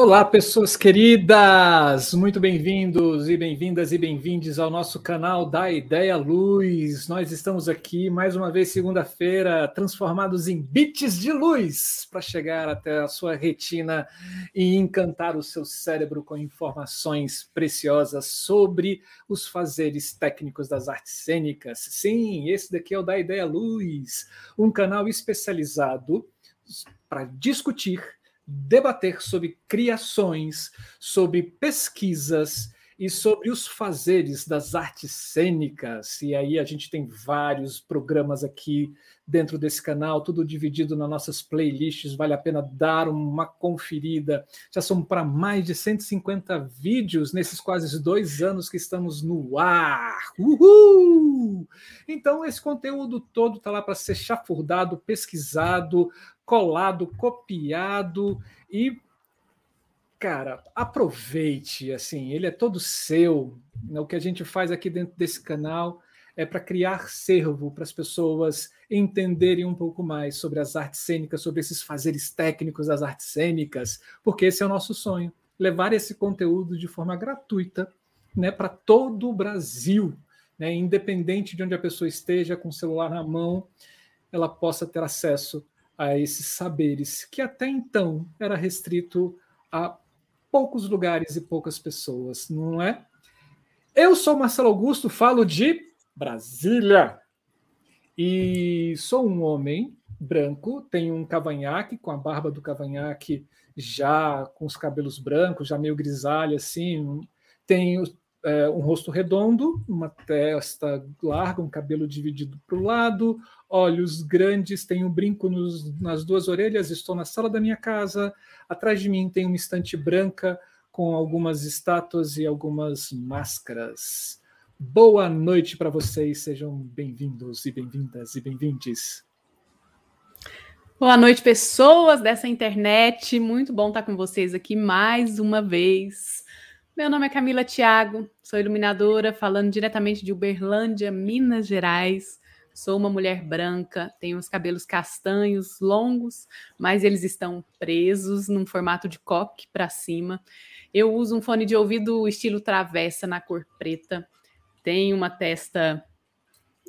Olá, pessoas queridas! Muito bem-vindos e bem-vindas e bem-vindes ao nosso canal da Ideia Luz. Nós estamos aqui mais uma vez, segunda-feira, transformados em bits de luz para chegar até a sua retina e encantar o seu cérebro com informações preciosas sobre os fazeres técnicos das artes cênicas. Sim, esse daqui é o da Ideia Luz, um canal especializado para discutir debater sobre criações, sobre pesquisas e sobre os fazeres das artes cênicas. E aí a gente tem vários programas aqui dentro desse canal, tudo dividido nas nossas playlists, vale a pena dar uma conferida. Já são para mais de 150 vídeos nesses quase dois anos que estamos no ar. Uhul! Então, esse conteúdo todo está lá para ser chafurdado, pesquisado, colado, copiado e cara, aproveite, assim, ele é todo seu. Né? O que a gente faz aqui dentro desse canal é para criar servo para as pessoas entenderem um pouco mais sobre as artes cênicas, sobre esses fazeres técnicos das artes cênicas, porque esse é o nosso sonho, levar esse conteúdo de forma gratuita, né, para todo o Brasil, né, independente de onde a pessoa esteja com o celular na mão, ela possa ter acesso a esses saberes que até então era restrito a poucos lugares e poucas pessoas, não é? Eu sou Marcelo Augusto, falo de Brasília e sou um homem branco, tenho um cavanhaque com a barba do cavanhaque já com os cabelos brancos, já meio grisalho assim, tenho é, um rosto redondo, uma testa larga, um cabelo dividido para o lado, olhos grandes, tenho um brinco nos, nas duas orelhas, estou na sala da minha casa, atrás de mim tem uma estante branca com algumas estátuas e algumas máscaras. Boa noite para vocês, sejam bem-vindos e bem-vindas e bem-vindes. Boa noite, pessoas dessa internet. Muito bom estar com vocês aqui mais uma vez. Meu nome é Camila Thiago, sou iluminadora, falando diretamente de Uberlândia, Minas Gerais. Sou uma mulher branca, tenho os cabelos castanhos, longos, mas eles estão presos num formato de coque para cima. Eu uso um fone de ouvido estilo travessa na cor preta. Tenho uma testa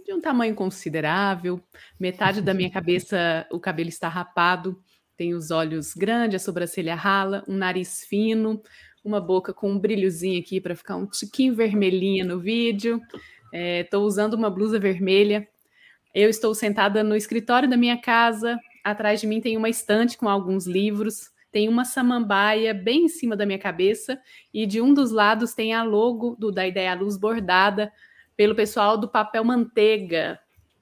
de um tamanho considerável, metade da minha cabeça o cabelo está rapado, tenho os olhos grandes, a sobrancelha rala, um nariz fino, uma boca com um brilhozinho aqui para ficar um tiquinho vermelhinha no vídeo. Estou é, usando uma blusa vermelha. Eu estou sentada no escritório da minha casa. Atrás de mim tem uma estante com alguns livros. Tem uma samambaia bem em cima da minha cabeça. E de um dos lados tem a logo do Da Ideia Luz bordada pelo pessoal do Papel Manteiga,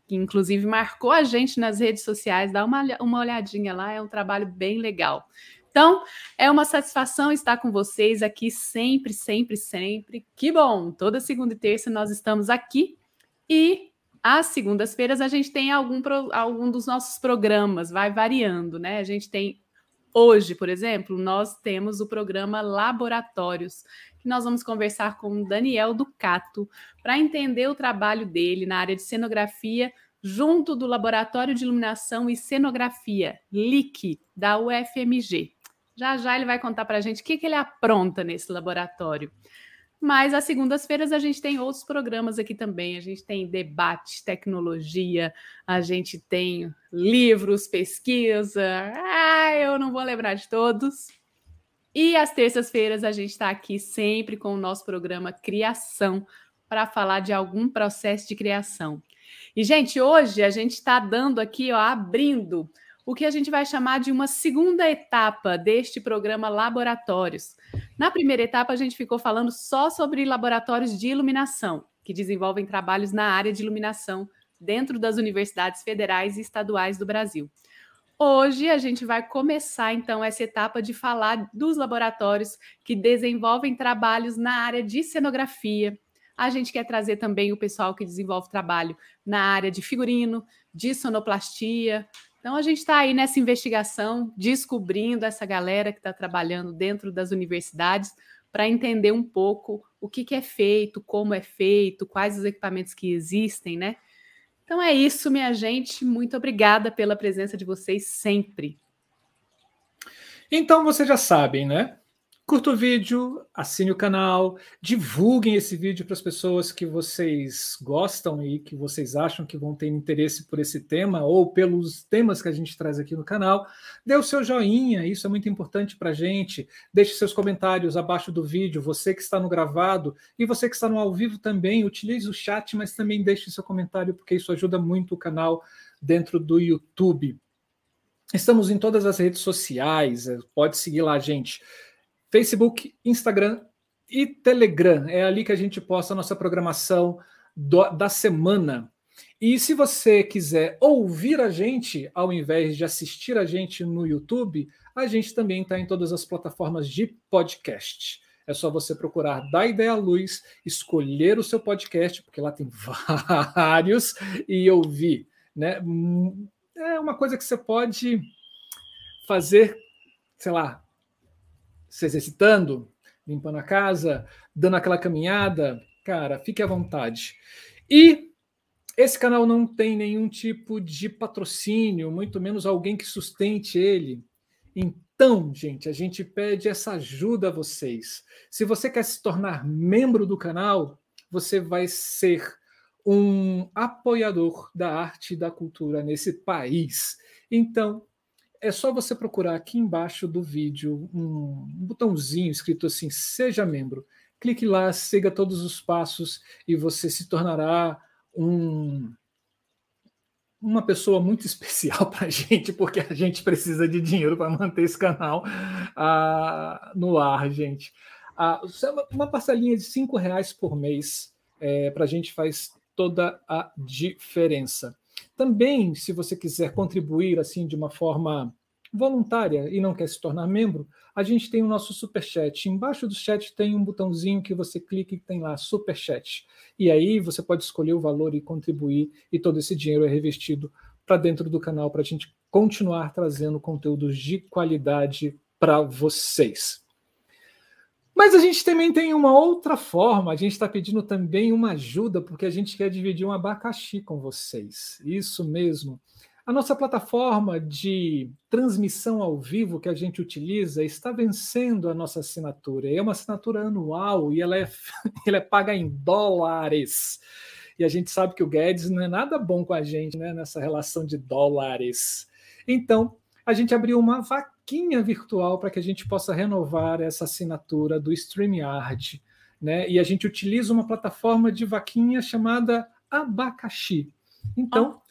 que inclusive marcou a gente nas redes sociais. Dá uma, uma olhadinha lá, é um trabalho bem legal. Então, é uma satisfação estar com vocês aqui sempre, sempre, sempre. Que bom! Toda segunda e terça nós estamos aqui e às segundas-feiras a gente tem algum, algum dos nossos programas, vai variando, né? A gente tem hoje, por exemplo, nós temos o programa Laboratórios, que nós vamos conversar com o Daniel Ducato para entender o trabalho dele na área de cenografia junto do Laboratório de Iluminação e Cenografia, LIC, da UFMG. Já já ele vai contar para a gente o que, que ele apronta nesse laboratório. Mas às segundas-feiras a gente tem outros programas aqui também. A gente tem debate, tecnologia, a gente tem livros, pesquisa. Ah, eu não vou lembrar de todos. E às terças-feiras a gente está aqui sempre com o nosso programa Criação para falar de algum processo de criação. E, gente, hoje a gente está dando aqui, ó, abrindo o que a gente vai chamar de uma segunda etapa deste programa Laboratórios. Na primeira etapa, a gente ficou falando só sobre laboratórios de iluminação, que desenvolvem trabalhos na área de iluminação dentro das universidades federais e estaduais do Brasil. Hoje a gente vai começar então essa etapa de falar dos laboratórios que desenvolvem trabalhos na área de cenografia. A gente quer trazer também o pessoal que desenvolve trabalho na área de figurino, de sonoplastia, então, a gente está aí nessa investigação, descobrindo essa galera que está trabalhando dentro das universidades para entender um pouco o que, que é feito, como é feito, quais os equipamentos que existem, né? Então é isso, minha gente. Muito obrigada pela presença de vocês sempre. Então vocês já sabem, né? Curta o vídeo, assine o canal, divulguem esse vídeo para as pessoas que vocês gostam e que vocês acham que vão ter interesse por esse tema ou pelos temas que a gente traz aqui no canal. Dê o seu joinha, isso é muito importante para a gente. Deixe seus comentários abaixo do vídeo, você que está no gravado e você que está no ao vivo também. Utilize o chat, mas também deixe seu comentário, porque isso ajuda muito o canal dentro do YouTube. Estamos em todas as redes sociais, pode seguir lá, gente. Facebook, Instagram e Telegram. É ali que a gente posta a nossa programação do, da semana. E se você quiser ouvir a gente, ao invés de assistir a gente no YouTube, a gente também está em todas as plataformas de podcast. É só você procurar da Ideia Luz, escolher o seu podcast, porque lá tem vários, e ouvir. Né? É uma coisa que você pode fazer, sei lá, se exercitando, limpando a casa, dando aquela caminhada, cara, fique à vontade. E esse canal não tem nenhum tipo de patrocínio, muito menos alguém que sustente ele. Então, gente, a gente pede essa ajuda a vocês. Se você quer se tornar membro do canal, você vai ser um apoiador da arte e da cultura nesse país. Então, é só você procurar aqui embaixo do vídeo um botãozinho escrito assim: Seja membro. Clique lá, siga todos os passos e você se tornará um, uma pessoa muito especial para a gente, porque a gente precisa de dinheiro para manter esse canal uh, no ar, gente. Uh, uma parcelinha de cinco reais por mês é, para a gente faz toda a diferença. Também, se você quiser contribuir assim de uma forma voluntária e não quer se tornar membro, a gente tem o nosso super chat. Embaixo do chat tem um botãozinho que você clica e tem lá super chat. E aí você pode escolher o valor e contribuir e todo esse dinheiro é revestido para dentro do canal para a gente continuar trazendo conteúdos de qualidade para vocês. Mas a gente também tem uma outra forma, a gente está pedindo também uma ajuda, porque a gente quer dividir um abacaxi com vocês. Isso mesmo. A nossa plataforma de transmissão ao vivo que a gente utiliza está vencendo a nossa assinatura. É uma assinatura anual e ela é, ela é paga em dólares. E a gente sabe que o Guedes não é nada bom com a gente né, nessa relação de dólares. Então, a gente abriu uma vaquinha virtual para que a gente possa renovar essa assinatura do StreamYard. Né? E a gente utiliza uma plataforma de vaquinha chamada Abacaxi. Então,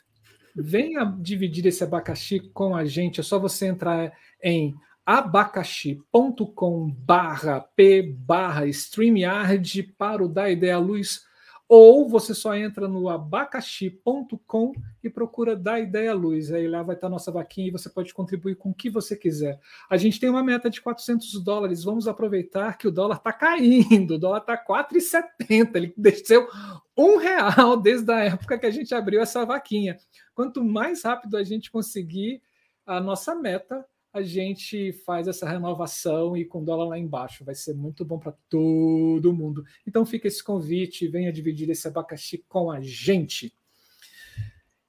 venha dividir esse abacaxi com a gente. É só você entrar em abacaxi.com barra p barra StreamYard para o Da Ideia Luz ou você só entra no abacaxi.com e procura da Ideia Luz. Aí lá vai estar nossa vaquinha e você pode contribuir com o que você quiser. A gente tem uma meta de 400 dólares. Vamos aproveitar que o dólar está caindo. O dólar está 4,70. Ele desceu um real desde a época que a gente abriu essa vaquinha. Quanto mais rápido a gente conseguir a nossa meta, a gente faz essa renovação e com dólar lá embaixo. Vai ser muito bom para todo mundo. Então fica esse convite, venha dividir esse abacaxi com a gente.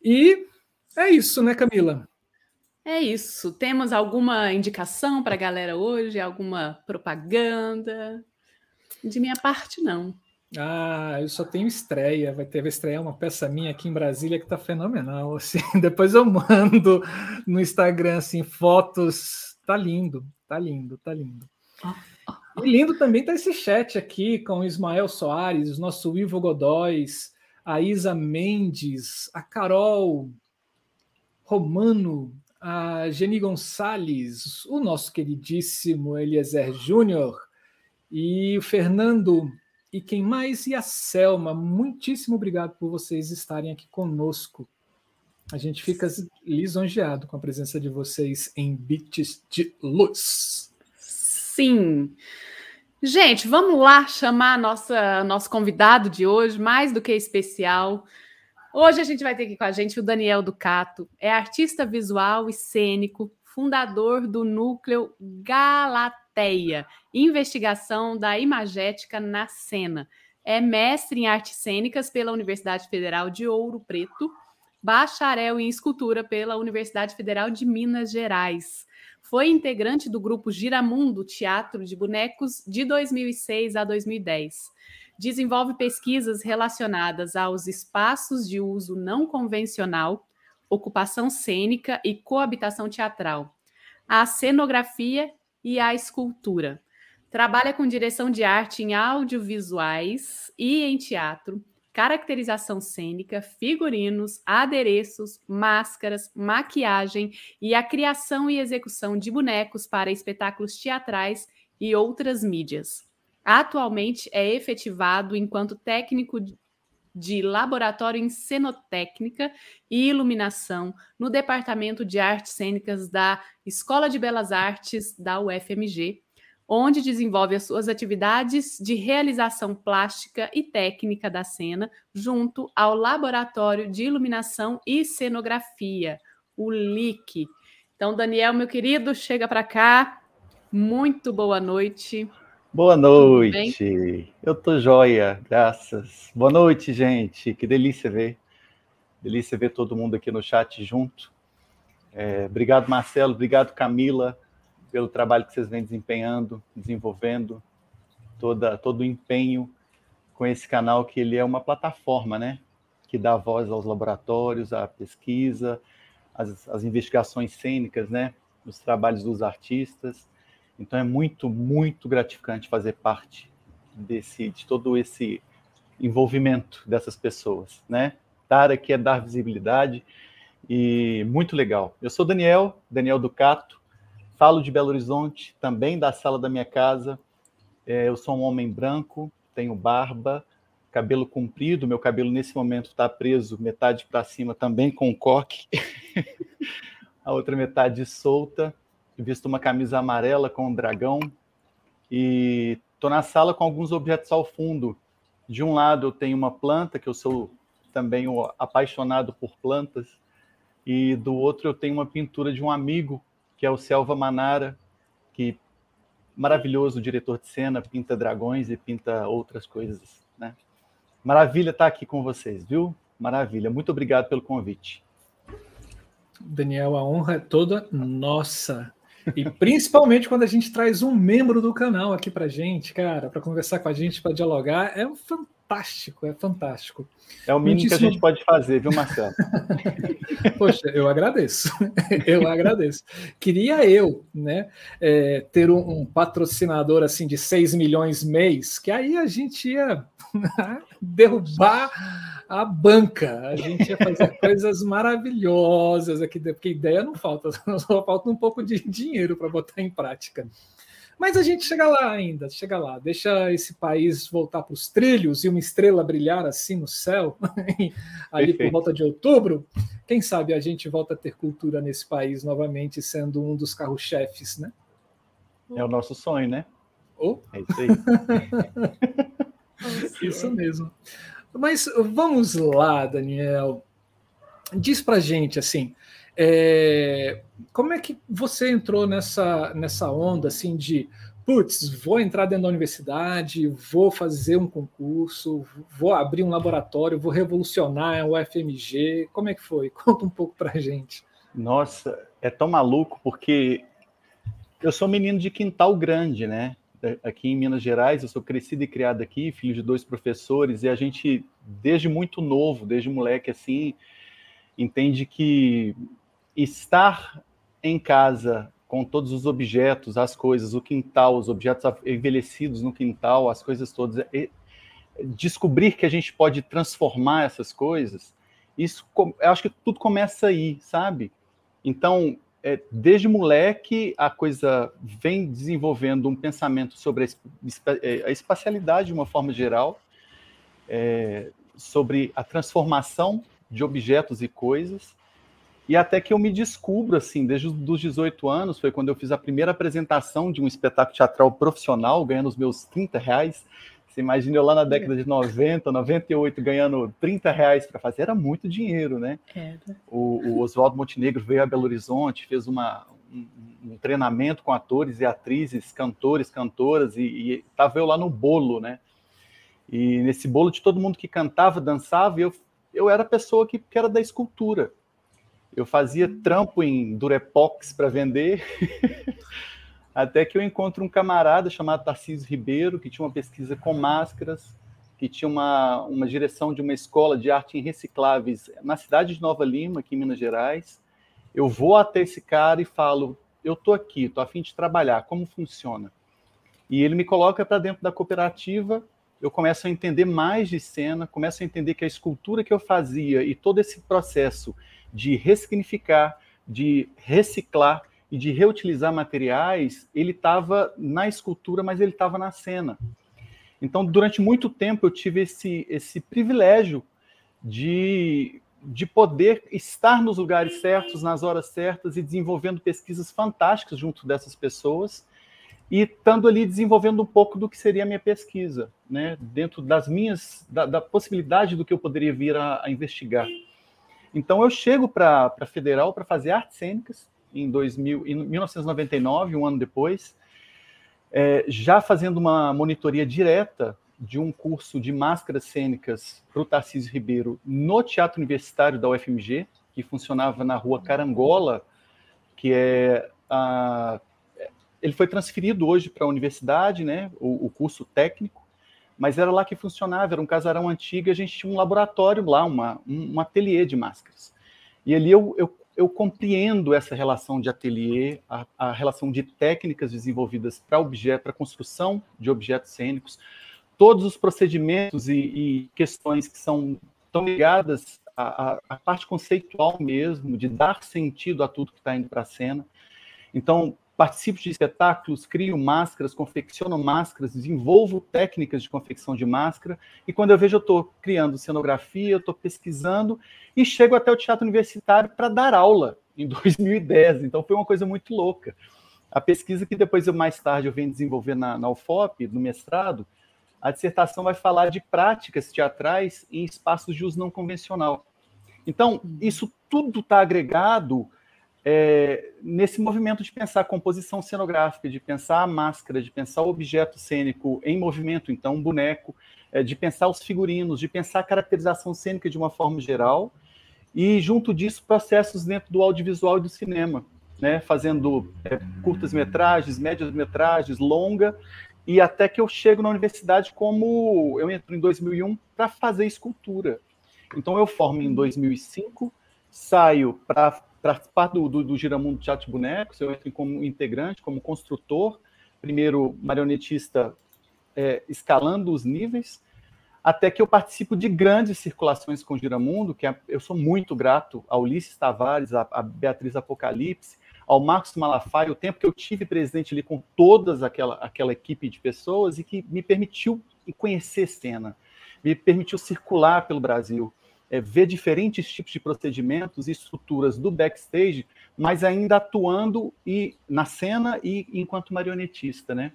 E é isso, né, Camila? É isso. Temos alguma indicação para a galera hoje? Alguma propaganda? De minha parte, não. Ah, eu só tenho estreia. Vai ter vai estrear uma peça minha aqui em Brasília que tá fenomenal. Assim. Depois eu mando no Instagram assim fotos. Tá lindo, tá lindo, tá lindo. E lindo também tá esse chat aqui com o Ismael Soares, o nosso Ivo Godóis, a Isa Mendes, a Carol Romano, a Geni Gonçalves, o nosso queridíssimo Eliezer Júnior e o Fernando e quem mais? E a Selma. Muitíssimo obrigado por vocês estarem aqui conosco. A gente fica lisonjeado com a presença de vocês em Bits de Luz. Sim. Gente, vamos lá chamar nossa nosso convidado de hoje, mais do que especial. Hoje a gente vai ter aqui com a gente o Daniel Ducato, é artista visual e cênico, fundador do núcleo Galata TEIA, Investigação da Imagética na Cena. É mestre em artes cênicas pela Universidade Federal de Ouro Preto, bacharel em escultura pela Universidade Federal de Minas Gerais. Foi integrante do grupo Giramundo Teatro de Bonecos de 2006 a 2010. Desenvolve pesquisas relacionadas aos espaços de uso não convencional, ocupação cênica e coabitação teatral, a cenografia e a escultura. Trabalha com direção de arte em audiovisuais e em teatro, caracterização cênica, figurinos, adereços, máscaras, maquiagem e a criação e execução de bonecos para espetáculos teatrais e outras mídias. Atualmente é efetivado enquanto técnico de laboratório em cenotécnica e iluminação no Departamento de Artes Cênicas da Escola de Belas Artes da UFMG, onde desenvolve as suas atividades de realização plástica e técnica da cena, junto ao Laboratório de Iluminação e Cenografia, o LIC. Então, Daniel, meu querido, chega para cá. Muito boa noite. Boa noite. Eu tô joia, graças. Boa noite, gente. Que delícia ver. Delícia ver todo mundo aqui no chat junto. É, obrigado, Marcelo. Obrigado, Camila pelo trabalho que vocês vêm desempenhando, desenvolvendo, toda, todo o empenho com esse canal, que ele é uma plataforma, né? Que dá voz aos laboratórios, à pesquisa, às, às investigações cênicas, né? Os trabalhos dos artistas. Então é muito, muito gratificante fazer parte desse, de todo esse envolvimento dessas pessoas, né? Dar aqui é dar visibilidade e muito legal. Eu sou Daniel, Daniel Ducato, Falo de Belo Horizonte, também da sala da minha casa. É, eu sou um homem branco, tenho barba, cabelo comprido. Meu cabelo nesse momento está preso metade para cima também com coque, a outra metade solta. Visto uma camisa amarela com um dragão e estou na sala com alguns objetos ao fundo. De um lado eu tenho uma planta que eu sou também apaixonado por plantas e do outro eu tenho uma pintura de um amigo que é o Selva Manara, que maravilhoso diretor de cena, pinta dragões e pinta outras coisas, né? Maravilha estar aqui com vocês, viu? Maravilha. Muito obrigado pelo convite. Daniel, a honra é toda nossa. E principalmente quando a gente traz um membro do canal aqui para gente, cara, para conversar com a gente, para dialogar, é fantástico é fantástico. É o mínimo Muitíssimo... que a gente pode fazer, viu, Marcelo? Poxa, eu agradeço, eu agradeço. Queria eu, né, é, ter um, um, patrocinador assim de 6 milhões mês, que aí a gente ia derrubar a banca, a gente ia fazer coisas maravilhosas aqui, porque ideia não falta, só falta um pouco de dinheiro para botar em prática. Mas a gente chega lá ainda, chega lá, deixa esse país voltar para os trilhos e uma estrela brilhar assim no céu, ali por volta de outubro. Quem sabe a gente volta a ter cultura nesse país novamente, sendo um dos carro-chefes, né? É o nosso sonho, né? Oh. É isso aí. isso mesmo. Mas vamos lá, Daniel. Diz pra gente assim, é, como é que você entrou nessa, nessa onda assim de putz, vou entrar dentro da universidade, vou fazer um concurso, vou abrir um laboratório, vou revolucionar o FMG. Como é que foi? Conta um pouco pra gente. Nossa, é tão maluco porque eu sou menino de quintal grande, né? Aqui em Minas Gerais, eu sou crescido e criado aqui, filho de dois professores, e a gente, desde muito novo, desde moleque assim, entende que estar em casa com todos os objetos, as coisas, o quintal, os objetos envelhecidos no quintal, as coisas todas, descobrir que a gente pode transformar essas coisas, isso, eu acho que tudo começa aí, sabe? Então, é, desde moleque, a coisa vem desenvolvendo um pensamento sobre a, é, a espacialidade de uma forma geral, é, sobre a transformação de objetos e coisas, e até que eu me descubro, assim, desde os 18 anos, foi quando eu fiz a primeira apresentação de um espetáculo teatral profissional, ganhando os meus 30 reais. Você imagina eu lá na década de 90, 98, ganhando 30 reais para fazer, era muito dinheiro, né? Era. O, o Oswaldo Montenegro veio a Belo Horizonte, fez uma, um, um, treinamento com atores e atrizes, cantores, cantoras, e estava eu lá no bolo, né? E nesse bolo de todo mundo que cantava, dançava, eu, eu era a pessoa que, que era da escultura. Eu fazia trampo em Durepox para vender, até que eu encontro um camarada chamado Tarcísio Ribeiro, que tinha uma pesquisa com máscaras, que tinha uma, uma direção de uma escola de arte em recicláveis na cidade de Nova Lima, aqui em Minas Gerais. Eu vou até esse cara e falo: eu estou aqui, estou a fim de trabalhar, como funciona? E ele me coloca para dentro da cooperativa eu começo a entender mais de cena, começo a entender que a escultura que eu fazia e todo esse processo de ressignificar, de reciclar e de reutilizar materiais, ele estava na escultura, mas ele estava na cena. Então, durante muito tempo, eu tive esse, esse privilégio de, de poder estar nos lugares certos, nas horas certas e desenvolvendo pesquisas fantásticas junto dessas pessoas e estando ali desenvolvendo um pouco do que seria a minha pesquisa, né, dentro das minhas, da, da possibilidade do que eu poderia vir a, a investigar. Então eu chego para a Federal para fazer artes cênicas em, 2000, em 1999, um ano depois, é, já fazendo uma monitoria direta de um curso de máscaras cênicas para o Tarcísio Ribeiro no Teatro Universitário da UFMG, que funcionava na rua Carangola, que é a ele foi transferido hoje para a universidade, né, o, o, curso técnico, mas era lá que funcionava, era um casarão antigo, a gente tinha um laboratório lá, uma, um, um ateliê de máscaras. E ali eu, eu, eu compreendo essa relação de ateliê, a, a relação de técnicas desenvolvidas para objeto, para construção de objetos cênicos, todos os procedimentos e, e questões que são tão ligadas à, à, parte conceitual mesmo, de dar sentido a tudo que está indo para a cena. Então, participo de espetáculos, crio máscaras, confecciono máscaras, desenvolvo técnicas de confecção de máscara, e quando eu vejo, eu estou criando cenografia, eu estou pesquisando, e chego até o Teatro Universitário para dar aula em 2010, então foi uma coisa muito louca. A pesquisa que depois, eu, mais tarde, eu venho desenvolver na, na UFOP, no mestrado, a dissertação vai falar de práticas teatrais em espaços de uso não convencional. Então, isso tudo está agregado é, nesse movimento de pensar composição cenográfica, de pensar a máscara, de pensar o objeto cênico em movimento, então um boneco, é, de pensar os figurinos, de pensar a caracterização cênica de uma forma geral, e junto disso processos dentro do audiovisual e do cinema, né, fazendo é, curtas metragens, médias metragens, longa, e até que eu chego na universidade como eu entro em 2001 para fazer escultura. Então eu formo em 2005, saio para participar do, do, do Giramundo Teatro Bonecos, eu entro como integrante, como construtor, primeiro marionetista é, escalando os níveis, até que eu participo de grandes circulações com o Giramundo, que é, eu sou muito grato ao Ulisses Tavares, a, a Beatriz Apocalipse, ao Marcos Malafaia, o tempo que eu tive presente ali com toda aquela, aquela equipe de pessoas e que me permitiu conhecer cena, me permitiu circular pelo Brasil é, ver diferentes tipos de procedimentos e estruturas do backstage, mas ainda atuando e na cena e enquanto marionetista, né?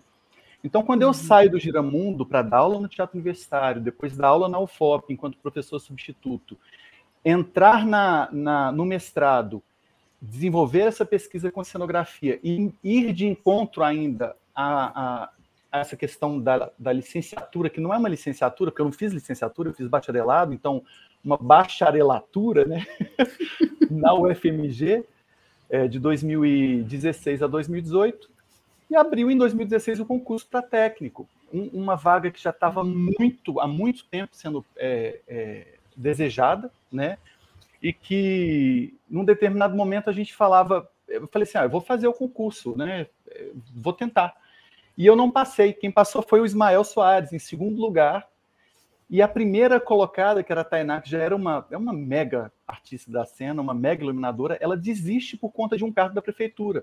Então, quando eu uhum. saio do Giramundo para dar aula no Teatro Universitário, depois dar aula na UFOP enquanto professor substituto, entrar na, na, no mestrado, desenvolver essa pesquisa com cenografia e ir de encontro ainda a, a, essa questão da, da, licenciatura, que não é uma licenciatura, porque eu não fiz licenciatura, eu fiz bacharelado, então uma bacharelatura né, na UFMG é, de 2016 a 2018 e abriu em 2016 o concurso para técnico, um, uma vaga que já estava muito há muito tempo sendo é, é, desejada, né? E que num determinado momento a gente falava, eu falei assim, ah, eu vou fazer o concurso, né? Vou tentar. E eu não passei. Quem passou foi o Ismael Soares, em segundo lugar, e a primeira colocada, que era a Tainá, que já era uma, é uma mega artista da cena, uma mega iluminadora, ela desiste por conta de um cargo da prefeitura.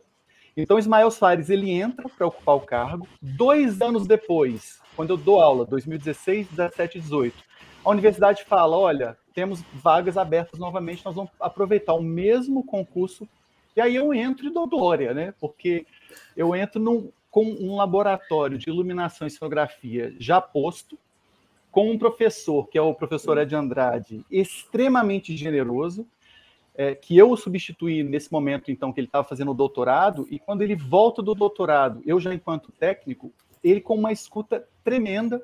Então, Ismael Soares, ele entra para ocupar o cargo. Dois anos depois, quando eu dou aula, 2016, 17 18, a universidade fala, olha, temos vagas abertas novamente, nós vamos aproveitar o mesmo concurso. E aí eu entro e dou glória, né? Porque eu entro num, com um laboratório de iluminação e cenografia já posto, com um professor, que é o professor Ed Andrade, extremamente generoso, é, que eu o substituí nesse momento, então, que ele estava fazendo o doutorado, e quando ele volta do doutorado, eu já enquanto técnico, ele com uma escuta tremenda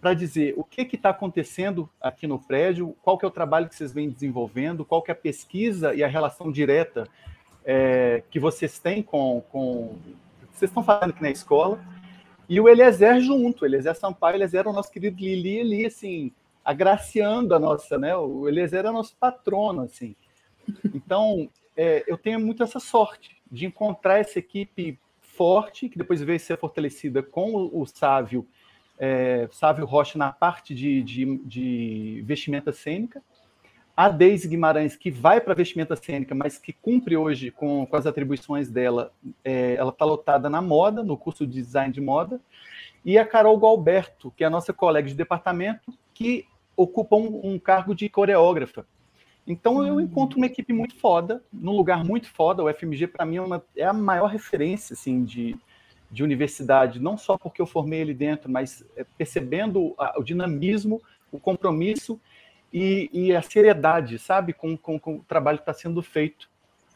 para dizer o que está acontecendo aqui no prédio, qual que é o trabalho que vocês vêm desenvolvendo, qual que é a pesquisa e a relação direta é, que vocês têm com, com vocês estão fazendo aqui na escola, e o Eliezer junto, Eliezer Sampaio, Eliezer era o nosso querido Lili ali, assim, agraciando a nossa, né? O Eliezer era nosso patrono, assim. Então, é, eu tenho muito essa sorte de encontrar essa equipe forte, que depois veio ser fortalecida com o, o Sávio, é, Sávio Rocha na parte de, de, de vestimenta cênica, a Deise Guimarães, que vai para a vestimenta cênica, mas que cumpre hoje com, com as atribuições dela, é, ela está lotada na moda, no curso de design de moda, e a Carol Galberto, que é a nossa colega de departamento, que ocupa um, um cargo de coreógrafa. Então eu encontro uma equipe muito foda, num lugar muito foda. O FMG, para mim, é, uma, é, a maior referência assim, de, de universidade, não só porque eu formei ele dentro, mas é, percebendo a, o dinamismo, o compromisso e, e, a seriedade, sabe, com, com, com o trabalho que está sendo feito,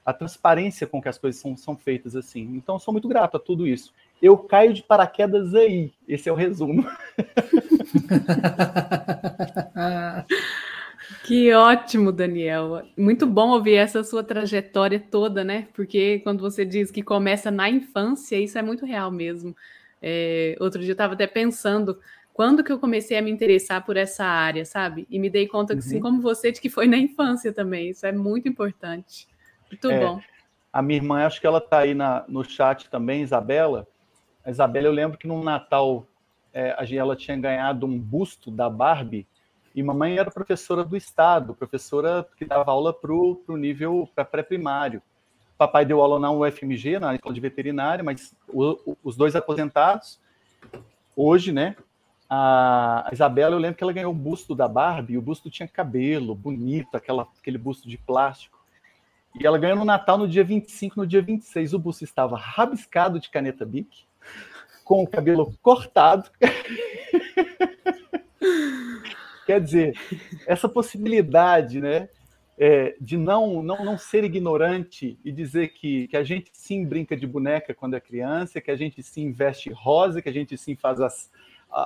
a transparência com que as coisas são, são feitas assim. Então, sou muito grato a tudo isso. Eu caio de paraquedas aí. Esse é o resumo. Que ótimo, Daniel. Muito bom ouvir essa sua trajetória toda, né? Porque quando você diz que começa na infância, isso é muito real mesmo. É, outro dia eu estava até pensando quando que eu comecei a me interessar por essa área, sabe? E me dei conta, uhum. assim como você, de que foi na infância também. Isso é muito importante. Muito é, bom. A minha irmã, acho que ela está aí na, no chat também, Isabela. A Isabela, eu lembro que no Natal é, ela tinha ganhado um busto da Barbie e mamãe era professora do Estado, professora que dava aula para o nível pré-primário. Papai deu aula na UFMG, na escola de veterinária, mas o, os dois aposentados, hoje, né? A Isabela, eu lembro que ela ganhou o busto da Barbie, e o busto tinha cabelo, bonito, aquela, aquele busto de plástico. E ela ganhou no Natal no dia 25, no dia 26, o busto estava rabiscado de caneta Bic, com o cabelo cortado. Quer dizer, essa possibilidade, né, é, de não, não, não ser ignorante e dizer que, que a gente sim brinca de boneca quando é criança, que a gente sim veste rosa, que a gente sim faz as,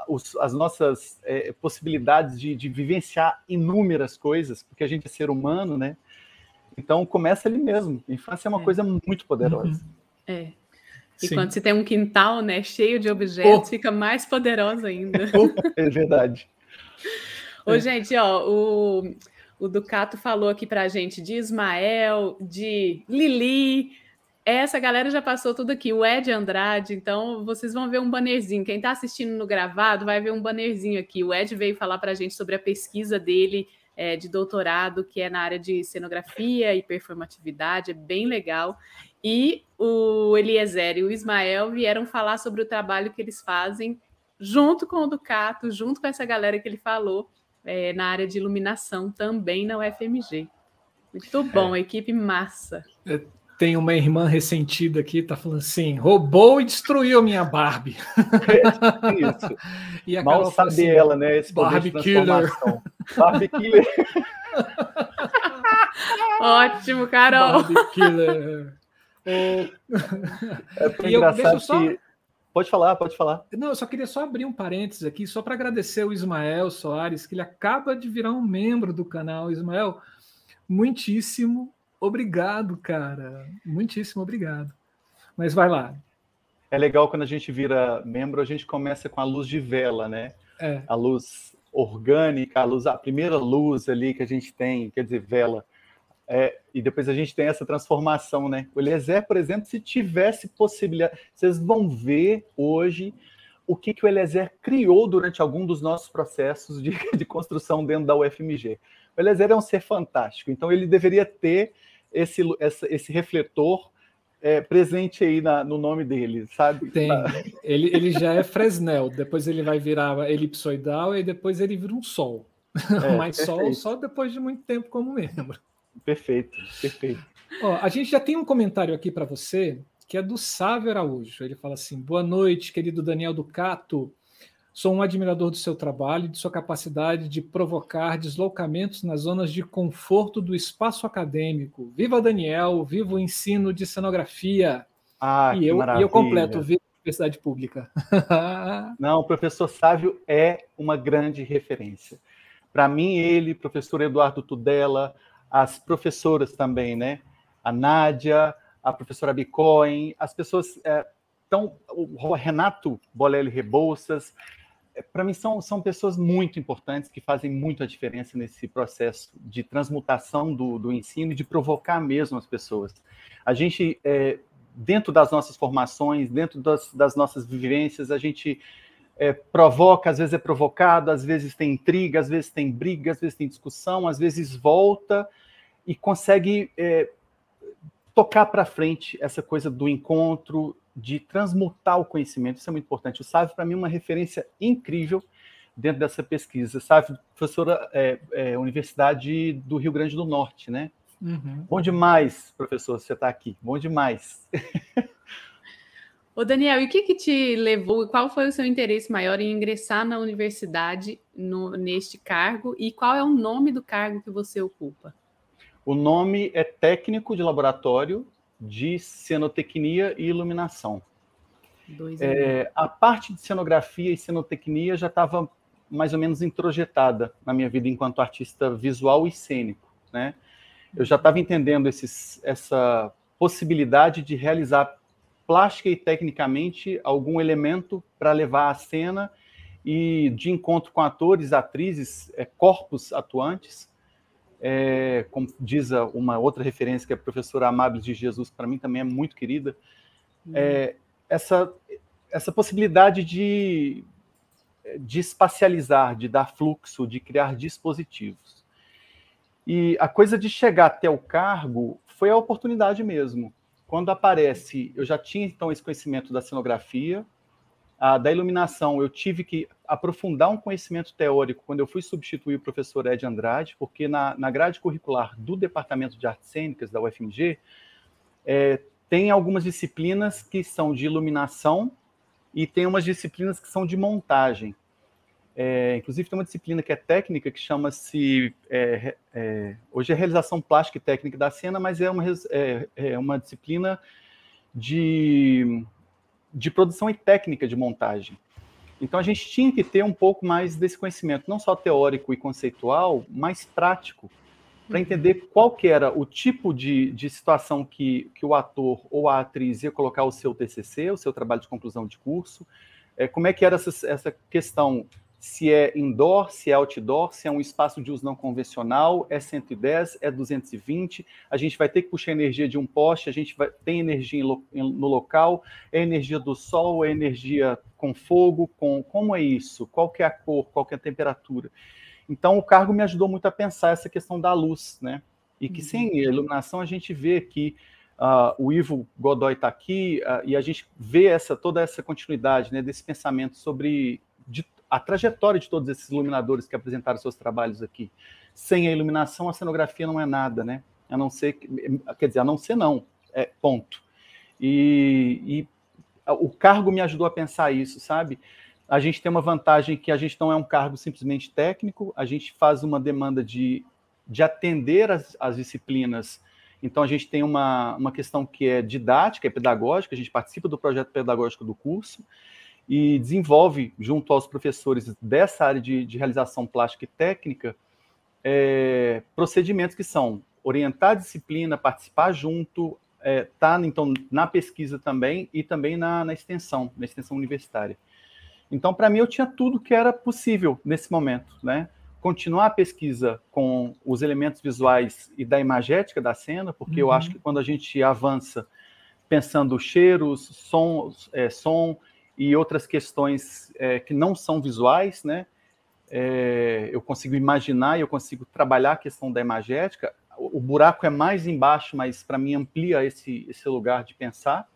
os, as nossas é, possibilidades de, de vivenciar inúmeras coisas, porque a gente é ser humano, né? Então começa ali mesmo. A infância é uma é. coisa muito poderosa. Uhum. É. E Sim. quando você tem um quintal, né, cheio de objetos, oh. fica mais poderosa ainda. Oh, é verdade. Ô, é. gente, ó, o, o Ducato falou aqui pra gente de Ismael, de Lili. Essa galera já passou tudo aqui, o Ed Andrade, então vocês vão ver um bannerzinho. Quem está assistindo no gravado vai ver um bannerzinho aqui. O Ed veio falar para a gente sobre a pesquisa dele é, de doutorado, que é na área de cenografia e performatividade, é bem legal. E o Eliezer e o Ismael vieram falar sobre o trabalho que eles fazem junto com o Ducato, junto com essa galera que ele falou é, na área de iluminação também na UFMG. Muito bom, é. equipe massa. Tem uma irmã ressentida aqui, tá falando assim: roubou e destruiu minha Barbie. É, isso. e a Mal sabe assim, ela, né? Esse Barbie Killer. Barbie Killer. Ótimo, Carol. Barbie Killer. É, é engraçado eu, só... que Pode falar, pode falar. Não, eu só queria só abrir um parênteses aqui, só para agradecer o Ismael Soares, que ele acaba de virar um membro do canal. Ismael, muitíssimo obrigado, cara. Muitíssimo obrigado. Mas vai lá. É legal quando a gente vira membro, a gente começa com a luz de vela, né? É. A luz orgânica, a luz, a primeira luz ali que a gente tem, quer dizer, vela é, e depois a gente tem essa transformação, né? O Eliezer, por exemplo, se tivesse possibilidade, vocês vão ver hoje o que, que o Eliezer criou durante algum dos nossos processos de, de construção dentro da UFMG. O Eliezer é um ser fantástico, então ele deveria ter esse, esse, esse refletor é, presente aí na, no nome dele, sabe? Tem. Ele, ele já é Fresnel, depois ele vai virar elipsoidal e depois ele vira um Sol. É, Mas Sol só depois de muito tempo como membro. Perfeito, perfeito. Ó, a gente já tem um comentário aqui para você, que é do Sávio Araújo. Ele fala assim: boa noite, querido Daniel Ducato. Sou um admirador do seu trabalho e de sua capacidade de provocar deslocamentos nas zonas de conforto do espaço acadêmico. Viva Daniel, viva o ensino de cenografia. Ah, e, eu, maravilha. e eu completo, viva a Universidade Pública. Não, o professor Sávio é uma grande referência. Para mim, ele, professor Eduardo Tudela, as professoras também, né? A Nádia, a professora Bicoin, as pessoas. É, então, o Renato Bolelli Rebouças, para mim são, são pessoas muito importantes que fazem muita diferença nesse processo de transmutação do, do ensino e de provocar mesmo as pessoas. A gente, é, dentro das nossas formações, dentro das, das nossas vivências, a gente é, provoca, às vezes é provocado, às vezes tem intriga, às vezes tem briga, às vezes tem discussão, às vezes volta e consegue é, tocar para frente essa coisa do encontro, de transmutar o conhecimento. Isso é muito importante. O Sávio, para mim, é uma referência incrível dentro dessa pesquisa. Sávio, professora é, é, Universidade do Rio Grande do Norte, né? Uhum. Bom demais, professor, você está aqui. Bom demais. Ô Daniel, e o que, que te levou, qual foi o seu interesse maior em ingressar na universidade no, neste cargo e qual é o nome do cargo que você ocupa? O nome é técnico de laboratório de cenotecnia e iluminação. É, a parte de cenografia e cenotecnia já estava mais ou menos introjetada na minha vida enquanto artista visual e cênico, né? Eu já estava entendendo esses, essa possibilidade de realizar plástica e tecnicamente algum elemento para levar a cena e de encontro com atores, atrizes, é, corpos atuantes, é, como diz uma outra referência que é a professora Amáveis de Jesus, para mim também é muito querida, uhum. é, essa, essa possibilidade de, de espacializar, de dar fluxo, de criar dispositivos. E a coisa de chegar até o cargo foi a oportunidade mesmo. Quando aparece, eu já tinha então esse conhecimento da cenografia, a, da iluminação, eu tive que aprofundar um conhecimento teórico quando eu fui substituir o professor Ed Andrade, porque na, na grade curricular do Departamento de Artes Cênicas da UFMG, é, tem algumas disciplinas que são de iluminação e tem umas disciplinas que são de montagem. É, inclusive, tem uma disciplina que é técnica, que chama-se. É, é, hoje é realização plástica e técnica da cena, mas é uma, é, é uma disciplina de, de produção e técnica de montagem. Então, a gente tinha que ter um pouco mais desse conhecimento, não só teórico e conceitual, mas prático, para uhum. entender qual que era o tipo de, de situação que, que o ator ou a atriz ia colocar o seu TCC, o seu trabalho de conclusão de curso, é, como é que era essa, essa questão se é indoor, se é outdoor, se é um espaço de uso não convencional, é 110, é 220, a gente vai ter que puxar energia de um poste, a gente vai, tem energia no local, é energia do sol, é energia com fogo, com como é isso, qual que é a cor, qual que é a temperatura. Então o cargo me ajudou muito a pensar essa questão da luz, né? E que sem uhum. iluminação a gente vê que uh, o Ivo Godoy está aqui uh, e a gente vê essa toda essa continuidade, né, desse pensamento sobre de a trajetória de todos esses iluminadores que apresentaram seus trabalhos aqui. Sem a iluminação, a cenografia não é nada, né? A não ser, quer dizer, a não ser não, é ponto. E, e o cargo me ajudou a pensar isso, sabe? A gente tem uma vantagem que a gente não é um cargo simplesmente técnico, a gente faz uma demanda de, de atender as, as disciplinas. Então, a gente tem uma, uma questão que é didática, é pedagógica, a gente participa do projeto pedagógico do curso, e desenvolve, junto aos professores dessa área de, de realização plástica e técnica, é, procedimentos que são orientar a disciplina, participar junto, estar, é, tá, então, na pesquisa também e também na, na extensão, na extensão universitária. Então, para mim, eu tinha tudo que era possível nesse momento, né? Continuar a pesquisa com os elementos visuais e da imagética da cena, porque uhum. eu acho que quando a gente avança pensando cheiros, sons, é, som, e outras questões é, que não são visuais, né? É, eu consigo imaginar e eu consigo trabalhar a questão da imagética. O, o buraco é mais embaixo, mas para mim amplia esse, esse lugar de pensar.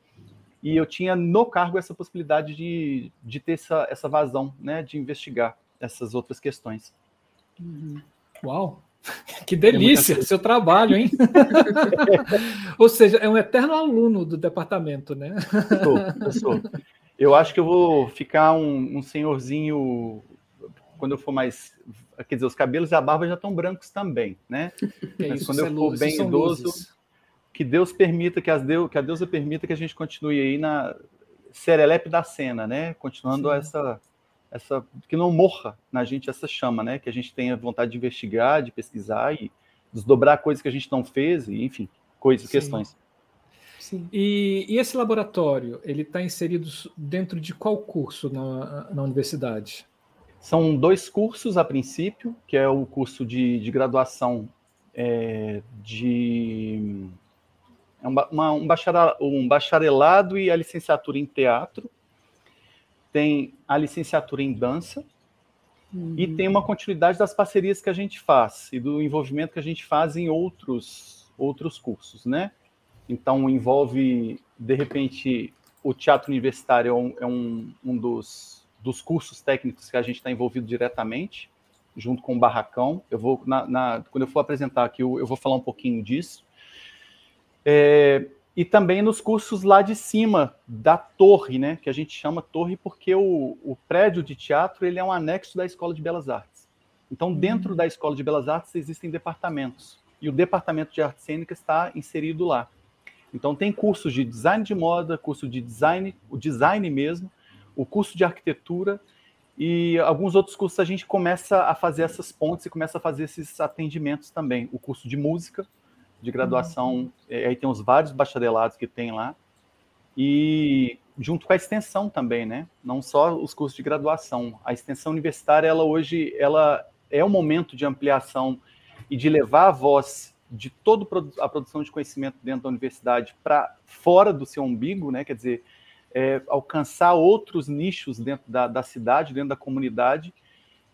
E eu tinha no cargo essa possibilidade de, de ter essa, essa vazão, né? De investigar essas outras questões. Uhum. Uau! Que delícia, seu trabalho, hein? Ou seja, é um eterno aluno do departamento, né? Eu sou, eu sou. Eu acho que eu vou ficar um, um senhorzinho quando eu for mais. Quer dizer, os cabelos e a barba já estão brancos também, né? É Mas isso, quando eu é for luz, bem idoso, luzes. que Deus permita, que, as Deus, que a deusa permita que a gente continue aí na serelepe da cena, né? Continuando Sim. essa, essa. Que não morra na gente essa chama, né? Que a gente tenha vontade de investigar, de pesquisar e desdobrar coisas que a gente não fez, e, enfim, coisas, Sim. questões. Sim. E, e esse laboratório, ele está inserido dentro de qual curso na, na universidade? São dois cursos a princípio, que é o curso de, de graduação é, de é um, uma- um bacharel- um bacharelado e a licenciatura em teatro. Tem a licenciatura em dança e tem uma continuidade das parcerias que a gente faz e do envolvimento que a gente faz em outros, outros cursos, né? Então, envolve, de repente, o teatro universitário é um, é um, um dos, dos cursos técnicos que a gente está envolvido diretamente, junto com o Barracão. Eu vou, na, na- quando eu for apresentar aqui, eu, eu vou falar um pouquinho disso. É, e também nos cursos lá de cima da torre, né? Que a gente chama torre porque o, o prédio de teatro ele é um anexo da Escola de Belas Artes. Então, dentro da Escola de Belas Artes existem departamentos. E o departamento de arte cênica está inserido lá. Então, tem cursos de design de moda, curso de design, o design mesmo, o curso de arquitetura e alguns outros cursos a gente começa a fazer essas pontes e começa a fazer esses atendimentos também. O curso de música, de graduação, eh, aí tem os vários bacharelados que tem lá, e junto com a extensão também, né? Não só os cursos de graduação. A extensão universitária, ela hoje, ela é um momento de ampliação e de levar a voz de toda a produção de conhecimento dentro da universidade para fora do seu umbigo, né? Quer dizer, é, alcançar outros nichos dentro da, da, cidade, dentro da comunidade.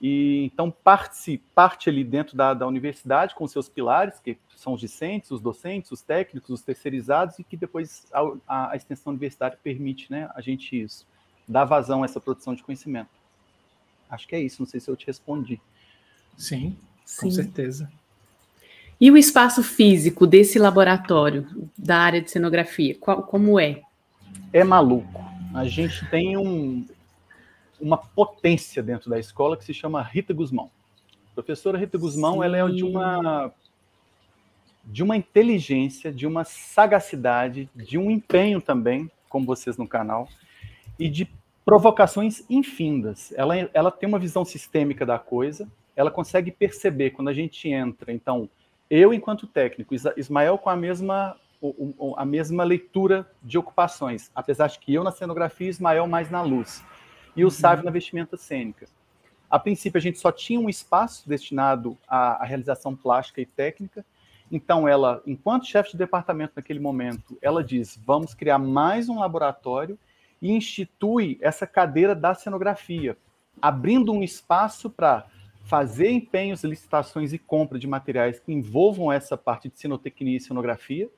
E então parte, parte ali dentro da, da universidade com seus pilares, que são os discentes, os docentes, os técnicos, os terceirizados, e que depois a, a, a extensão universitária permite né, a gente isso, dar vazão a essa produção de conhecimento. Acho que é isso, não sei se eu te respondi. Sim, Sim. com certeza. E o espaço físico desse laboratório, da área de cenografia, qual, como é? É maluco. A gente tem um, uma potência dentro da escola que se chama Rita Guzmão. A professora Rita Guzmão, Sim. ela é de uma de uma inteligência, de uma sagacidade, de um empenho também, como vocês no canal, e de provocações infindas. Ela, ela tem uma visão sistêmica da coisa, ela consegue perceber quando a gente entra, então, eu enquanto técnico, Ismael com a mesma a mesma leitura de ocupações, apesar de que eu na cenografia, Ismael mais na luz, e o Sávio na vestimenta cênica. A princípio, a gente só tinha um espaço destinado à, à realização plástica e técnica, então ela, enquanto chefe de departamento naquele momento, ela diz, vamos criar mais um laboratório e institui essa cadeira da cenografia, abrindo um espaço para fazer empenhos, licitações e compra de materiais que envolvam essa parte de cenotecnia e cenografia,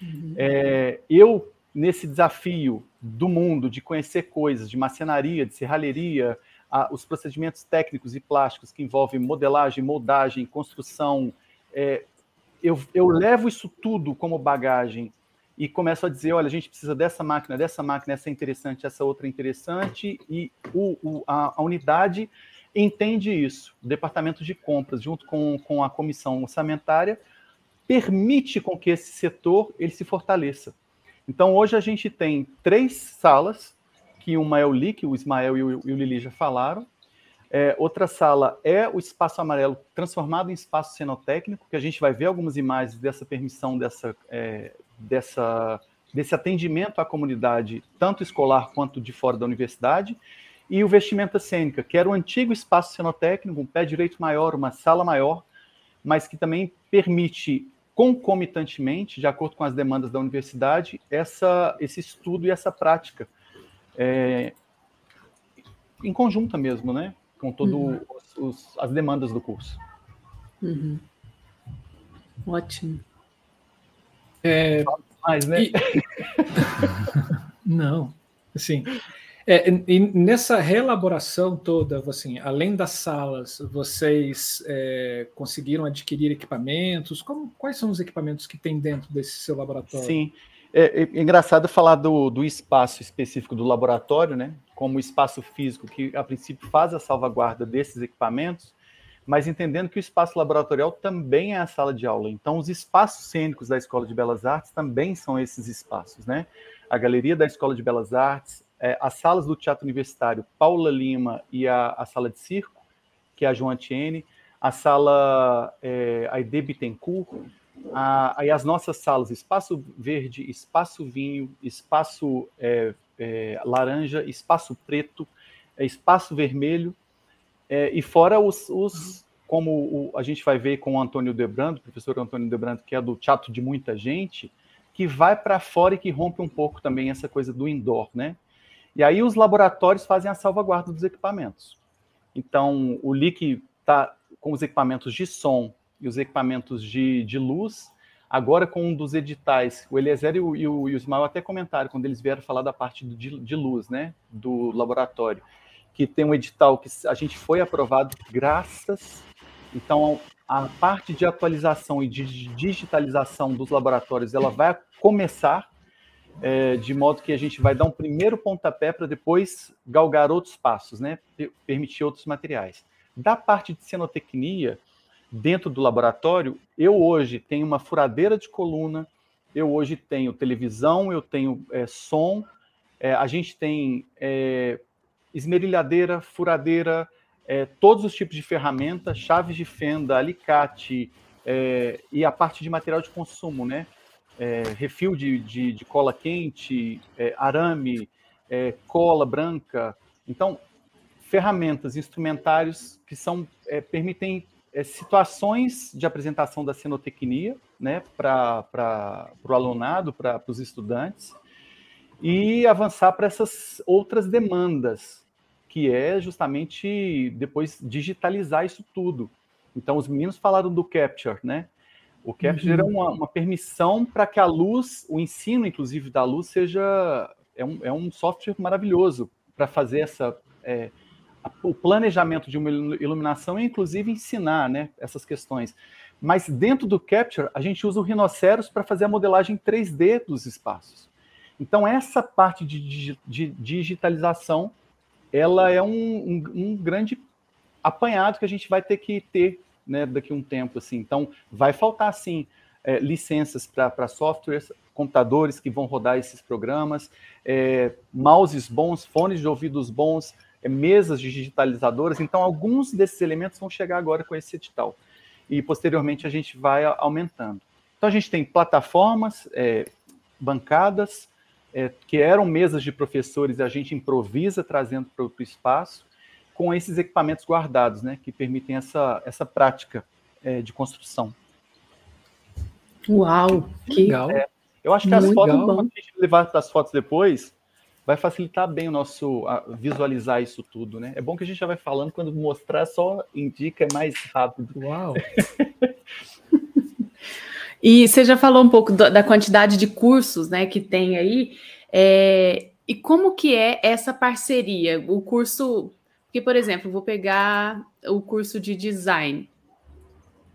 Uhum. É, eu, nesse desafio do mundo de conhecer coisas de macenaria, de serralheria, a, os procedimentos técnicos e plásticos que envolvem modelagem, moldagem, construção, é, eu, eu levo isso tudo como bagagem e começo a dizer, olha, a gente precisa dessa máquina, dessa máquina, essa é interessante, essa outra é interessante, e o, o, a, a unidade entende isso. O departamento de compras, junto com, com a comissão orçamentária, permite com que esse setor ele se fortaleça. Então, hoje a gente tem três salas, que uma é o LIC, o Ismael e o, e o Lili já falaram. É, outra sala é o espaço amarelo transformado em espaço cenotécnico, que a gente vai ver algumas imagens dessa permissão, dessa, é, dessa, desse atendimento à comunidade, tanto escolar quanto de fora da universidade. E o vestimenta cênica, que era o antigo espaço cenotécnico, um pé direito maior, uma sala maior, mas que também permite concomitantemente, de acordo com as demandas da universidade, essa, esse estudo e essa prática é, em conjunta mesmo, né? Com todas uhum. as demandas do curso. Uhum. Ótimo. É, mais, né? E... Não, assim, é, e nessa reelaboração toda, assim, além das salas, vocês é, conseguiram adquirir equipamentos? Como, quais são os equipamentos que tem dentro desse seu laboratório? Sim, É, é, engraçado falar do, do espaço específico do laboratório, né? Como espaço físico que, a princípio, faz a salvaguarda desses equipamentos, mas entendendo que o espaço laboratorial também é a sala de aula. Então, os espaços cênicos da Escola de Belas Artes também são esses espaços, né? A galeria da Escola de Belas Artes, é, as salas do Teatro Universitário Paula Lima e a, a sala de circo, que é a João Tiene, a sala é, Aide Bittencourt, aí as nossas salas, espaço verde, espaço vinho, espaço é, é, laranja, espaço preto, é, espaço vermelho, é, e fora os, os como o, a gente vai ver com o Antônio Debrando, o professor Antônio Debrando, que é do Teatro de Muita Gente, que vai para fora e que rompe um pouco também essa coisa do indoor, né? E aí os laboratórios fazem a salvaguarda dos equipamentos. Então, o LIC está com os equipamentos de som e os equipamentos de, de luz, agora com um dos editais, o Eliezer e o, e o, e o Ismael até comentaram, quando eles vieram falar da parte de, de luz, né, do laboratório, que tem um edital que a gente foi aprovado graças, então a parte de atualização e de digitalização dos laboratórios, ela vai começar, é, de modo que a gente vai dar um primeiro pontapé para depois galgar outros passos, né? Permitir outros materiais. Da parte de cenotecnia, dentro do laboratório, eu hoje tenho uma furadeira de coluna, eu hoje tenho televisão, eu tenho é, som, é, a gente tem é, esmerilhadeira, furadeira, é, todos os tipos de ferramenta, chaves de fenda, alicate é, e a parte de material de consumo, né? É, refil de, de, de, cola quente, arame, cola branca. Então, ferramentas, instrumentários que são permitem é, situações de apresentação da cenotecnia né, para o alunado, para os estudantes, e avançar para essas outras demandas, que é justamente depois digitalizar isso tudo. Então, os meninos falaram do Capture, né? O Capture uhum. é uma, uma permissão para que a luz, o ensino, inclusive, da luz, seja. É um, é um software maravilhoso para fazer essa. É, o planejamento de uma iluminação e, inclusive, ensinar né, essas questões. Mas dentro do Capture, a gente usa o Rhinoceros para fazer a modelagem 3D dos espaços. Então, essa parte de, de digitalização, ela é um, um, um, grande apanhado que a gente vai ter que ter né, daqui a um tempo. Assim. Então, vai faltar, sim, é, licenças para softwares, computadores que vão rodar esses programas, é, mouses bons, fones de ouvidos bons, é, mesas digitalizadoras. Então, alguns desses elementos vão chegar agora com esse edital. E, posteriormente, a gente vai aumentando. Então, a gente tem plataformas, é, bancadas, é, que eram mesas de professores e a gente improvisa trazendo para o espaço, com esses equipamentos guardados, né, que permitem essa, essa prática é, de construção. Uau, que legal! É, eu acho que as fotos, bom. a gente levar as fotos depois, vai facilitar bem o nosso visualizar isso tudo, né? É bom que a gente já vai falando, quando mostrar só indica é mais rápido. Uau! e você já falou um pouco da quantidade de cursos, né, que tem aí. É, e como que é essa parceria? O curso, que por exemplo, vou pegar o curso de design.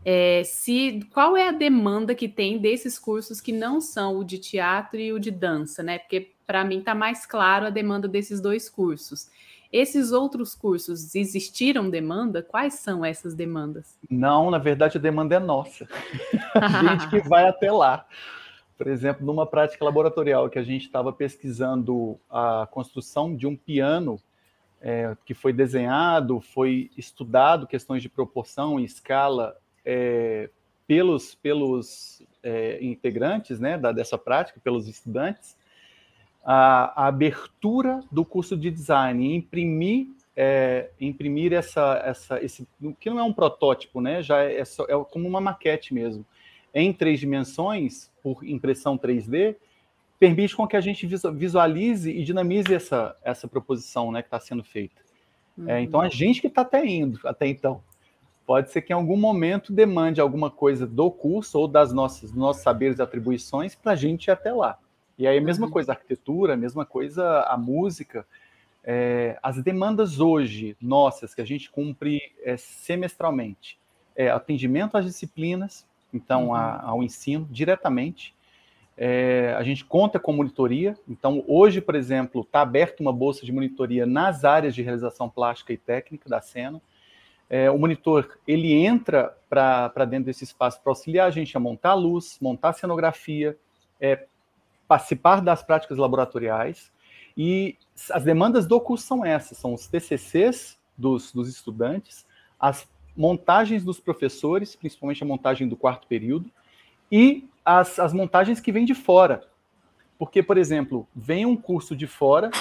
É, se qual é a demanda que tem desses cursos que não são o de teatro e o de dança, né? Porque para mim está mais claro a demanda desses dois cursos. Esses outros cursos existiram demanda? Quais são essas demandas? Não, na verdade a demanda é nossa. a gente que vai até lá. Por exemplo, numa prática laboratorial que a gente estava pesquisando a construção de um piano é, que foi desenhado, foi estudado questões de proporção e escala é, pelos, pelos é, integrantes né, da, dessa prática, pelos estudantes, a, a abertura do curso de design, imprimir é, imprimir essa, essa, esse, que não é um protótipo, né? Já é, é, é, como uma maquete mesmo, em três dimensões, por impressão 3D, permite com que a gente visualize e dinamize essa, essa proposição, né, que está sendo feita. Uhum. É, então a gente que está até indo até então, pode ser que em algum momento demande alguma coisa do curso ou das nossas dos nossos saberes e atribuições para a gente ir até lá. E aí a mesma uhum. coisa a arquitetura, a mesma coisa a música. É, as demandas hoje nossas que a gente cumpre é, semestralmente é atendimento às disciplinas, então uhum. a, ao ensino diretamente, É, a gente conta com monitoria. Então, hoje, por exemplo, está aberta uma bolsa de monitoria nas áreas de realização plástica e técnica da cena. É, o monitor ele entra para dentro desse espaço para auxiliar a gente a montar a luz, montar a cenografia, é, participar das práticas laboratoriais. E as demandas do curso são essas: são os TCCs dos, dos estudantes, as montagens dos professores, principalmente a montagem do quarto período, e as, as montagens que vêm de fora. Porque, por exemplo, vem um curso de fora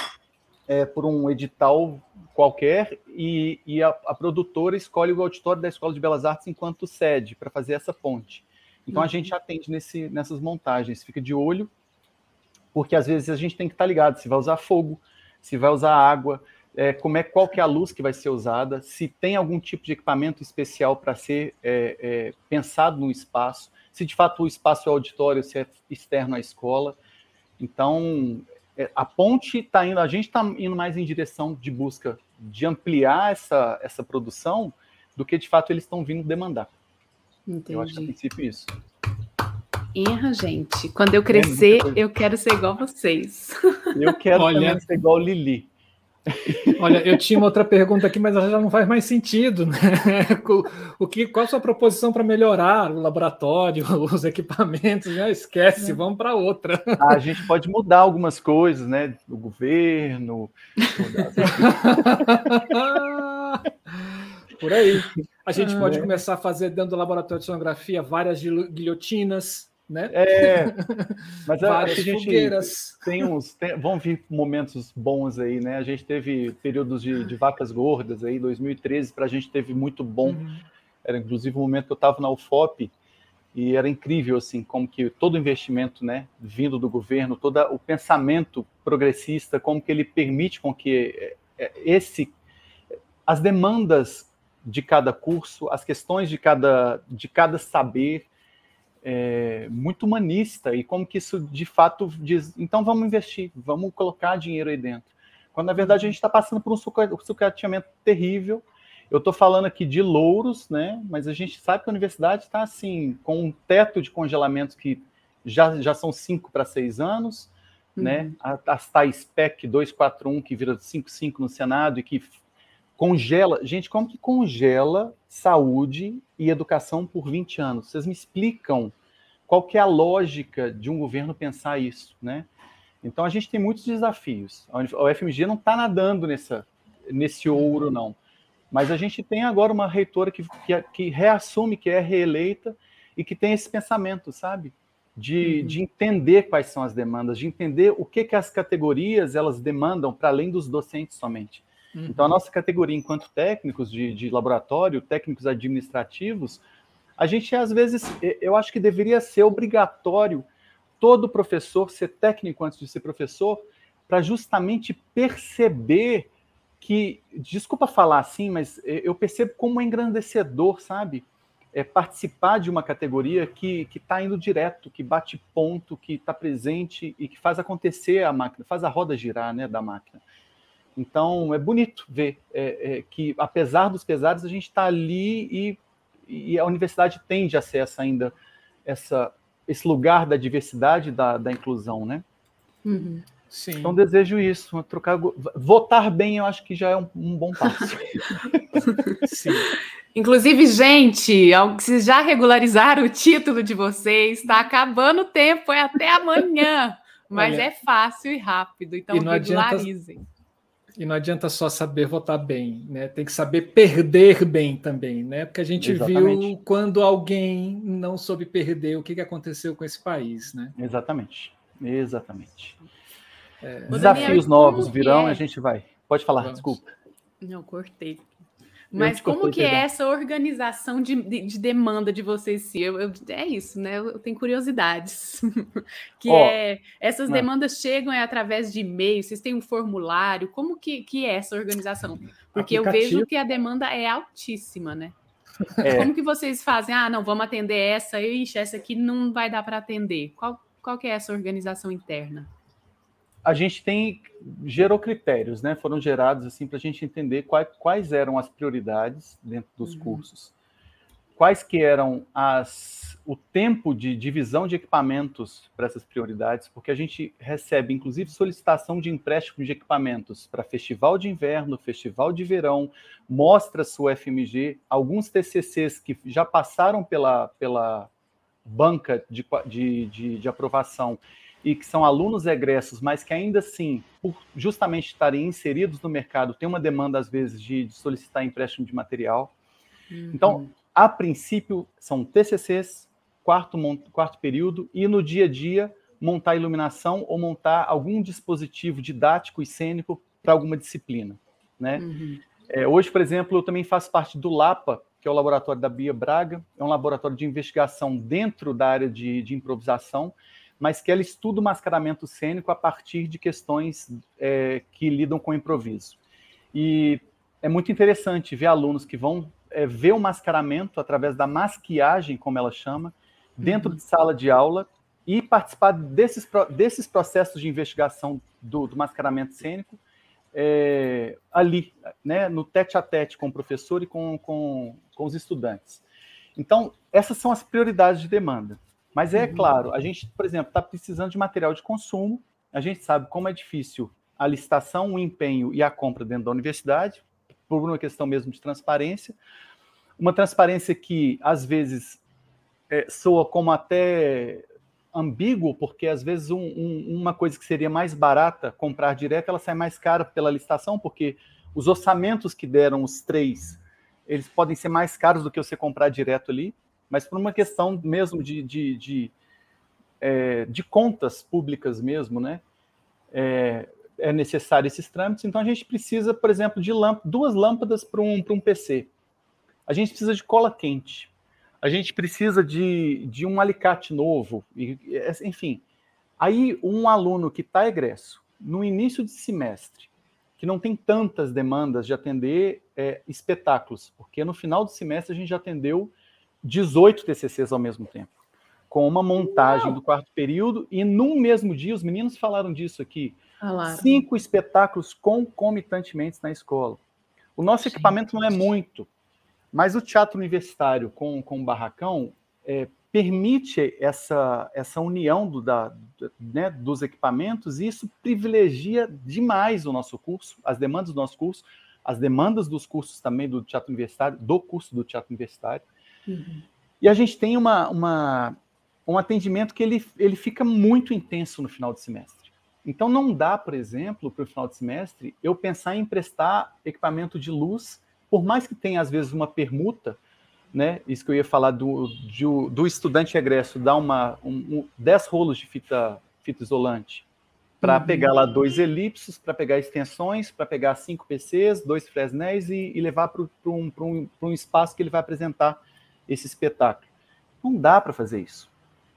é, por um edital qualquer e, e a, a, produtora escolhe o auditório da Escola de Belas Artes enquanto sede para fazer essa ponte. Então uhum. a gente atende nesse, nessas montagens, fica de olho, porque às vezes a gente tem que estar tá ligado se vai usar fogo, se vai usar água, é, como é qual que é a luz que vai ser usada, se tem algum tipo de equipamento especial para ser é, é, pensado no espaço, se de fato o espaço é auditório, se é externo à escola. Então, é, a ponte está indo, a gente está indo mais em direção de busca de ampliar essa, essa produção do que de fato eles estão vindo demandar. Entendi. Eu acho que a princípio é isso. Erra, gente. Quando eu crescer, é eu quero ser igual vocês. Eu quero Olha... ser igual Lili. Olha, eu tinha uma outra pergunta aqui, mas ela já não faz mais sentido. Né? O que, qual a sua proposição para melhorar o laboratório, os equipamentos? Né? Esquece, é. vamos para outra. a gente pode mudar algumas coisas, né? O governo. Por aí. A gente ah, pode é. começar a fazer dentro do laboratório de sonografia várias guilhotinas, né? É, mas Várias a gente fogueiras. tem uns. Tem, vão vir momentos bons aí, né? A gente teve períodos de, de vacas gordas aí, 2013, para a gente teve muito bom. Uhum. Era inclusive o momento que eu estava na UFOP e era incrível assim como que todo investimento, né, vindo do governo, todo o pensamento progressista, como que ele permite com que é, é, esse as demandas de cada curso, as questões de cada de cada saber é, muito humanista e como que isso de fato diz, então vamos investir, vamos colocar dinheiro aí dentro. Quando na verdade a gente está passando por um sucateamento terrível. Eu estou falando aqui de louros, né? Mas a gente sabe que a universidade está assim, com um teto de congelamentos que já, já são cinco para seis anos, né? uhum. né? As tais PEC 241 que vira 55 no Senado e que congela. Gente, como que congela saúde e educação por 20 anos? Vocês me explicam qual que é a lógica de um governo pensar isso, né? Então a gente tem muitos desafios. A UFMG não está nadando nessa, nesse ouro, não. Mas a gente tem agora uma reitora que, que, que reassume que é reeleita e que tem esse pensamento, sabe? De, uhum. de entender quais são as demandas, de entender o que, que as categorias elas demandam para além dos docentes somente. Uhum. Então, a nossa categoria, enquanto técnicos de, de laboratório, técnicos administrativos, a gente, às vezes, eu acho que deveria ser obrigatório todo professor ser técnico antes de ser professor, para justamente perceber que, desculpa falar assim, mas eu percebo como é engrandecedor, sabe? É participar de uma categoria que está indo direto, que bate ponto, que está presente e que faz acontecer a máquina, faz a roda girar né, da máquina. Então, é bonito ver é, é, que, apesar dos pesares, a gente está ali e, e, a universidade tende a ser essa, ainda essa, esse lugar da diversidade da, da inclusão, né? Uhum. Sim. Então, desejo isso. Trocar, votar bem, eu acho que já é um, um bom passo. Sim. Inclusive, gente, vocês já regularizaram o título de vocês, está acabando o tempo, é até amanhã. Mas Olha, é fácil e rápido, então regularizem. Adianta e não adianta só saber votar bem, né? Tem que saber perder bem também, né? Porque a gente Exatamente. viu quando alguém não soube perder, o que, que aconteceu com esse país, né? Exatamente. Exatamente. É... Desafios novos virão, é? a gente vai. Pode falar, Vamos. desculpa. Não, cortei. Mas como que é essa organização de, de, de, demanda de vocês? Eu, eu, é isso, né? Eu, tenho curiosidades. que oh, é essas não. demandas chegam é através de e-mail, vocês têm um formulário, como que, que é essa organização? Porque Aplicativo. eu vejo que a demanda é altíssima, né? É. Como que vocês fazem? Ah, não, vamos atender essa, ixi, essa aqui não vai dar para atender. Qual, qual que é essa organização interna? A gente tem gerou critérios, né? Foram gerados assim para a gente entender quais, quais eram as prioridades dentro dos uhum. cursos, quais que eram as, o tempo de divisão de equipamentos para essas prioridades, porque a gente recebe, inclusive, solicitação de empréstimo de equipamentos para festival de inverno, festival de verão, mostra sua FMG, alguns TCCs que já passaram pela, pela banca de, de, de, de aprovação e que são alunos egressos, mas que ainda assim, por justamente estarem inseridos no mercado, tem uma demanda, às vezes, de, de solicitar empréstimo de material. Uhum. Então, a princípio, são TCCs, quarto, quarto período, e no dia a dia, montar iluminação ou montar algum dispositivo didático e cênico para alguma disciplina. Né? Uhum. É, hoje, por exemplo, eu também faço parte do LAPA, que é o laboratório da Bia Braga, é um laboratório de investigação dentro da área de, de improvisação, mas que ela estuda o mascaramento cênico a partir de questões é, que lidam com improviso. E é muito interessante ver alunos que vão é, ver o mascaramento através da masquiagem, como ela chama, dentro uhum. de sala de aula e participar desses, desses processos de investigação do, do mascaramento cênico é, ali, né, no tete a tete com o professor e com, com, com os estudantes. Então, essas são as prioridades de demanda. Mas é uhum. claro, a gente, por exemplo, está precisando de material de consumo, a gente sabe como é difícil a licitação, o empenho e a compra dentro da universidade, por uma questão mesmo de transparência. Uma transparência que, às vezes, é, soa como até ambíguo, porque às vezes um, um, uma coisa que seria mais barata comprar direto, ela sai mais cara pela licitação, porque os orçamentos que deram os três, eles podem ser mais caros do que você comprar direto ali, mas por uma questão mesmo de, de, de, é, de contas públicas mesmo, né? É, é, necessário esses trâmites, então a gente precisa, por exemplo, de duas lâmpadas para um, um PC. A gente precisa de cola quente a gente precisa de, de um alicate novo, e, enfim. Aí, um aluno que está egresso, no início de semestre, que não tem tantas demandas de atender é, espetáculos, porque no final do semestre a gente já atendeu 18 TCCs ao mesmo tempo, com uma montagem do quarto período, e num mesmo dia, os meninos falaram disso aqui, cinco espetáculos concomitantemente na escola. O nosso equipamento não é muito, mas o teatro universitário com, com o barracão é, permite essa, essa união do, da, né, dos equipamentos e isso privilegia demais o nosso curso, as demandas do nosso curso, as demandas dos cursos também do teatro universitário, do curso do teatro universitário. Uhum. E a gente tem uma, uma, um atendimento que ele, ele fica muito intenso no final do semestre. Então não dá, por exemplo, para o final de semestre, eu pensar em emprestar equipamento de luz por mais que tenha às vezes uma permuta, né? Isso que eu ia falar do, de, do estudante egresso dar uma um, um, 10 rolos de fita, fita isolante para uhum. pegar lá dois elipsos, para pegar extensões, para pegar cinco PCs, dois Fresnéis e, e levar para um, um, um espaço que ele vai apresentar esse espetáculo. Não dá para fazer isso.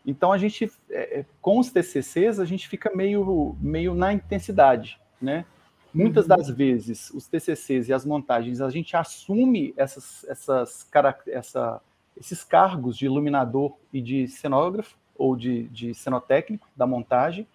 Então a gente, é, é com os TCCs, a gente fica meio, meio na intensidade, né? Muitas das vezes, os TCCs e as montagens, a gente assume essas, essas, essa, esses cargos de iluminador e de cenógrafo, ou de, de cenotécnico da montagem.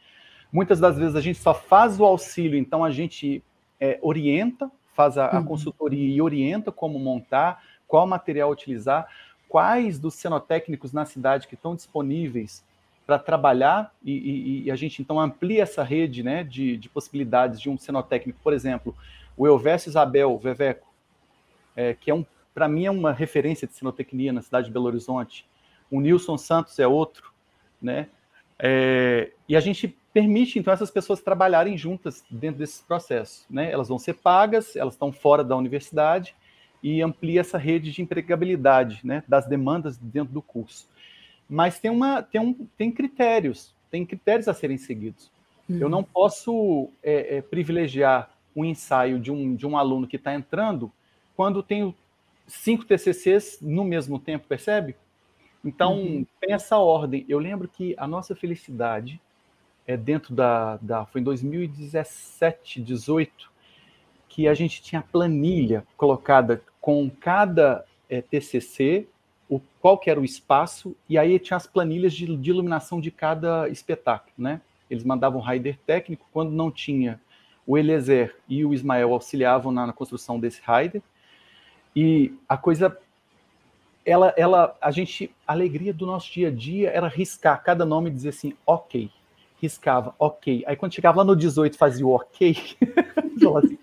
Muitas das vezes a gente só faz o auxílio, então a gente é, orienta, faz a, a uhum. consultoria e orienta como montar, qual material utilizar, quais dos cenotécnicos na cidade que estão disponíveis para trabalhar e, e, e, a gente então amplia essa rede né, de, de possibilidades de um cenotécnico, por exemplo, o Elvésio Isabel Veveco, é, que é um, para mim é uma referência de cenotecnia na cidade de Belo Horizonte. O Nilson Santos é outro, né? É, e a gente permite então essas pessoas trabalharem juntas dentro desses processos, né? Elas vão ser pagas, elas estão fora da universidade e amplia essa rede de empregabilidade, né, das demandas dentro do curso mas tem, uma, tem, um, tem critérios, tem critérios a serem seguidos. Uhum. Eu não posso é, é, privilegiar um ensaio de um, de um aluno que está entrando quando tenho cinco TCCs no mesmo tempo, percebe? Então, uhum. tem essa ordem. Eu lembro que a nossa felicidade é dentro da, da foi em 2017, 18, que a gente tinha planilha colocada com cada é, TCC o, qual que era o espaço, e aí tinha as planilhas de, de iluminação de cada espetáculo, né? Eles mandavam rider técnico, quando não tinha, o Eliezer e o Ismael auxiliavam na, na construção desse rider, e a coisa ela, ela, a gente, a alegria do nosso dia a dia era riscar cada nome e dizer assim, ok, riscava, ok. Aí quando chegava lá no 18 fazia o ok, assim!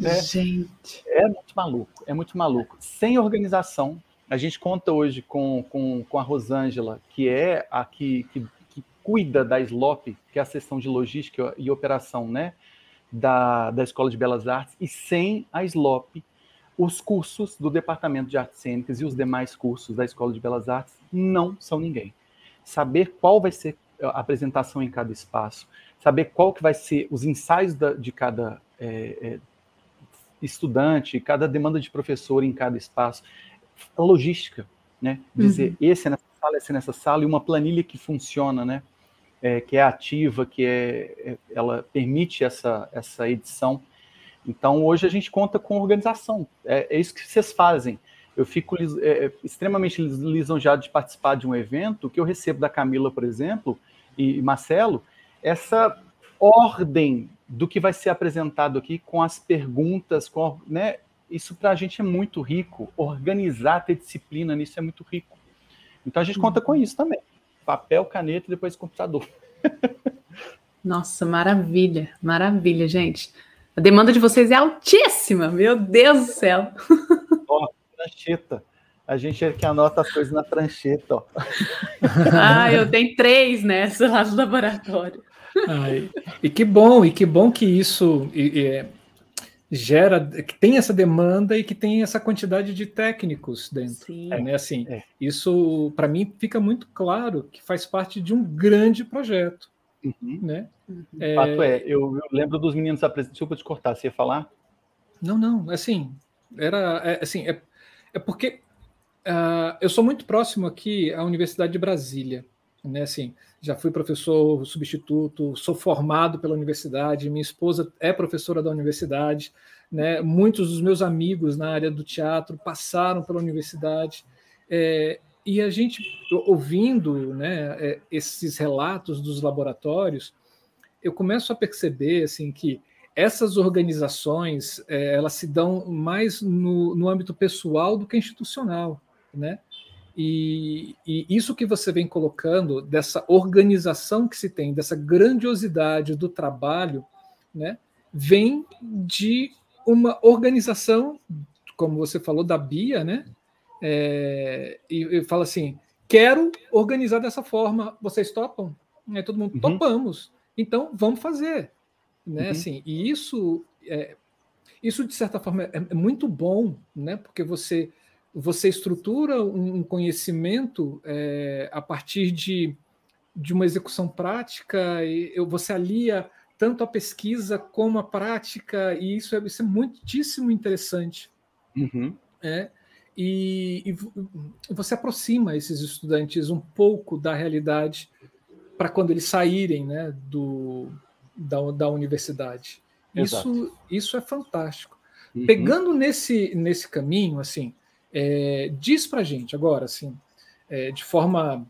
Né? Gente, é muito maluco, é muito maluco. Sem organização, a gente conta hoje com, com, com a Rosângela, que é a que, que, que cuida da SLOP, que é a seção de logística e operação, né? Da, da Escola de Belas Artes, e sem a SLOP, os cursos do Departamento de Artes Cênicas e os demais cursos da Escola de Belas Artes não são ninguém. Saber qual vai ser a apresentação em cada espaço, saber qual que vai ser os ensaios da, de cada é, é, estudante, cada demanda de professor em cada espaço, a logística, né? Dizer uhum. esse é nessa sala, esse é nessa sala e uma planilha que funciona, né? É, que é ativa, que é, é ela permite essa essa edição então, hoje a gente conta com organização. É, é isso que vocês fazem. Eu fico é, é, extremamente lisonjeado de participar de um evento que eu recebo da Camila, por exemplo, e Marcelo, essa ordem do que vai ser apresentado aqui com as perguntas, com, né? Isso para a gente é muito rico. Organizar, ter disciplina nisso é muito rico. Então a gente conta com isso também. Papel, caneta e depois computador. Nossa, maravilha, maravilha, gente. A demanda de vocês é altíssima, meu Deus do céu. Ó, prancheta. A gente é que anota as coisas na prancheta, ó. Ah, eu tenho três nessa lá no laboratório. Ai, e que bom, e que bom que isso é, gera, que tem essa demanda e que tem essa quantidade de técnicos dentro. Sim. Né? Assim, é. Isso, para mim, fica muito claro que faz parte de um grande projeto. Uhum. Né? Uhum. É... Fato é, eu, eu, lembro dos meninos apresentando. Desculpa te cortar, você ia falar? Não, não, assim, era é, assim, é, é porque uh, eu sou muito próximo aqui à Universidade de Brasília, né? Assim, já fui professor substituto, sou formado pela universidade, minha esposa é professora da universidade, né? Muitos dos meus amigos na área do teatro passaram pela universidade. É, e a gente, ouvindo né, é, esses relatos dos laboratórios, eu começo a perceber assim que essas organizações é, elas se dão mais no, no âmbito pessoal do que institucional, né? E, e, isso que você vem colocando dessa organização que se tem, dessa grandiosidade do trabalho, né, vem de uma organização, como você falou da Bia, né, é, e, e fala assim: quero organizar dessa forma, vocês topam? Aí todo mundo, uhum. topamos. Então vamos fazer. Né? Uhum. Assim, e isso, é, isso, de certa forma, é, é, muito bom, né? porque você, você estrutura um conhecimento é, a partir de, de uma execução prática, e você alia tanto a pesquisa como a prática, e isso é, isso é muitíssimo interessante. Uhum. É, e, e você aproxima esses estudantes um pouco da realidade para quando eles saírem né, do, da, da universidade. Isso, isso é fantástico. Uhum. Pegando nesse, nesse caminho, assim, é, diz para gente agora, assim, é, de forma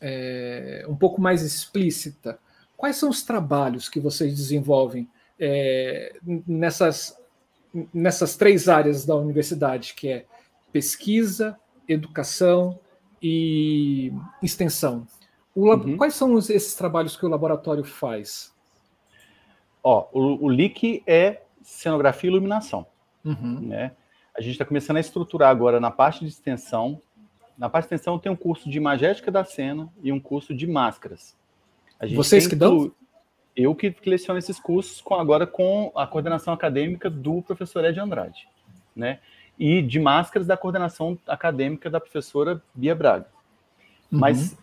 é, um pouco mais explícita, quais são os trabalhos que vocês desenvolvem é, nessas, nessas três áreas da universidade, que é pesquisa, educação e extensão. Uhum. Quais são esses trabalhos que o laboratório faz? Ó, o, o LIC é cenografia e iluminação. Uhum. Né? A gente está começando a estruturar agora na parte de extensão. Na parte de extensão tem um curso de imagética da cena e um curso de máscaras. Vocês que dão? Eu que, leciono esses cursos com, agora com a coordenação acadêmica do professor Ed Andrade. Né? e de máscaras da coordenação acadêmica da professora Bia Braga. Uhum. Mas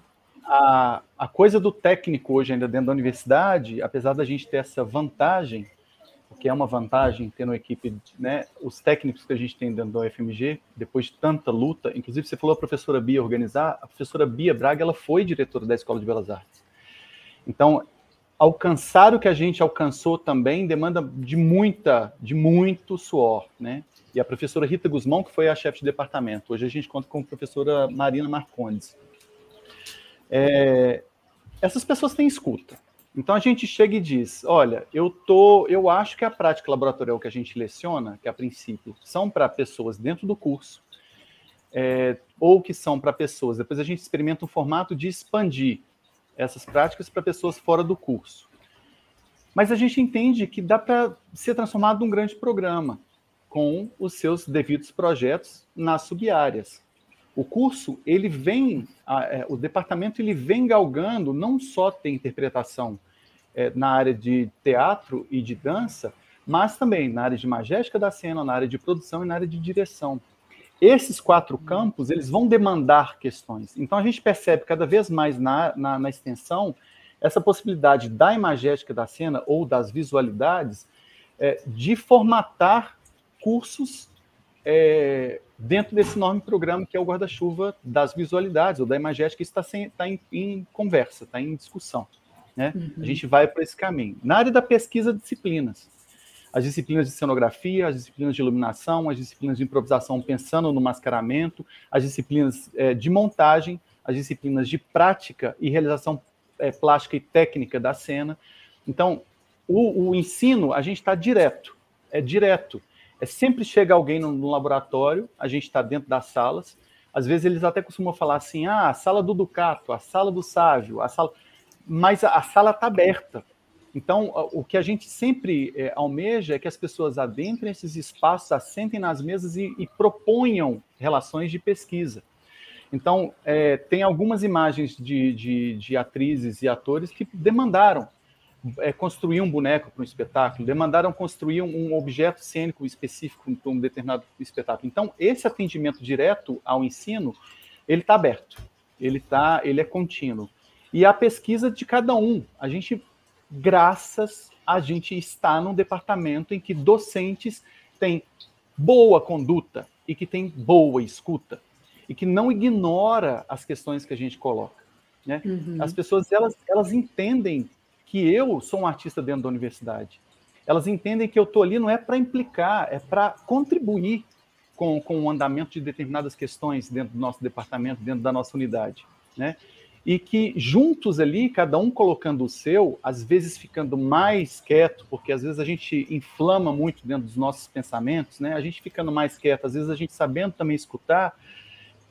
a, a coisa do técnico hoje ainda dentro da universidade, apesar da gente ter essa vantagem, porque é uma vantagem ter uma equipe, né, os técnicos que a gente tem dentro da UFMG, depois de tanta luta, inclusive você falou a professora Bia organizar, a professora Bia Braga, ela foi diretora da Escola de Belas Artes. Então, alcançar o que a gente alcançou também demanda de muita, de muito suor, né? e a professora Rita Guzmão, que foi a chefe de departamento. Hoje a gente conta com a professora Marina Marcondes. É, essas pessoas têm escuta. Então a gente chega e diz: olha, eu tô, eu acho que a prática laboratorial que a gente leciona, que a princípio são para pessoas dentro do curso, é, ou que são para pessoas. Depois a gente experimenta um formato de expandir essas práticas para pessoas fora do curso. Mas a gente entende que dá para ser transformado num grande programa com os seus devidos projetos nas subáreas. O curso, ele vem, é, o departamento ele vem galgando não só ter interpretação é, na área de teatro e de dança, mas também na área de magética da cena, na área de produção e na área de direção. Esses quatro campos, eles vão demandar questões. Então, a gente percebe cada vez mais na, na, na extensão essa possibilidade da imagética da cena ou das visualidades é, de formatar cursos é, dentro desse enorme programa que é o guarda-chuva das visualidades ou da imagética, isso está tá em, em, conversa, está em discussão. Né? Uhum. A gente vai para esse caminho. Na área da pesquisa, disciplinas. As disciplinas de cenografia, as disciplinas de iluminação, as disciplinas de improvisação pensando no mascaramento, as disciplinas é, de montagem, as disciplinas de prática e realização é, plástica e técnica da cena. Então, o, o ensino, a gente está direto, é direto. É sempre chega alguém no, no laboratório, a gente está dentro das salas. Às vezes eles até costumam falar assim: ah, a sala do Ducato, a sala do Sávio, a sala mas a, sala está aberta. Então, o que a gente sempre é, almeja é que as pessoas adentrem esses espaços, assentem nas mesas e, e proponham relações de pesquisa. Então, é, tem algumas imagens de, de, de, atrizes e atores que demandaram é, construir um boneco para um espetáculo, demandaram construir um, um objeto cênico específico para um determinado espetáculo. Então, esse atendimento direto ao ensino, ele está aberto, ele, tá, ele é contínuo e a pesquisa de cada um. A gente, graças a gente estar num departamento em que docentes têm boa conduta e que têm boa escuta e que não ignora as questões que a gente coloca. Né? Uhum. As pessoas elas, elas entendem que eu sou um artista dentro da universidade. Elas entendem que eu estou ali não é para implicar, é para contribuir com, com o andamento de determinadas questões dentro do nosso departamento, dentro da nossa unidade. Né? E que juntos ali, cada um colocando o seu, às vezes ficando mais quieto, porque às vezes a gente inflama muito dentro dos nossos pensamentos, né? A gente ficando mais quieto, às vezes a gente sabendo também escutar,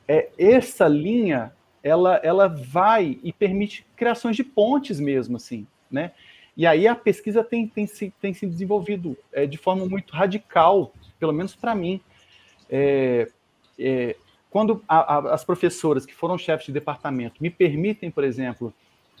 é, essa linha ela, ela vai e permite criações de pontes mesmo, assim, né? E aí a pesquisa tem, tem, se, tem se desenvolvido é, de forma muito radical, pelo menos para mim. É, é, quando a, a, as professoras que foram chefes de departamento me permitem, por exemplo,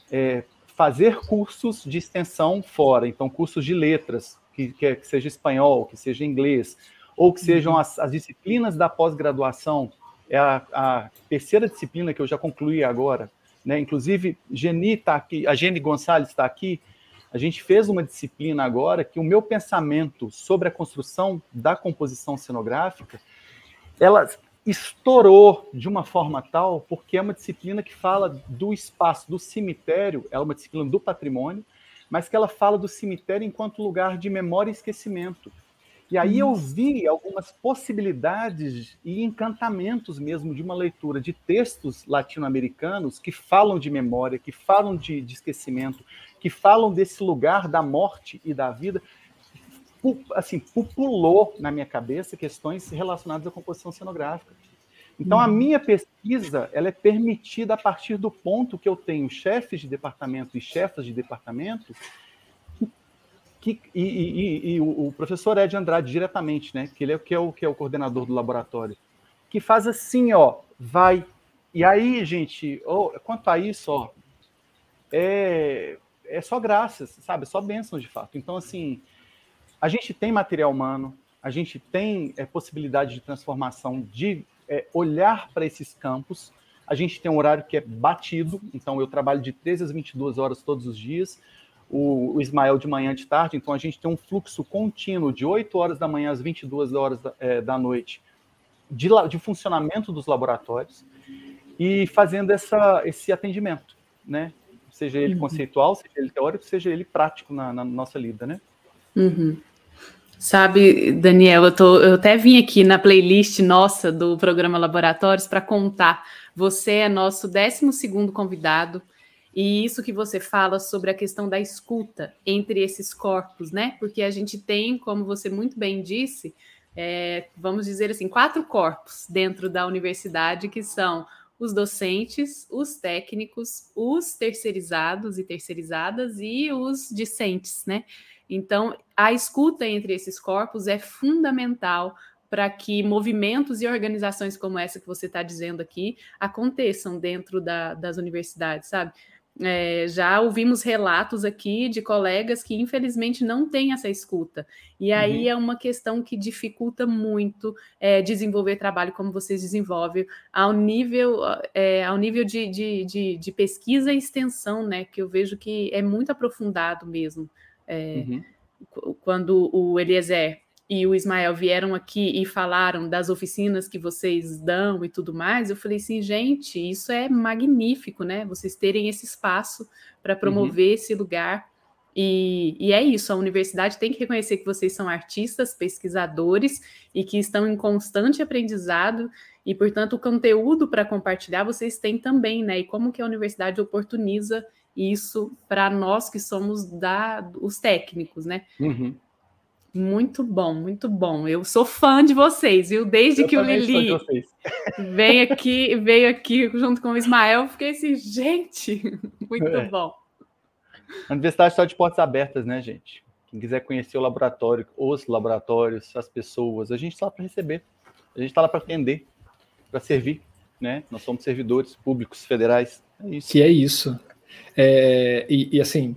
é, fazer cursos de extensão fora, então cursos de letras, que, que, que seja espanhol, que seja inglês, ou que sejam uhum. as, as disciplinas da pós-graduação, é a, a, terceira disciplina que eu já concluí agora, né? Inclusive, Geni está aqui, a Gene Gonçalves está aqui. A gente fez uma disciplina agora que o meu pensamento sobre a construção da composição cenográfica, ela estourou de uma forma tal, porque é uma disciplina que fala do espaço, do cemitério, é uma disciplina do patrimônio, mas que ela fala do cemitério enquanto lugar de memória e esquecimento. E aí eu vi algumas possibilidades e encantamentos mesmo de uma leitura de textos latino-americanos que falam de memória, que falam de, de esquecimento, que falam desse lugar da morte e da vida, assim, pulou na minha cabeça questões relacionadas à composição cenográfica. Então, a uhum. minha pesquisa ela é permitida a partir do ponto que eu tenho chefes de departamento e chefas de departamento que, e, e, e, o professor Ed Andrade diretamente, né, que ele é, que é, o, que é o coordenador do laboratório, que faz assim, ó, vai. E aí, gente, oh, quanto a isso, ó, é, é só graças, sabe? É só bênçãos de fato. Então, assim, a gente tem material humano, a gente tem é, possibilidade de transformação, de é, olhar para esses campos. A gente tem um horário que é batido, então eu trabalho de 13 às 22 horas todos os dias, o, o Ismael de manhã de tarde, então a gente tem um fluxo contínuo de 8 horas da manhã às 22 horas da, é, da noite de, de, funcionamento dos laboratórios e fazendo essa, esse atendimento, né? Seja ele uhum. conceitual, seja ele teórico, seja ele prático na, na nossa lida, né? Uhum. Sabe, Daniel, eu, tô, eu até vim aqui na playlist nossa do programa Laboratórios para contar. Você é nosso 12 convidado E isso que você fala sobre a questão da escuta entre esses corpos, né? Porque a gente tem, como você muito bem disse, é, vamos dizer assim, quatro corpos dentro da universidade que são os docentes, os técnicos, os terceirizados e terceirizadas e os discentes, né? Então, a escuta entre esses corpos é fundamental para que movimentos e organizações como essa que você está dizendo aqui aconteçam dentro da, das universidades, sabe? É, já ouvimos relatos aqui de colegas que infelizmente não têm essa escuta. E aí uhum. é uma questão que dificulta muito é, desenvolver trabalho como vocês desenvolvem, ao nível, é, ao nível de, de, de, de, pesquisa e extensão, né? Que eu vejo que é muito aprofundado mesmo. É, uhum. Quando o Eliezer e o Ismael vieram aqui e falaram das oficinas que vocês dão e tudo mais, eu falei assim, gente, isso é magnífico, né? Vocês terem esse espaço para promover uhum. esse lugar. E, e, é isso, a universidade tem que reconhecer que vocês são artistas, pesquisadores e que estão em constante aprendizado, e, portanto, o conteúdo para compartilhar vocês têm também, né? E como que a universidade oportuniza isso para nós que somos da, os técnicos, né? Uhum. Muito bom, muito bom. Eu sou fã de vocês, viu? Desde eu que o Lili veio aqui, veio aqui junto com o Ismael, fiquei assim, gente, muito é. bom. A universidade está de portas abertas, né, gente? Quem quiser conhecer o laboratório, os laboratórios, as pessoas, a gente está lá para receber, a gente está lá para atender, para servir, né? Nós somos servidores públicos federais. É isso. Que é isso. É, e, e assim,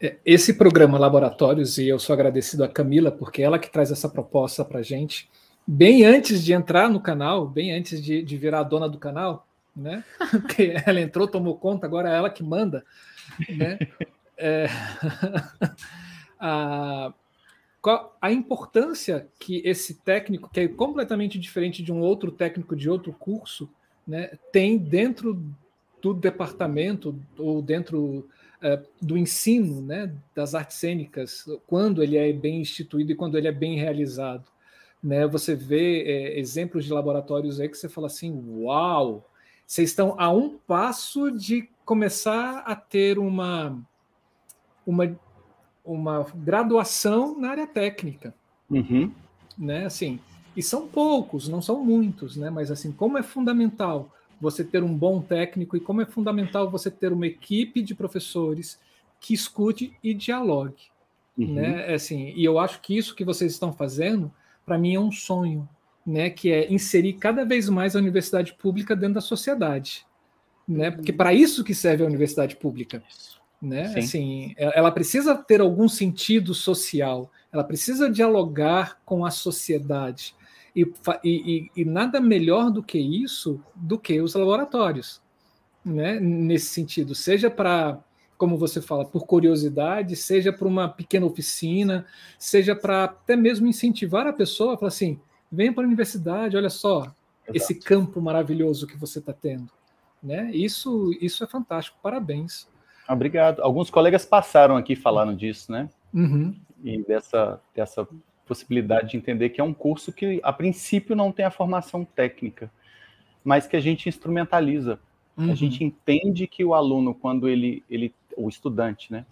é, esse programa Laboratórios, e eu sou agradecido a Camila, porque ela que traz essa proposta para gente, bem antes de entrar no canal, bem antes de, de virar a dona do canal, né? Porque ela entrou, tomou conta, agora é ela que manda, né? É, a, a importância que esse técnico, que é completamente diferente de um outro técnico de outro curso, né, tem dentro do departamento ou dentro é, do ensino né, das artes cênicas, quando ele é bem instituído e quando ele é bem realizado. Né? Você vê é, exemplos de laboratórios aí que você fala assim: uau, vocês estão a um passo de começar a ter uma, uma, uma graduação na área técnica. Uhum. Né? Assim, e são poucos, não são muitos, né? mas assim, como é fundamental você ter um bom técnico e como é fundamental você ter uma equipe de professores que escute e dialogue. Uhum. Né? É assim, e eu acho que isso que vocês estão fazendo, para mim, é um sonho, né? que é inserir cada vez mais a universidade pública dentro da sociedade. Né? Porque para isso que serve a universidade pública. Né? Assim, ela precisa ter algum sentido social, ela precisa dialogar com a sociedade. E, e, e, nada melhor do que isso do que os laboratórios, né? nesse sentido, seja para, como você fala, por curiosidade, seja para uma pequena oficina, seja para até mesmo incentivar a pessoa a falar assim: venha para a universidade, olha só Exato. esse campo maravilhoso que você está tendo. Né? Isso, isso é fantástico, parabéns. Obrigado. Alguns colegas passaram aqui falando disso, né? Uhum. E dessa, dessa possibilidade de entender que é um curso que, a princípio, não tem a formação técnica, mas que a gente instrumentaliza. Uhum. A gente entende que o aluno, quando ele, ele, o estudante, né,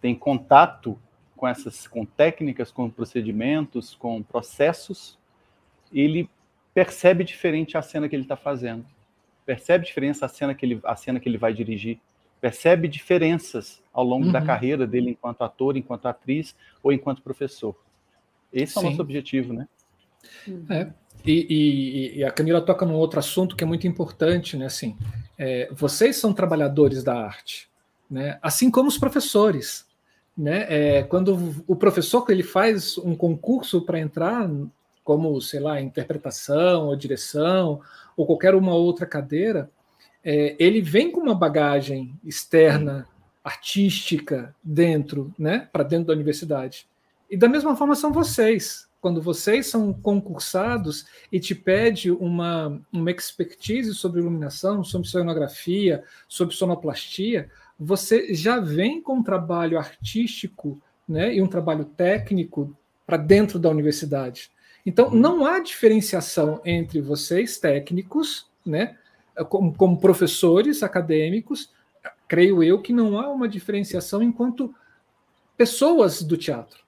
tem contato com essas, com técnicas, com procedimentos, com processos, ele percebe diferente a cena que ele está fazendo, percebe diferença a cena que ele, a cena que ele vai dirigir, percebe diferenças ao longo uhum. da carreira dele enquanto ator, enquanto atriz ou enquanto professor. Esse é o nosso objetivo, né? É. E, e, e, a Camila toca num outro assunto que é muito importante, né? Assim, é, vocês são trabalhadores da arte, né? Assim como os professores, né? É, quando o professor ele faz um concurso para entrar, como sei lá, interpretação ou direção ou qualquer uma outra cadeira, é, ele vem com uma bagagem externa, artística dentro, né? Para dentro da universidade. E da mesma forma são vocês. Quando vocês são concursados e te pede uma, uma expertise sobre iluminação, sobre sonografia, sobre sonoplastia, você já vem com um trabalho artístico né, e um trabalho técnico para dentro da universidade. Então, uhum. não há diferenciação entre vocês, técnicos, né, como, como professores acadêmicos, creio eu que não há uma diferenciação enquanto pessoas do teatro,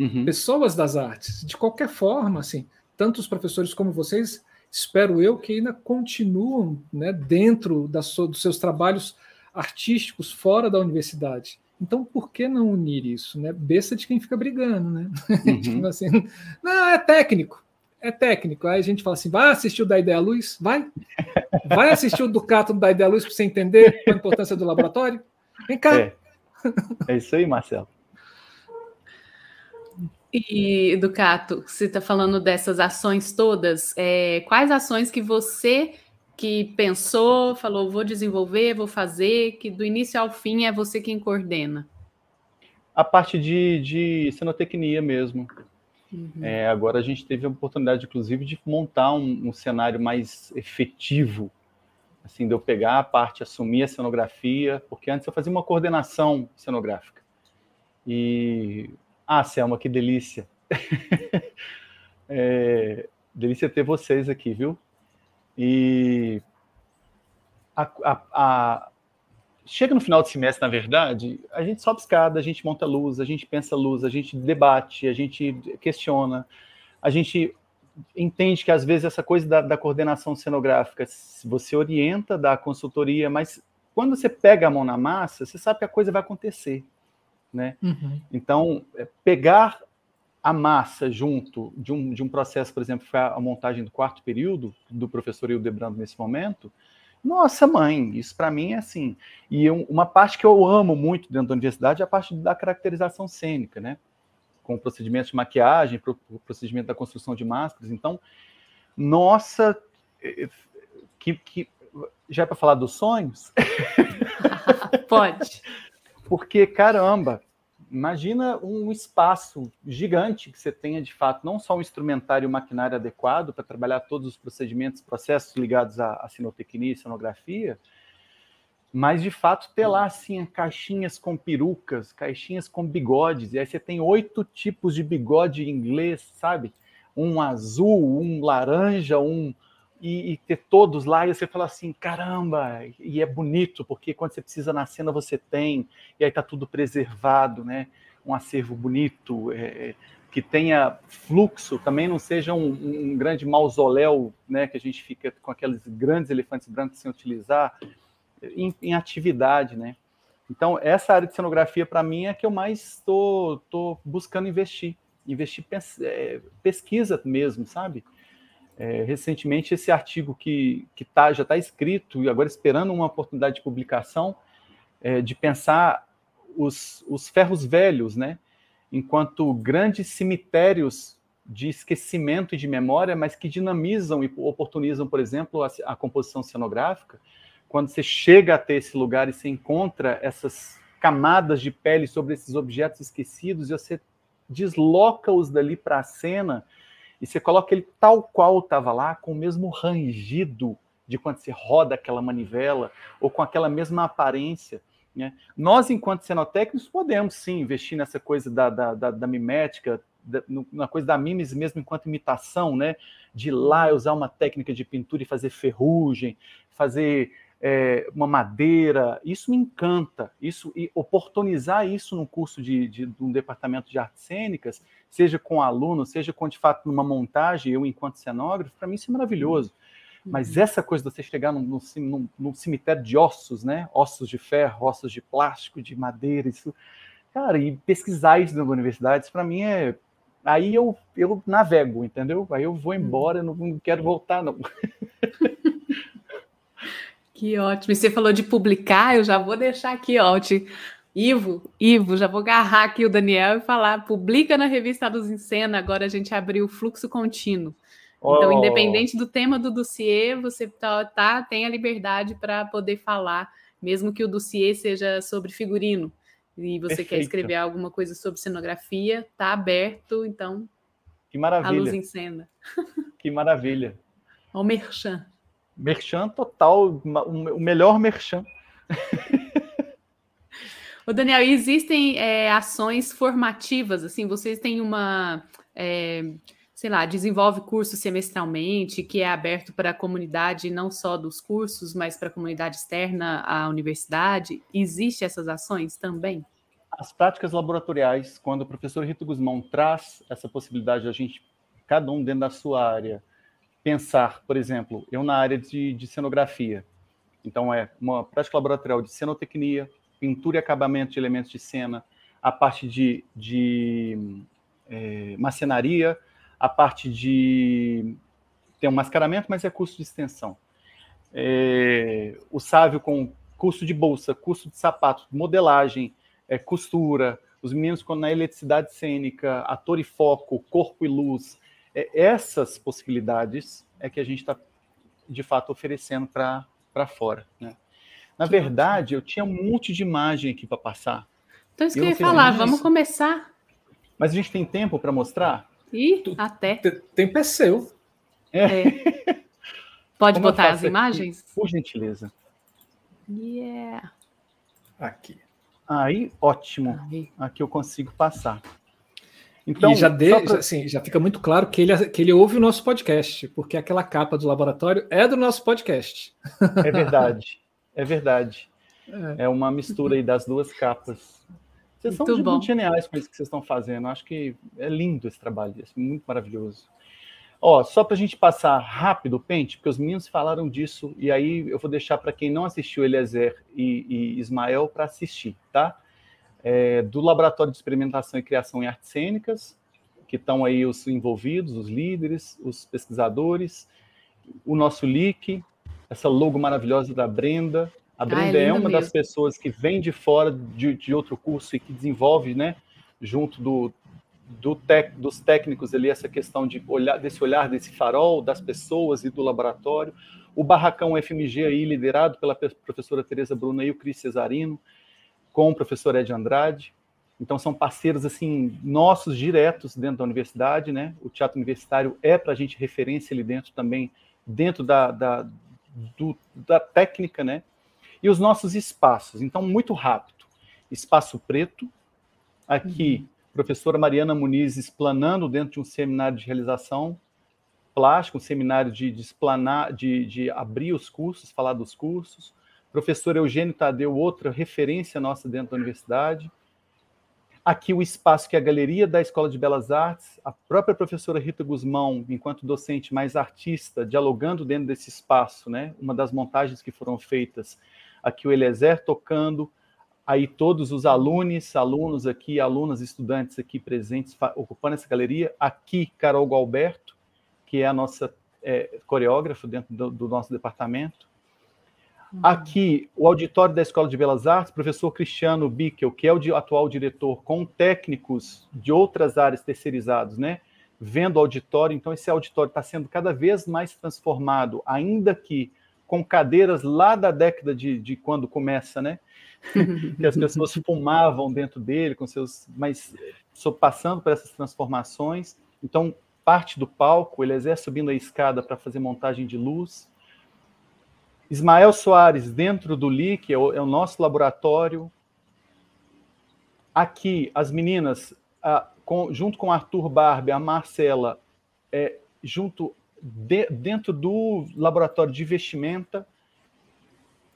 uhum. pessoas das artes. De qualquer forma, assim, tanto os professores como vocês, espero eu que ainda continuam né, dentro da so, dos seus trabalhos artísticos fora da universidade. Então, por que não unir isso? Né? Besta de quem fica brigando, né? Uhum. tipo assim, não, é técnico, é técnico. Aí a gente fala assim: vai assistir o da Ideia Luz? Vai. Vai assistir o Ducato da Ideia Luz para você entender a importância do laboratório? Vem cá. É, é isso aí, Marcelo. E, Ducato, você está falando dessas ações todas, é, quais ações que você que pensou, falou, vou desenvolver, vou fazer, que do início ao fim é você quem coordena? A parte de, de cenotecnia mesmo. Uhum. É, agora a gente teve a oportunidade, inclusive, de montar um, um, cenário mais efetivo, assim, de eu pegar a parte, assumir a cenografia, porque antes eu fazia uma coordenação cenográfica. E ah, Selma, que delícia. é, delícia ter vocês aqui, viu? E a, a, a... chega no final do semestre, na verdade, a gente sobe escada, a gente monta luz, a gente pensa luz, a gente debate, a gente questiona, a gente entende que às vezes essa coisa da, da coordenação cenográfica, você orienta, dá consultoria, mas quando você pega a mão na massa, você sabe que a coisa vai acontecer né? Uhum. Então, é, pegar a massa junto de um, de um processo, por exemplo, foi a montagem do quarto período do professor Hildebrando nesse momento, nossa mãe, isso para mim é assim. E uma parte que eu amo muito dentro da universidade é a parte da caracterização cênica, né? Com procedimentos de maquiagem, o procedimento da construção de máscaras. Então, nossa, é, é, que, que já é para falar dos sonhos? Pode. Porque, caramba, imagina um espaço gigante que você tenha, de fato, não só um instrumentário e maquinário adequado para trabalhar todos os procedimentos, processos ligados à, à sinotecnia e cenografia, mas, de fato, ter lá, assim, caixinhas com perucas, caixinhas com bigodes, e aí você tem oito tipos de bigode inglês, sabe? Um azul, um laranja, um e, e, ter todos lá e você fala assim, caramba, e é bonito, porque quando você precisa na cena você tem, e aí tá tudo preservado, né? Um acervo bonito, é, é que tenha fluxo, também não seja um, um, grande mausoléu, né? Que a gente fica com aqueles grandes elefantes brancos sem utilizar, em, em atividade, né? Então, essa área de cenografia, para mim, é que eu mais estou buscando investir. Investir pes, é, pesquisa mesmo, sabe? É, recentemente, esse artigo que, que tá, já está escrito e agora esperando uma oportunidade de publicação, é, de pensar os, os ferros velhos, né, enquanto grandes cemitérios de esquecimento e de memória, mas que dinamizam e oportunizam, por exemplo, a, a composição cenográfica. Quando você chega até esse lugar e você encontra essas camadas de pele sobre esses objetos esquecidos e você desloca-os dali para a cena e você coloca ele tal qual estava lá, com o mesmo rangido de quando você roda aquela manivela, ou com aquela mesma aparência. Né? Nós, enquanto cenotécnicos, podemos sim investir nessa coisa da, da, da, da mimética, da, na coisa da mimes mesmo enquanto imitação, né? De ir lá usar uma técnica de pintura e fazer ferrugem, fazer é, uma madeira, isso me encanta. Isso e oportunizar isso no curso de, de, de, um departamento de artes cênicas, seja com aluno, seja com de fato numa montagem, eu enquanto cenógrafo, para mim isso é maravilhoso. Uhum. Mas essa coisa de você chegar num, num, num, cemitério de ossos, né? Ossos de ferro, ossos de plástico, de madeira, isso, cara, e pesquisar isso na universidade, para mim é aí eu, eu navego, entendeu? Aí eu vou embora, não, não quero voltar, não. Que ótimo. E você falou de publicar, eu já vou deixar aqui, ó. Te... Ivo, Ivo, já vou agarrar aqui o Daniel e falar: publica na revista Luz em Cena. Agora a gente abriu o fluxo contínuo. Então, oh. Então, independente do tema do dossiê, você tá, tá tem a liberdade para poder falar, mesmo que o dossiê seja sobre figurino. E você Perfeito. quer escrever alguma coisa sobre cenografia, tá aberto, então. Que maravilha. A luz em cena. Que maravilha. O merchan. Merchan total, o melhor merchan. O Daniel, existem é, ações formativas, assim, vocês têm uma. É, sei lá, desenvolve curso semestralmente, que é aberto para a comunidade não só dos cursos, mas para a comunidade externa à universidade? Existem essas ações também? As práticas laboratoriais, quando o professor Rito Guzmão traz essa possibilidade de a gente, cada um dentro da sua área, pensar, por exemplo, eu na área de, de cenografia, então é uma prática laboratorial de cenotecnia, pintura e acabamento de elementos de cena, a parte de, de é, macenaria, a parte de tem um mascaramento, mas é custo de extensão. É, o Sávio com custo de bolsa, custo de sapato, modelagem, é, costura, os meninos com na eletricidade cênica, ator e foco, corpo e luz. É, essas possibilidades é que a gente está, de fato, oferecendo para fora. Né? Na verdade, eu tinha um monte de imagem aqui para passar. Então, isso que eu ia falar, vamos começar. Mas a gente tem tempo para mostrar? E até. Tem Perseu. É. é. Pode Como botar as imagens? Aqui, por gentileza. Yeah. Aqui. Aí, ótimo. Aí. Aqui eu consigo passar. Então, e já, de, pra... já, assim, já fica muito claro que ele, que ele ouve o nosso podcast, porque aquela capa do laboratório é do nosso podcast. É verdade. É verdade. É, é uma mistura aí das duas capas. Vocês muito são muito geniais com isso que vocês estão fazendo. Acho que é lindo esse trabalho, é muito maravilhoso. Ó, só para a gente passar rápido o pente, porque os meninos falaram disso, e aí eu vou deixar para quem não assistiu Eliezer e, e Ismael para assistir, tá? É, do Laboratório de Experimentação e Criação em Artes Cênicas, que estão aí os envolvidos, os líderes, os pesquisadores, o nosso LIC, essa logo maravilhosa da Brenda, a Brenda ah, é, é, uma mesmo. das pessoas que vem de fora de, de outro curso e que desenvolve, né, junto do, do tec, dos técnicos ali, essa questão de olhar, desse olhar, desse farol das pessoas e do laboratório. O Barracão FMG aí, liderado pela professora Tereza Bruna e o Cris Cesarino, com o professor Ed Andrade. Então são parceiros assim nossos diretos dentro da universidade, né? O teatro universitário é para a gente referência ali dentro também, dentro da, da, do, da técnica, né? E os nossos espaços. Então, muito rápido. Espaço Preto, aqui, uhum. professora Mariana Muniz explanando dentro de um seminário de realização plástica, um seminário de, de explanar, de, de abrir os cursos, falar dos cursos. Professor Eugênio Tadeu, outra referência nossa dentro da universidade. Aqui o espaço que é a Galeria da Escola de Belas Artes, a própria professora Rita Guzmão, enquanto docente mais artista, dialogando dentro desse espaço, né? Uma das montagens que foram feitas aqui o Eliezer tocando, aí todos os alunos, alunos aqui, alunas, estudantes aqui presentes ocupando essa galeria, aqui Carol Galberto, que é a nossa é, coreógrafa dentro do, do nosso departamento. Aqui, o auditório da Escola de Belas Artes, professor Cristiano Bickel, que é o atual diretor, com técnicos de outras áreas terceirizados, né? Vendo o auditório. Então, esse auditório está sendo cada vez mais transformado, ainda que com cadeiras lá da década de, de quando começa, né? que as pessoas fumavam dentro dele, com seus, mas passando por essas transformações. Então, parte do palco, ele exerce subindo a escada para fazer montagem de luz. Ismael Soares, dentro do LIC, é o, é o nosso laboratório. Aqui, as meninas, a, com, junto com Arthur Barbie, a Marcela, é, junto de, dentro do laboratório de vestimenta.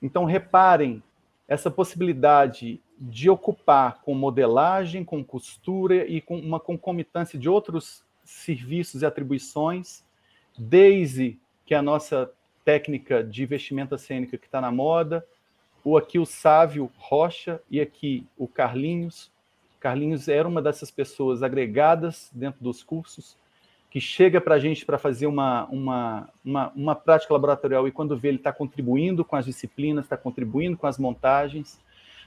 Então, reparem essa possibilidade de ocupar com modelagem, com costura e com uma concomitância de outros serviços e atribuições, desde que a nossa técnica de vestimenta cênica que está na moda, ou aqui o Sávio Rocha e aqui o Carlinhos. Carlinhos era uma dessas pessoas agregadas dentro dos cursos, que chega para a gente para fazer uma, uma, uma, uma, prática laboratorial e quando vê ele está contribuindo com as disciplinas, está contribuindo com as montagens.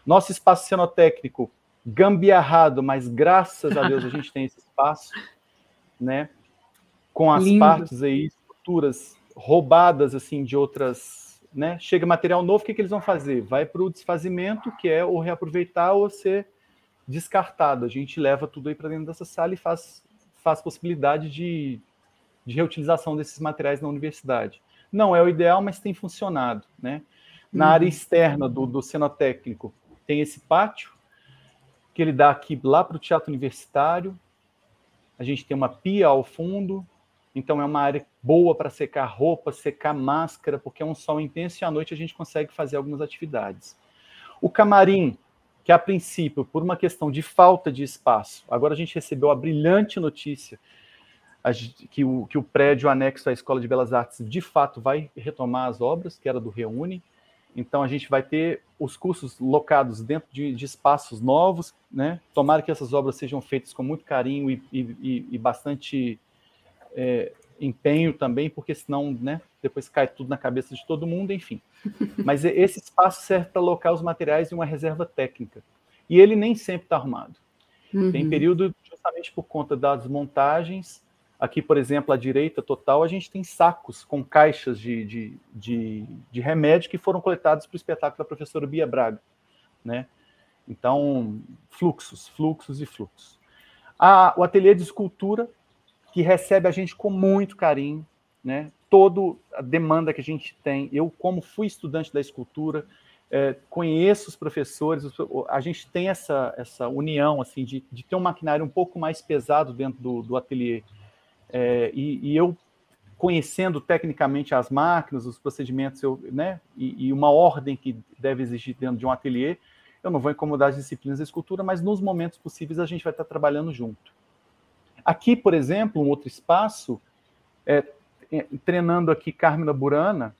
Nosso espaço cenotécnico gambiarrado, mas graças a Deus a gente tem esse espaço, né? Com as Lindo. partes aí, estruturas roubadas assim de outras, né? Chega material novo, o que, que eles vão fazer? Vai para o desfazimento, que é ou reaproveitar ou ser descartado. A gente leva tudo aí para dentro dessa sala e faz faz possibilidade de, de reutilização desses materiais na universidade. Não é o ideal, mas tem funcionado. Né? Na uhum. área externa do, do cenotécnico, tem esse pátio, que ele dá aqui lá para o teatro universitário. a gente tem uma pia ao fundo, então é uma área boa para secar roupa, secar máscara, porque é um sol intenso e à noite a gente consegue fazer algumas atividades. O camarim, que a princípio, por uma questão de falta de espaço, agora a gente recebeu a brilhante notícia que o, que o prédio anexo à Escola de Belas Artes de fato vai retomar as obras, que era do Reúne. Então a gente vai ter os cursos locados dentro de, de espaços novos, né? Tomara que essas obras sejam feitas com muito carinho e, e, e bastante é, empenho também, porque senão, né, depois cai tudo na cabeça de todo mundo, enfim. Mas esse espaço serve para alocar os materiais em uma reserva técnica. E ele nem sempre está arrumado. Uhum. Tem período, justamente por conta das montagens, Aqui, por exemplo, à direita total, a gente tem sacos com caixas de, de, de, de remédio que foram coletados para o espetáculo da professora Bia Braga. Né? Então, fluxos, fluxos e fluxos. A, o ateliê de escultura, que recebe a gente com muito carinho, né? toda a demanda que a gente tem. Eu, como fui estudante da escultura, é, conheço os professores, a gente tem essa, essa união assim de, de ter um maquinário um pouco mais pesado dentro do, do ateliê é, e, e, eu conhecendo tecnicamente as máquinas, os procedimentos, eu, né, e, e, uma ordem que deve existir dentro de um ateliê, eu não vou incomodar as disciplinas da escultura, mas nos momentos possíveis a gente vai estar trabalhando junto. Aqui, por exemplo, um outro espaço, é, é, treinando aqui Carmina Burana,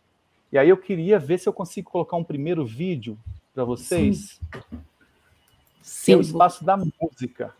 e aí eu queria ver se eu consigo colocar um primeiro vídeo para vocês. Sim. Sim. é o espaço da música.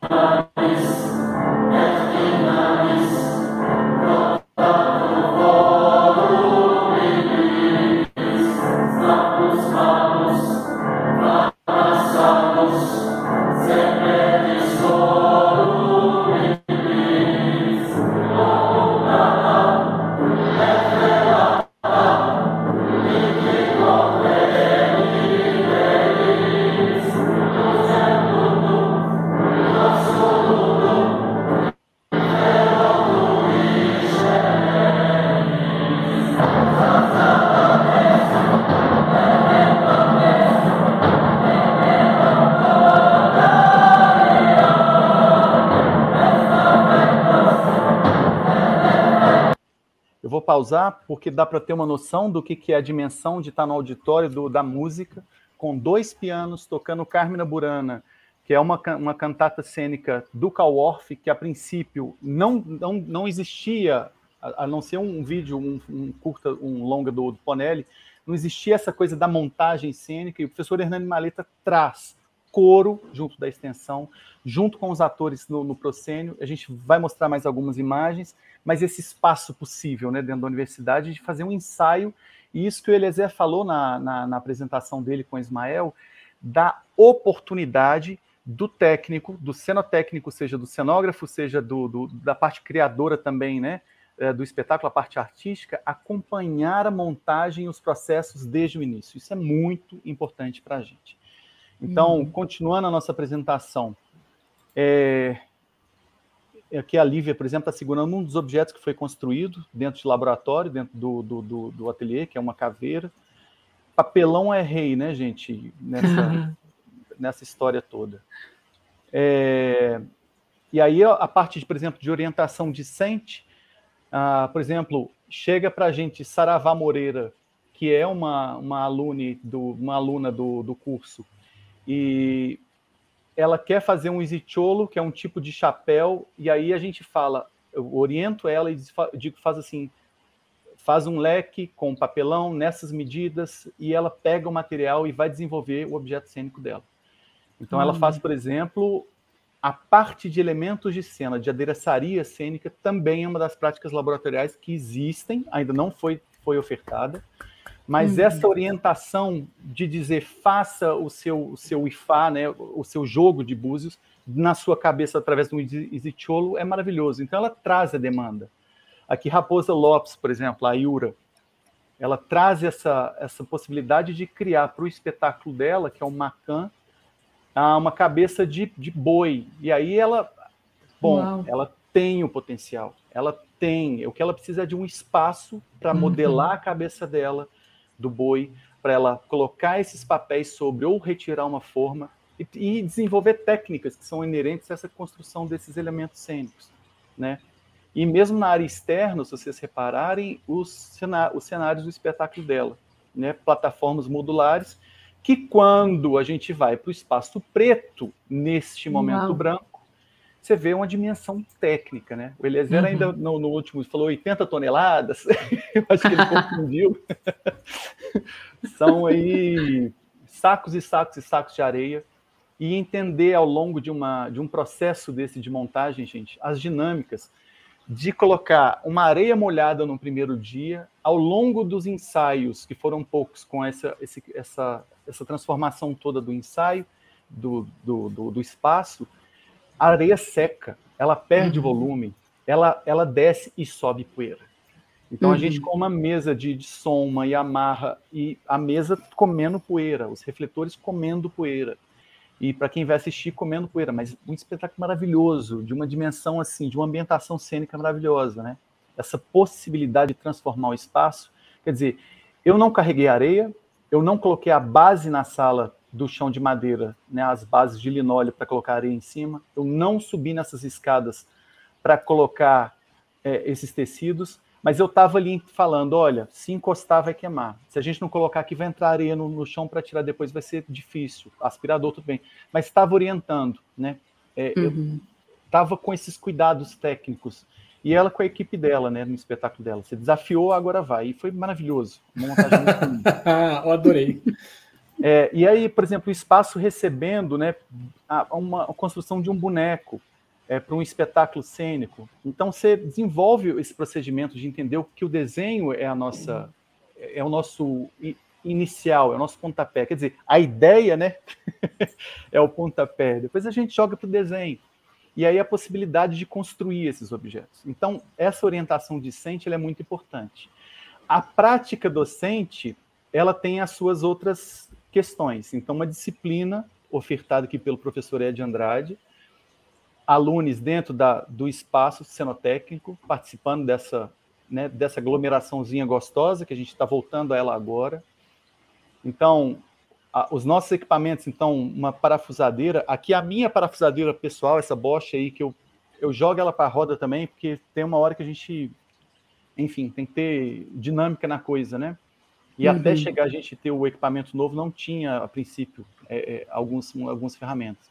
Pausar, porque dá para ter uma noção do que, que é a dimensão de estar no auditório do, da música, com dois pianos tocando Carmina Burana, que é uma, uma cantata cênica do Calworth, que a princípio não, não, não existia, a, a não ser um vídeo, um, um, curta, um longa do, do Ponelli, não existia essa coisa da montagem cênica, e o professor Hernani Maleta traz coro junto da extensão, junto com os atores no, no proscênio. A gente vai mostrar mais algumas imagens, mas esse espaço possível né, dentro da universidade de fazer um ensaio, e isso que o Eliezer falou na, na, na apresentação dele com o Ismael, da oportunidade do técnico, do cenotécnico, seja do cenógrafo, seja do, do, da parte criadora também, né, é, do espetáculo, a parte artística, acompanhar a montagem e os processos desde o início. Isso é muito importante para a gente. Então, uhum. continuando a nossa apresentação, é, aqui a Lívia, por exemplo, está segurando um dos objetos que foi construído dentro de laboratório, dentro do, do, do, do ateliê, que é uma caveira. Papelão é rei, né, gente, nessa, nessa história toda. É, e aí a parte, de, por exemplo, de orientação discente, ah, por exemplo, chega para a gente Saravá Moreira, que é uma, uma, alune do, uma aluna do, do curso, e ela quer fazer um isicholo, que é um tipo de chapéu, e aí a gente fala, eu oriento ela e digo, faz assim, faz um leque com papelão nessas medidas e ela pega o material e vai desenvolver o objeto cênico dela. Então hum. ela faz, por exemplo, a parte de elementos de cena, de adereçaria cênica, também é uma das práticas laboratoriais que existem, ainda não foi, foi ofertada, mas uhum. essa orientação de dizer faça o seu, o seu IFA, né, o seu jogo de búzios, na sua cabeça através do Isicholo é maravilhoso. Então ela traz a demanda. Aqui Raposa Lopes, por exemplo, a Iura, ela traz essa, essa possibilidade de criar para o espetáculo dela, que é o Macan, uma cabeça de, de boi. E aí ela, bom, Uau. ela tem o potencial, ela tem. O que ela precisa é de um espaço para uhum. modelar a cabeça dela, do boi, para ela colocar esses papéis sobre ou retirar uma forma e, e, desenvolver técnicas que são inerentes a essa construção desses elementos cênicos. né? E mesmo na área externa, se vocês repararem, os, os cenários do espetáculo dela, né? Plataformas modulares, que quando a gente vai para o espaço preto, neste momento Uau. branco, você vê uma dimensão técnica, né? O Eliezer uhum. ainda no, no, último falou 80 toneladas, eu acho que ele confundiu. São aí sacos e sacos e sacos de areia e entender ao longo de, uma, de um processo desse de montagem, gente, as dinâmicas de colocar uma areia molhada no primeiro dia, ao longo dos ensaios, que foram poucos, com essa, esse, essa, essa transformação toda do ensaio, do, do, do, do espaço, a areia seca, ela perde uhum. volume, ela, ela desce e sobe poeira. Então uhum. a gente com uma mesa de, de soma e amarra, e a mesa comendo poeira, os refletores comendo poeira e para quem vai assistir comendo poeira, mas um espetáculo maravilhoso, de uma dimensão assim, de uma ambientação cênica maravilhosa, né? Essa possibilidade de transformar o espaço, quer dizer, eu não carreguei areia, eu não coloquei a base na sala do chão de madeira, né, as bases de linóleo para colocar areia em cima, eu não subi nessas escadas para colocar é, esses tecidos, mas eu estava ali falando, olha, se encostar vai queimar. Se a gente não colocar aqui, vai entrar areia no, no chão para tirar depois, vai ser difícil. Aspirador, tudo bem. Mas estava orientando, né? É, uhum. Eu estava com esses cuidados técnicos. E ela com a equipe dela, né, no espetáculo dela. Você desafiou, agora vai. E foi maravilhoso. Uma montagem muito eu adorei. É, e aí, por exemplo, o espaço recebendo né, uma, a construção de um boneco é, para um espetáculo cênico. Então você desenvolve esse procedimento de entender que o desenho é a nossa é o nosso inicial, é o nosso pontapé. Quer dizer, a ideia, né, é o pontapé. Depois a gente joga para o desenho. E aí a possibilidade de construir esses objetos. Então, essa orientação discente é muito importante. A prática docente, ela tem as suas outras questões. Então, uma disciplina ofertada aqui pelo professor Ed Andrade, alunos dentro da, do espaço cenotécnico, participando dessa, né, dessa aglomeraçãozinha gostosa, que a gente está voltando a ela agora. Então, a, os nossos equipamentos, então, uma parafusadeira, aqui a minha parafusadeira pessoal, essa Bosch aí, que eu, eu jogo ela para a roda também, porque tem uma hora que a gente, enfim, tem que ter dinâmica na coisa, né? E uhum. até chegar a gente ter o equipamento novo, não tinha, a princípio, é, é, alguns, algumas ferramentas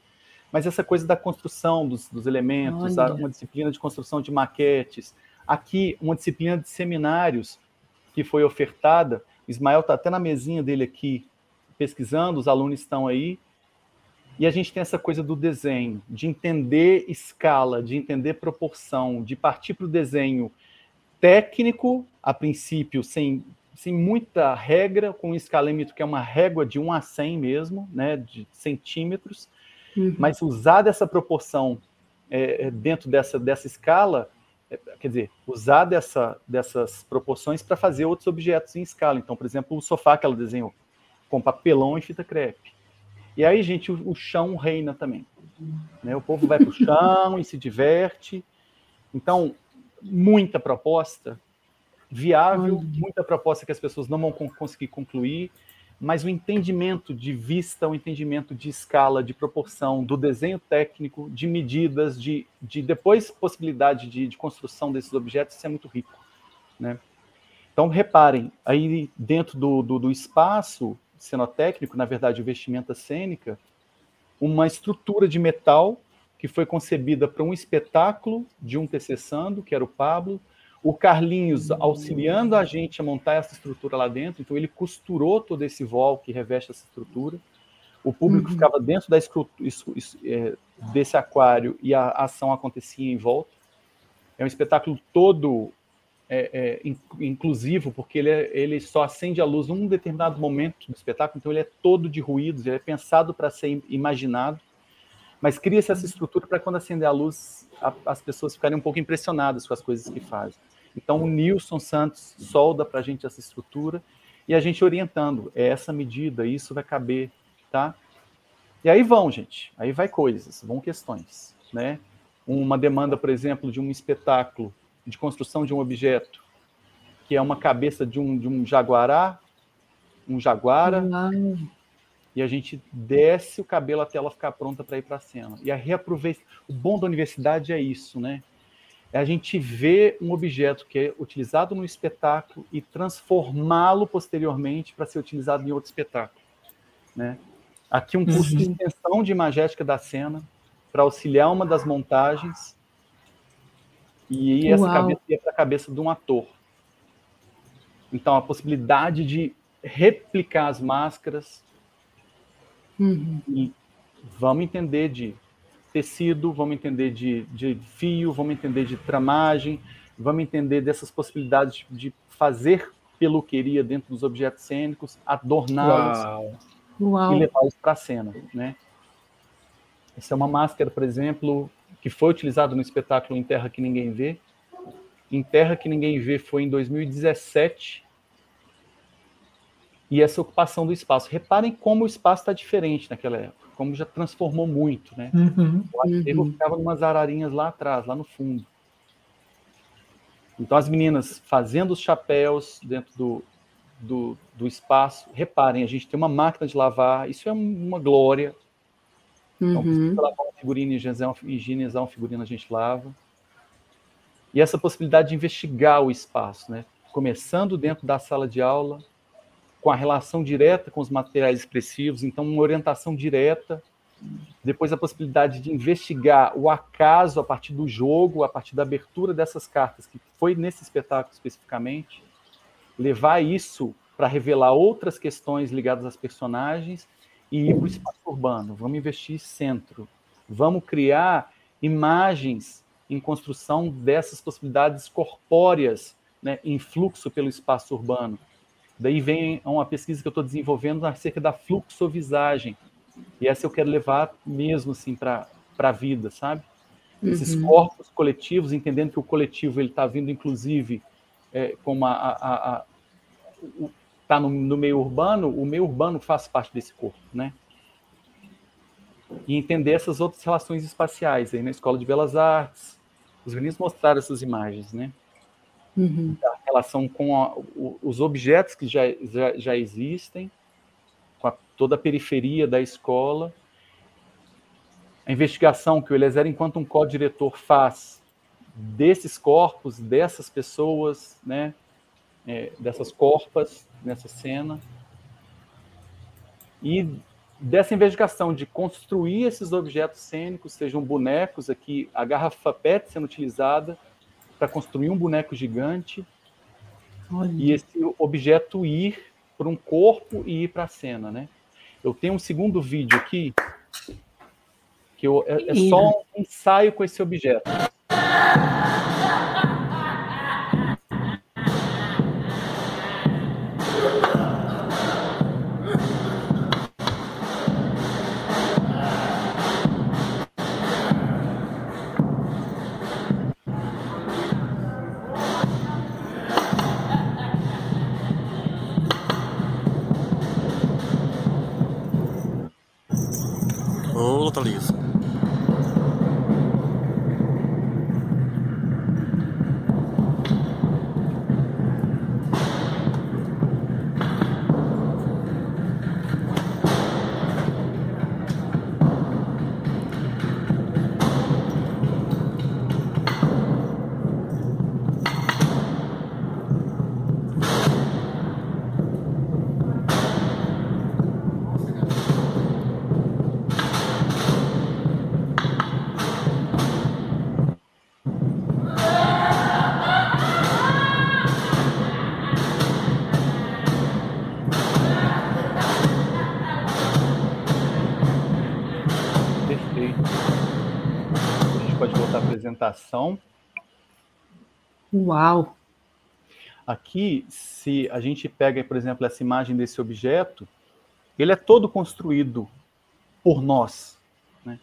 mas essa coisa da construção dos, dos elementos, uma disciplina de construção de maquetes. Aqui, uma disciplina de seminários que foi ofertada. O Ismael está até na mesinha dele aqui, pesquisando, os alunos estão aí. E a gente tem essa coisa do desenho, de entender escala, de entender proporção, de partir para o desenho técnico, a princípio, sem, sem muita regra, com um escalêmetro que é uma régua de 1 a 100 mesmo, né, de centímetros, Uhum. Mas usar dessa proporção é, é, dentro dessa, dessa escala, é, quer dizer, usar dessa, dessas proporções para fazer outros objetos em escala. Então, por exemplo, o sofá que ela desenhou, com papelão e fita crepe. E aí, gente, o, o chão reina também. Né? O povo vai para o chão e se diverte. Então, muita proposta viável, muita proposta que as pessoas não vão conseguir concluir, mas o entendimento de vista, o entendimento de escala, de proporção, do desenho técnico, de medidas, de, de depois possibilidade de, de construção desses objetos, isso é muito rico. Né? Então, reparem, aí dentro do, do, do espaço cenotécnico, na verdade, vestimenta cênica, uma estrutura de metal que foi concebida para um espetáculo de um TC Sando, que era o Pablo, o Carlinhos auxiliando a gente a montar essa estrutura lá dentro, então ele costurou todo esse vol que reveste essa estrutura. O público uhum. ficava dentro da é, desse aquário e a ação acontecia em volta. É um espetáculo todo é, é, inclusivo, porque ele, é, ele só acende a luz num determinado momento do espetáculo, então ele é todo de ruídos, ele é pensado para ser imaginado, mas cria-se essa estrutura para quando acender a luz, a, as pessoas ficarem um pouco impressionadas com as coisas que fazem. Então, o Nilson Santos solda para a gente essa estrutura e a gente orientando, é essa medida, isso vai caber, tá? E aí vão, gente, aí vai coisas, vão questões, né? Uma demanda, por exemplo, de um espetáculo de construção de um objeto, que é uma cabeça de um, de um jaguará, um jaguara, e a gente desce o cabelo até ela ficar pronta para ir para a cena. E a reaproveita. O bom da universidade é isso, né? É a gente ver um objeto que é utilizado no espetáculo e transformá-lo posteriormente para ser utilizado em outro espetáculo. Né? Aqui um curso uhum. de extensão de imagética da cena para auxiliar uma das montagens e essa Uau. cabeça ia para a cabeça de um ator. Então a possibilidade de replicar as máscaras uhum. e vamos entender de tecido, vamos entender de, de fio, vamos entender de tramagem, vamos entender dessas possibilidades de fazer peluqueria dentro dos objetos cênicos, adorná-los e levá-los para a cena, né? Essa é uma máscara, por exemplo, que foi utilizada no espetáculo Em Terra que Ninguém Vê. Em Terra que Ninguém Vê foi em 2017. E essa ocupação do espaço. Reparem como o espaço está diferente naquela época como já transformou muito, né? Uhum, o aterro uhum. ficava umas ararinhas lá atrás, lá no fundo. Então as meninas fazendo os chapéus dentro do, do, do espaço. Reparem, a gente tem uma máquina de lavar, isso é uma glória. Então, uhum. Lavar uma figurina e higienizar uma figurina, a gente lava. E essa possibilidade de investigar o espaço, né? Começando dentro da sala de aula, com a relação direta com os materiais expressivos, então uma orientação direta, depois a possibilidade de investigar o acaso a partir do jogo, a partir da abertura dessas cartas, que foi nesse espetáculo especificamente, levar isso para revelar outras questões ligadas às personagens e ir para o espaço urbano. Vamos investir centro, vamos criar imagens em construção dessas possibilidades corpóreas né, em fluxo pelo espaço urbano. Daí vem uma pesquisa que eu estou desenvolvendo acerca da fluxovisagem. E essa eu quero levar mesmo assim para a vida, sabe? Uhum. Esses corpos coletivos, entendendo que o coletivo ele está vindo, inclusive, é, como a, está no, no, meio urbano, o meio urbano faz parte desse corpo, né? E entender essas outras relações espaciais aí na Escola de Belas Artes. Os meninos mostraram essas imagens, né? Uhum. A relação com a, o, os objetos que já, já, já existem, com a, toda a periferia da escola. A investigação que o Eliezer, enquanto um co-diretor, faz desses corpos, dessas pessoas, né, é, dessas corpas nessa cena. E dessa investigação de construir esses objetos cênicos, sejam bonecos aqui, a garrafa PET sendo utilizada para construir um boneco gigante Olha. e esse objeto ir para um corpo e ir para a cena, né? Eu tenho um segundo vídeo aqui que eu, é, é só um ensaio com esse objeto. Olá, tá Thalissa. Apresentação. Uau! Aqui, se a gente pega, por exemplo, essa imagem desse objeto, ele é todo construído por nós. Né?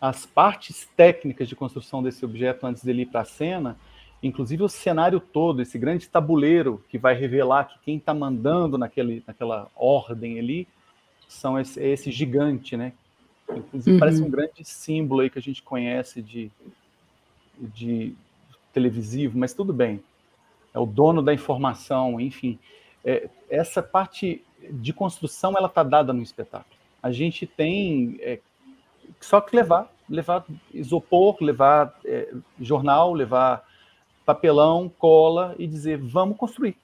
As partes técnicas de construção desse objeto antes dele ir para a cena, inclusive o cenário todo, esse grande tabuleiro que vai revelar que quem está mandando naquele, naquela ordem ali são esse, esse gigante, né? Inclusive uhum. parece um grande símbolo aí que a gente conhece de, de televisivo, mas tudo bem. É o dono da informação, enfim. É, essa parte de construção ela está dada no espetáculo. A gente tem é, só que levar, levar isopor, levar é, jornal, levar papelão, cola e dizer vamos construir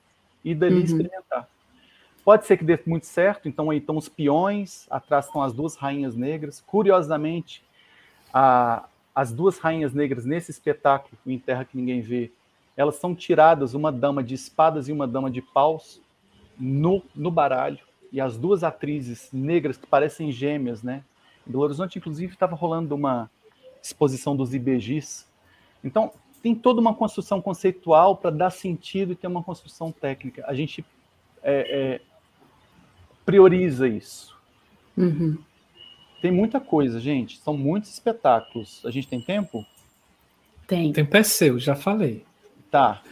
e dali uhum. experimentar. Pode ser que dê muito certo, então aí estão os peões, atrás estão as duas rainhas negras. Curiosamente, a, as duas rainhas negras nesse espetáculo, o Em Terra que Ninguém Vê, elas são tiradas, uma dama de espadas e uma dama de paus, no, no baralho. E as duas atrizes negras, que parecem gêmeas, né? Em Belo Horizonte, inclusive, estava rolando uma exposição dos IBGs. Então, tem toda uma construção conceitual para dar sentido e ter uma construção técnica. A gente é, é, prioriza isso. Uhum. Tem muita coisa, gente. São muitos espetáculos. A gente tem tempo? Tem. O tempo é seu, já falei. Tá.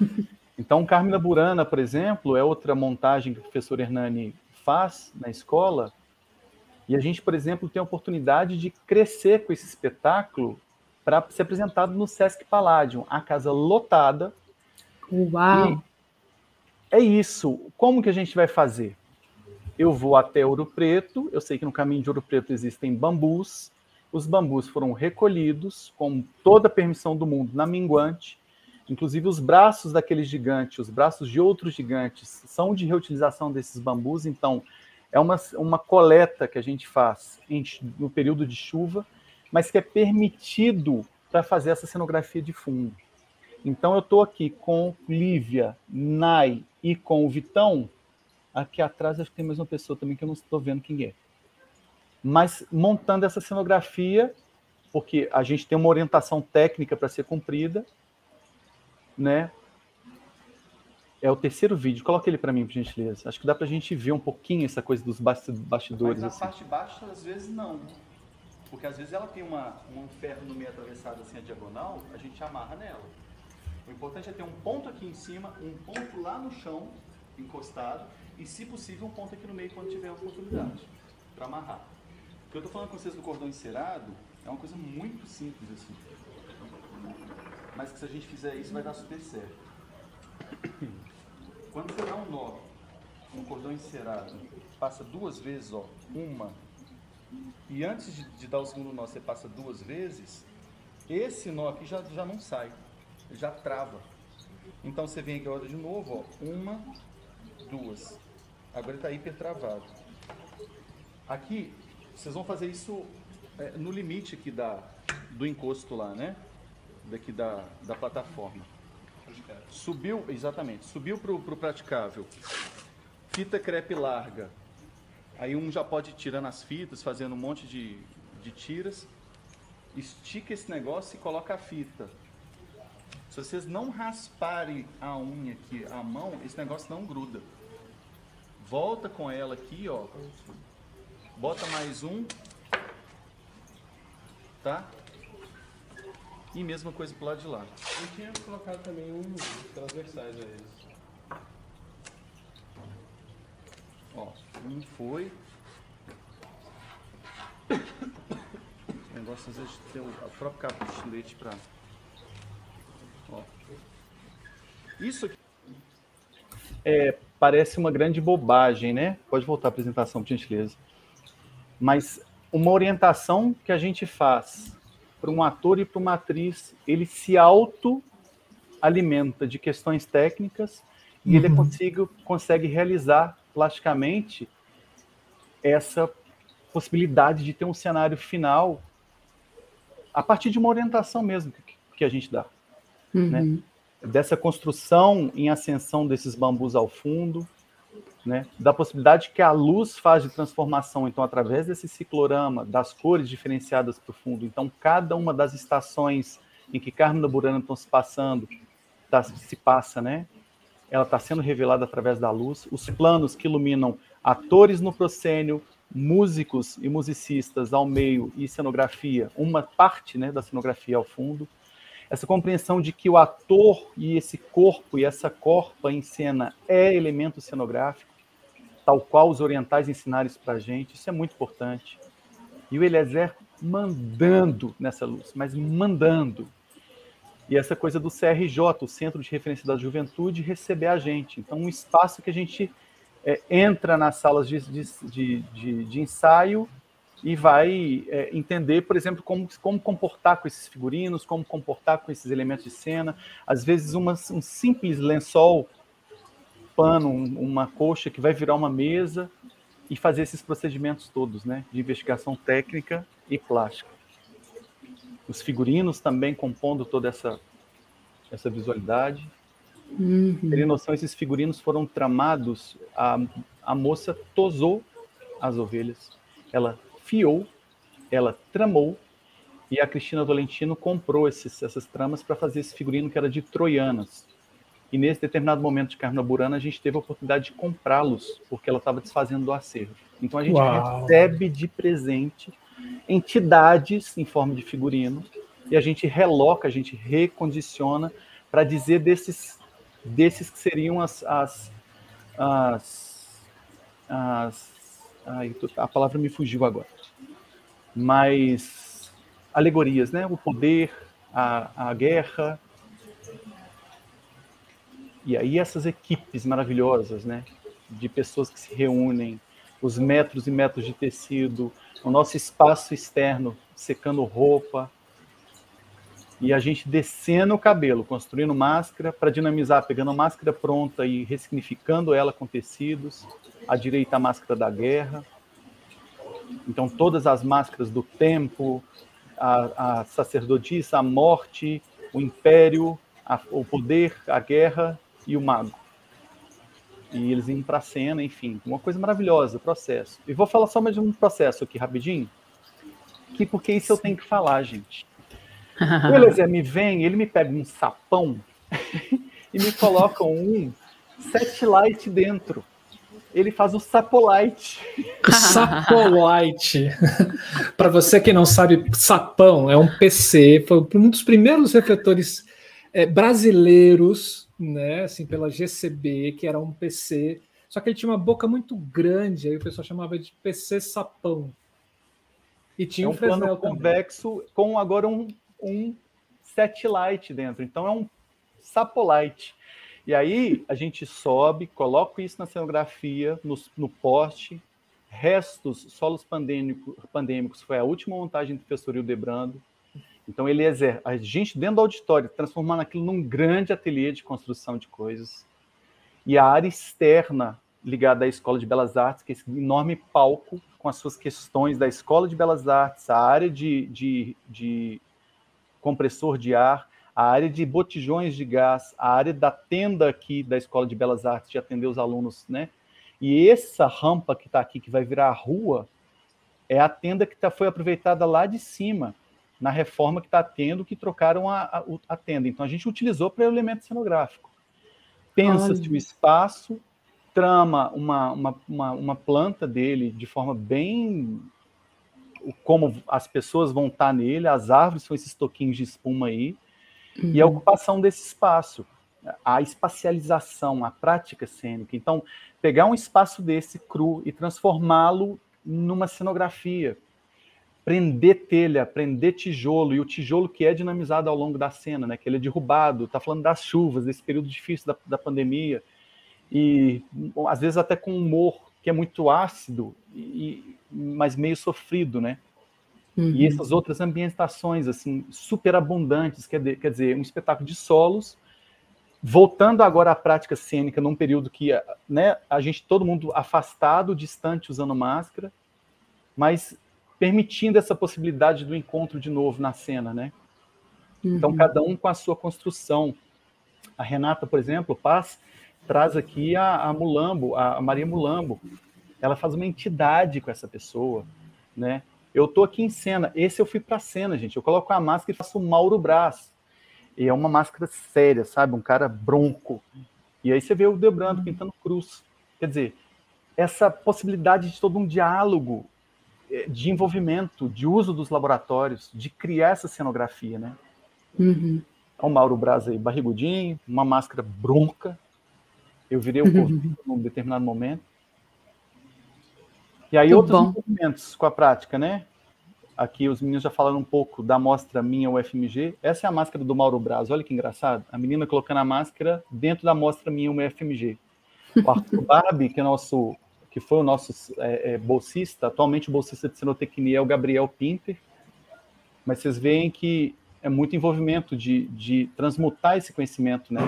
Então, Carmina Burana, por exemplo, é outra montagem que o professor Hernani faz na escola. E a gente, por exemplo, tem a oportunidade de crescer com esse espetáculo para ser apresentado no Sesc Palladium, a casa lotada. Uau! E é isso. Como que a gente vai fazer? Eu vou até Ouro Preto, eu sei que no caminho de Ouro Preto existem bambus, os bambus foram recolhidos com toda a permissão do mundo na minguante, inclusive os braços daquele gigante, os braços de outros gigantes são de reutilização desses bambus, então é uma, uma coleta que a gente faz em, no período de chuva, mas que é permitido para fazer essa cenografia de fundo. Então eu estou aqui com Lívia, Nai e com o Vitão, Aqui atrás acho que tem mais uma pessoa também que eu não estou vendo quem é. Mas montando essa cenografia, porque a gente tem uma orientação técnica para ser cumprida, né? É o terceiro vídeo. Coloca ele para mim, por gentileza. Acho que dá para a gente ver um pouquinho essa coisa dos bastidores. Mas na assim. parte de baixo, às vezes, não. Porque às vezes ela tem uma, um ferro no meio atravessado assim, a diagonal, a gente amarra nela. O importante é ter um ponto aqui em cima, um ponto lá no chão, encostado, e, se possível, um ponto aqui no meio quando tiver oportunidade, para amarrar. O que eu estou falando com vocês do cordão encerado é uma coisa muito simples assim. Mas que se a gente fizer isso vai dar super certo. Quando você dá um nó no cordão encerado, passa duas vezes, ó, uma, e antes de, de dar o segundo nó você passa duas vezes, esse nó aqui já, já não sai, já trava. Então você vem agora de novo, ó, uma, duas. Agora ele está hiper travado. Aqui, vocês vão fazer isso é, no limite aqui da, do encosto lá, né? Daqui da, da plataforma. Subiu, exatamente, subiu para o praticável. Fita crepe larga. Aí um já pode ir tirando as fitas, fazendo um monte de, de tiras. Estica esse negócio e coloca a fita. Se vocês não rasparem a unha aqui, a mão, esse negócio não gruda. Volta com ela aqui, ó. Bota mais um. Tá? E mesma coisa pro lado de lá. Eu tinha colocado também um transversais a eles. Ó, um foi. O negócio às vezes tem o próprio cabo de estilete pra. Ó. Isso aqui. É, parece uma grande bobagem, né? Pode voltar a apresentação, por gentileza. Mas uma orientação que a gente faz para um ator e para uma atriz, ele se auto-alimenta de questões técnicas e uhum. ele consigo, consegue realizar plasticamente essa possibilidade de ter um cenário final a partir de uma orientação mesmo que, que a gente dá. Né? Uhum. Né? Dessa construção em ascensão desses bambus ao fundo, né, da possibilidade que a luz faz de transformação, então, através desse ciclorama, das cores diferenciadas para o fundo. Então, cada uma das estações em que Carmen da Burana estão se passando, tá, se passa, né? Ela está sendo revelada através da luz. Os planos que iluminam atores no proscênio, músicos e musicistas ao meio e cenografia, uma parte né, da cenografia ao fundo essa compreensão de que o ator e esse corpo e essa corpa em cena é elemento cenográfico, tal qual os orientais ensinaram isso para a gente, isso é muito importante. E o Eliezer mandando nessa luz, mas mandando. E essa coisa do CRJ, o Centro de Referência da Juventude, receber a gente. Então, um espaço que a gente é, entra nas salas de, de, de, de ensaio e vai é, entender, por exemplo, como, como comportar com esses figurinos, como comportar com esses elementos de cena. Às vezes, uma, um simples lençol, pano, um, uma coxa que vai virar uma mesa e fazer esses procedimentos todos, né, de investigação técnica e plástica. Os figurinos também compondo toda essa, essa visualidade. Uhum. Terem noção, esses figurinos foram tramados, a, a moça tosou as ovelhas, ela fiou, ela tramou, e a Cristina Valentino comprou esses, essas tramas para fazer esse figurino que era de troianas. E nesse determinado momento de Carna Burana, a gente teve a oportunidade de comprá-los, porque ela estava desfazendo do acervo. Então a gente Uau. recebe de presente entidades em forma de figurino e a gente reloca, a gente recondiciona para dizer desses, desses que seriam as, as, as, as ai, a palavra me fugiu agora mas alegorias, né? O poder, a, a guerra. E aí essas equipes maravilhosas, né? De pessoas que se reúnem, os metros e metros de tecido, o nosso espaço externo secando roupa, e a gente descendo o cabelo, construindo máscara para dinamizar, pegando a máscara pronta e ressignificando ela com tecidos, à direita a máscara da guerra, então, todas as máscaras do tempo, a, a sacerdotisa, a morte, o império, a, o poder, a guerra e o mago. E eles indo para a cena, enfim, uma coisa maravilhosa, processo. E vou falar só mais de um processo aqui rapidinho, que porque isso eu tenho que falar, gente. O Eliezer me vem, ele me pega um sapão e me coloca um set light dentro ele faz o Sapolite. Sapolite. Para você que não sabe, Sapão é um PC, foi um dos primeiros refletores é, brasileiros, né, assim, pela GCB, que era um PC, só que ele tinha uma boca muito grande, aí o pessoal chamava de PC Sapão. E tinha é um, um plano convexo com agora um, um set light dentro, então é um Sapolite. E aí a gente sobe, coloca isso na cenografia, no, no poste, restos, solos pandêmico, pandêmicos, foi a última montagem do professor Hildebrando. Então, Eliezer, a gente dentro do auditório, transformando aquilo num grande ateliê de construção de coisas. E a área externa, ligada à Escola de Belas Artes, que é esse enorme palco com as suas questões da Escola de Belas Artes, a área de, de, de compressor de ar, a área de botijões de gás, a área da tenda aqui da Escola de Belas Artes de atender os alunos, né? E essa rampa que está aqui, que vai virar a rua, é a tenda que tá, foi aproveitada lá de cima, na reforma que está tendo, que trocaram a, a, a, tenda. Então a gente utilizou para elemento cenográfico. Pensa-se o espaço, trama uma, uma, uma, uma planta dele de forma bem como as pessoas vão estar tá nele, as árvores são esses toquinhos de espuma aí, uhum. e a uhum. ocupação desse espaço, a espacialização, a prática cênica. Então, pegar um espaço desse cru e transformá-lo numa cenografia, prender telha, prender tijolo, e o tijolo que é dinamizado ao longo da cena, né, que ele é derrubado, está falando das chuvas, desse período difícil da, da pandemia, e às vezes até com humor que é muito ácido, e, mas meio sofrido, né? Uhum. E essas outras ambientações, assim, super abundantes, quer, de, quer dizer, um espetáculo de solos, voltando agora à prática cênica, num período que né, a gente, todo mundo afastado, distante, usando máscara, mas permitindo essa possibilidade do encontro de novo na cena, né? Então, uhum. Então, cada um com a sua construção. A Renata, por exemplo, Paz, traz aqui a, a Mulambo, a Maria Mulambo. Ela faz uma entidade com essa pessoa, né? Eu tô aqui em cena. Esse eu fui para cena, gente. Eu coloco a máscara e faço o Mauro Brás. E é uma máscara séria, sabe? Um cara bronco. E aí você vê o Debrando uhum. pintando cruz. Quer dizer, essa possibilidade de todo um diálogo, é, de envolvimento, de uso dos laboratórios, de criar essa cenografia, né? Uhum. O Mauro Braz aí, barrigudinho, uma máscara bronca. Eu virei o uhum. num determinado momento. E aí Muito outros bom. movimentos com a prática, né? Aqui os meninos já falaram um pouco da mostra minha UFMG. Essa é a máscara do Mauro Braz. Olha que engraçado. A menina colocando a máscara dentro da mostra minha UFMG. O Arthur Barbie, que é nosso que foi o nosso é, é, bolsista, atualmente bolsista de cenotecnia é o Gabriel Pinter, mas vocês veem que é muito envolvimento de, de transmutar esse conhecimento, né,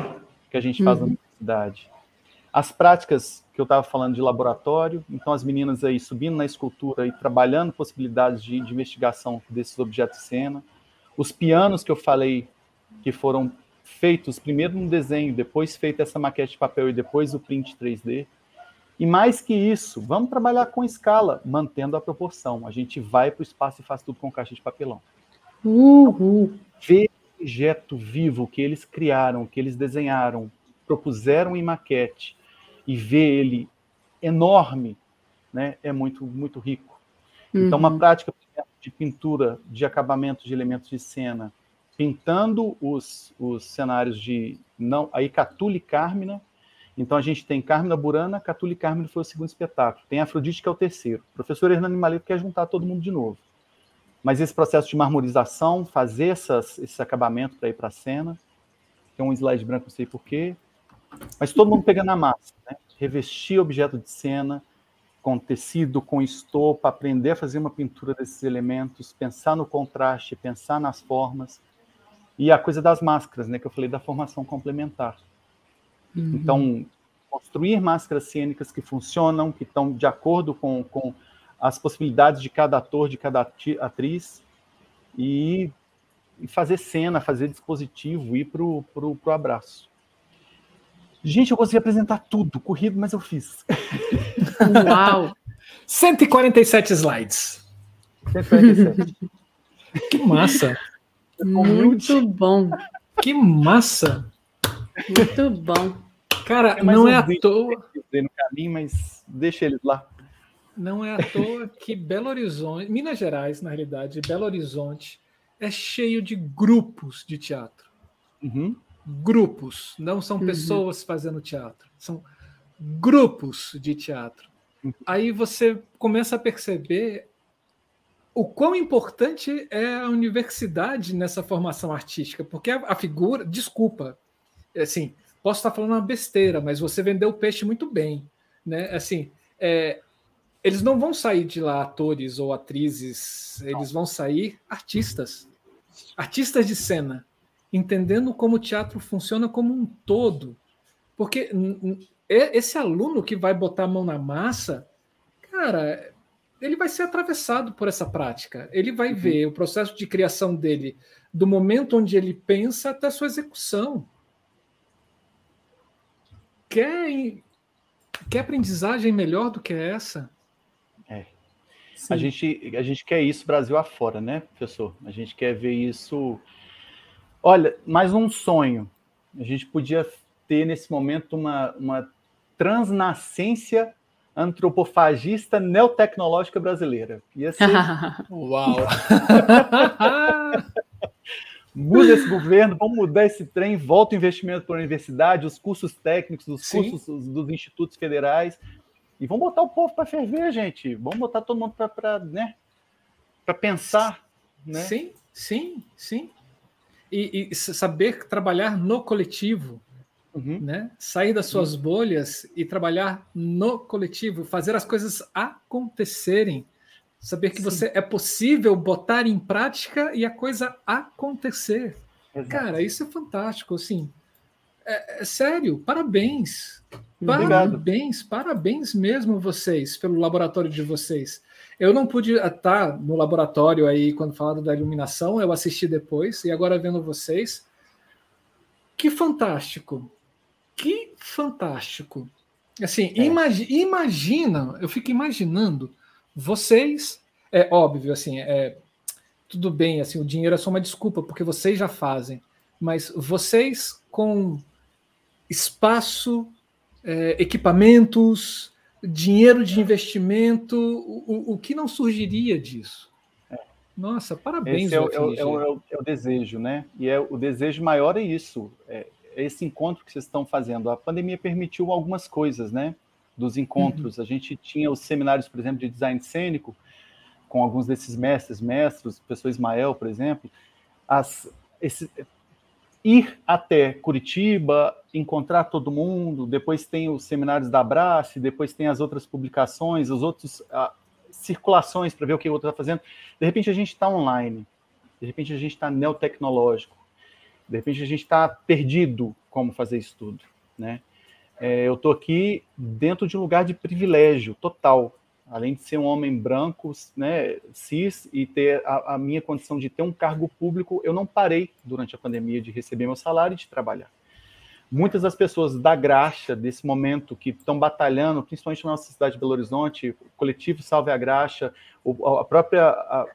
que a gente faz uhum. na universidade. As práticas que eu estava falando de laboratório, então as meninas aí subindo na escultura e trabalhando possibilidades de, de investigação desses objetos de cena, os pianos que eu falei que foram feitos primeiro no desenho, depois feita essa maquete de papel e depois o print 3D. E mais que isso, vamos trabalhar com escala, mantendo a proporção. A gente vai para o espaço e faz tudo com caixa de papelão. Uhul. Ver o objeto vivo que eles criaram, que eles desenharam, propuseram em maquete e ver ele enorme, né, é muito muito rico. Uhum. Então, uma uhum. prática de pintura, de acabamento de elementos de cena, pintando os, os cenários de não aí Catule e Carmina. Então a gente tem Carmina Burana, Catule e Carmina foi o segundo espetáculo. Tem Afrodite que é o terceiro. O professor Hernani Maleto quer juntar todo mundo de novo. Mas esse processo de marmorização, fazer essas, esse acabamento para ir para a cena, tem um slide branco, não sei porquê, mas todo mundo pegando a massa, né? revestir objeto de cena com tecido, com estopa, aprender a fazer uma pintura desses elementos, pensar no contraste, pensar nas formas, e a coisa das máscaras, né, que eu falei da formação complementar. Uhum. Então, construir máscaras cênicas que funcionam, que estão de acordo com, com as possibilidades de cada ator, de cada atriz, e, e fazer cena, fazer dispositivo, ir para o abraço. Gente, eu consegui apresentar tudo, corrido, mas eu fiz. Uau! 147 slides. 147. que massa! Muito bom. Que massa! Muito bom. Cara, não é à toa. No caminho, mas deixa eles lá. Não é à toa que Belo Horizonte, Minas Gerais, na realidade, Belo Horizonte é cheio de grupos de teatro. Uhum. Grupos, não são uhum. pessoas fazendo teatro, são grupos de teatro. Uhum. Aí você começa a perceber o quão importante é a universidade nessa formação artística, porque a, a figura, desculpa, assim, posso estar falando uma besteira, mas você vendeu o peixe muito bem, né? Assim, é, eles não vão sair de lá atores ou atrizes, eles vão sair artistas, artistas de cena, entendendo como o teatro funciona como um todo, porque esse aluno que vai botar a mão na massa, cara, ele vai ser atravessado por essa prática. Ele vai uhum. ver o processo de criação dele do momento onde ele pensa até sua execução. Quer, quer aprendizagem melhor do que essa? É. A gente, a gente quer isso Brasil afora, né, professor? A gente quer ver isso. Olha, mais um sonho. A gente podia ter nesse momento uma, uma transnascência antropofagista neotecnológica brasileira. Ia ser... Uau! Muda esse governo, vamos mudar esse trem, volta o investimento para a universidade, os cursos técnicos, os Sim. cursos dos institutos federais, e vamos botar o povo para ferver, gente. Vamos botar todo mundo para né, pensar. Né? Sim, sim, sim. E, e saber trabalhar no coletivo, Uhum. Né? Sair das suas uhum. bolhas e trabalhar no coletivo, fazer as coisas acontecerem. Saber que Sim. você é possível botar em prática e a coisa acontecer. Exato. Cara, isso é fantástico, assim. É, é sério, parabéns. Obrigado. Parabéns, parabéns mesmo vocês pelo laboratório de vocês. Eu não pude estar no laboratório aí quando falaram da iluminação, eu assisti depois e agora vendo vocês. Que fantástico que fantástico. Assim, é. imagi imagina, eu fico imaginando vocês, é óbvio, assim, é tudo bem, assim, o dinheiro é só uma desculpa porque vocês já fazem, mas vocês com espaço, é, equipamentos, dinheiro de investimento, o, o, que não surgiria disso? É. Nossa, parabéns. Esse é o, é, o, é, o, é o, desejo, né? E é, o desejo maior é isso. É, esse encontro que vocês estão fazendo. A pandemia permitiu algumas coisas, né? Dos encontros. Uhum. A gente tinha os seminários, por exemplo, de design cênico, com alguns desses mestres, mestres, o professor Ismael, por exemplo. As, esse, ir até Curitiba, encontrar todo mundo, depois tem os seminários da Abrace, depois tem as outras publicações, as outras uh, circulações para ver o que o outro está fazendo. De repente a gente está online, de repente a gente está neotecnológico, de repente a gente está perdido como fazer isso tudo, né? É, eu estou aqui dentro de um lugar de privilégio total, além de ser um homem branco, né, cis, e ter a, a, minha condição de ter um cargo público, eu não parei durante a pandemia de receber meu salário e de trabalhar. Muitas das pessoas da graxa, desse momento, que estão batalhando, principalmente na nossa cidade de Belo Horizonte, o coletivo Salve a Graxa, a própria. A,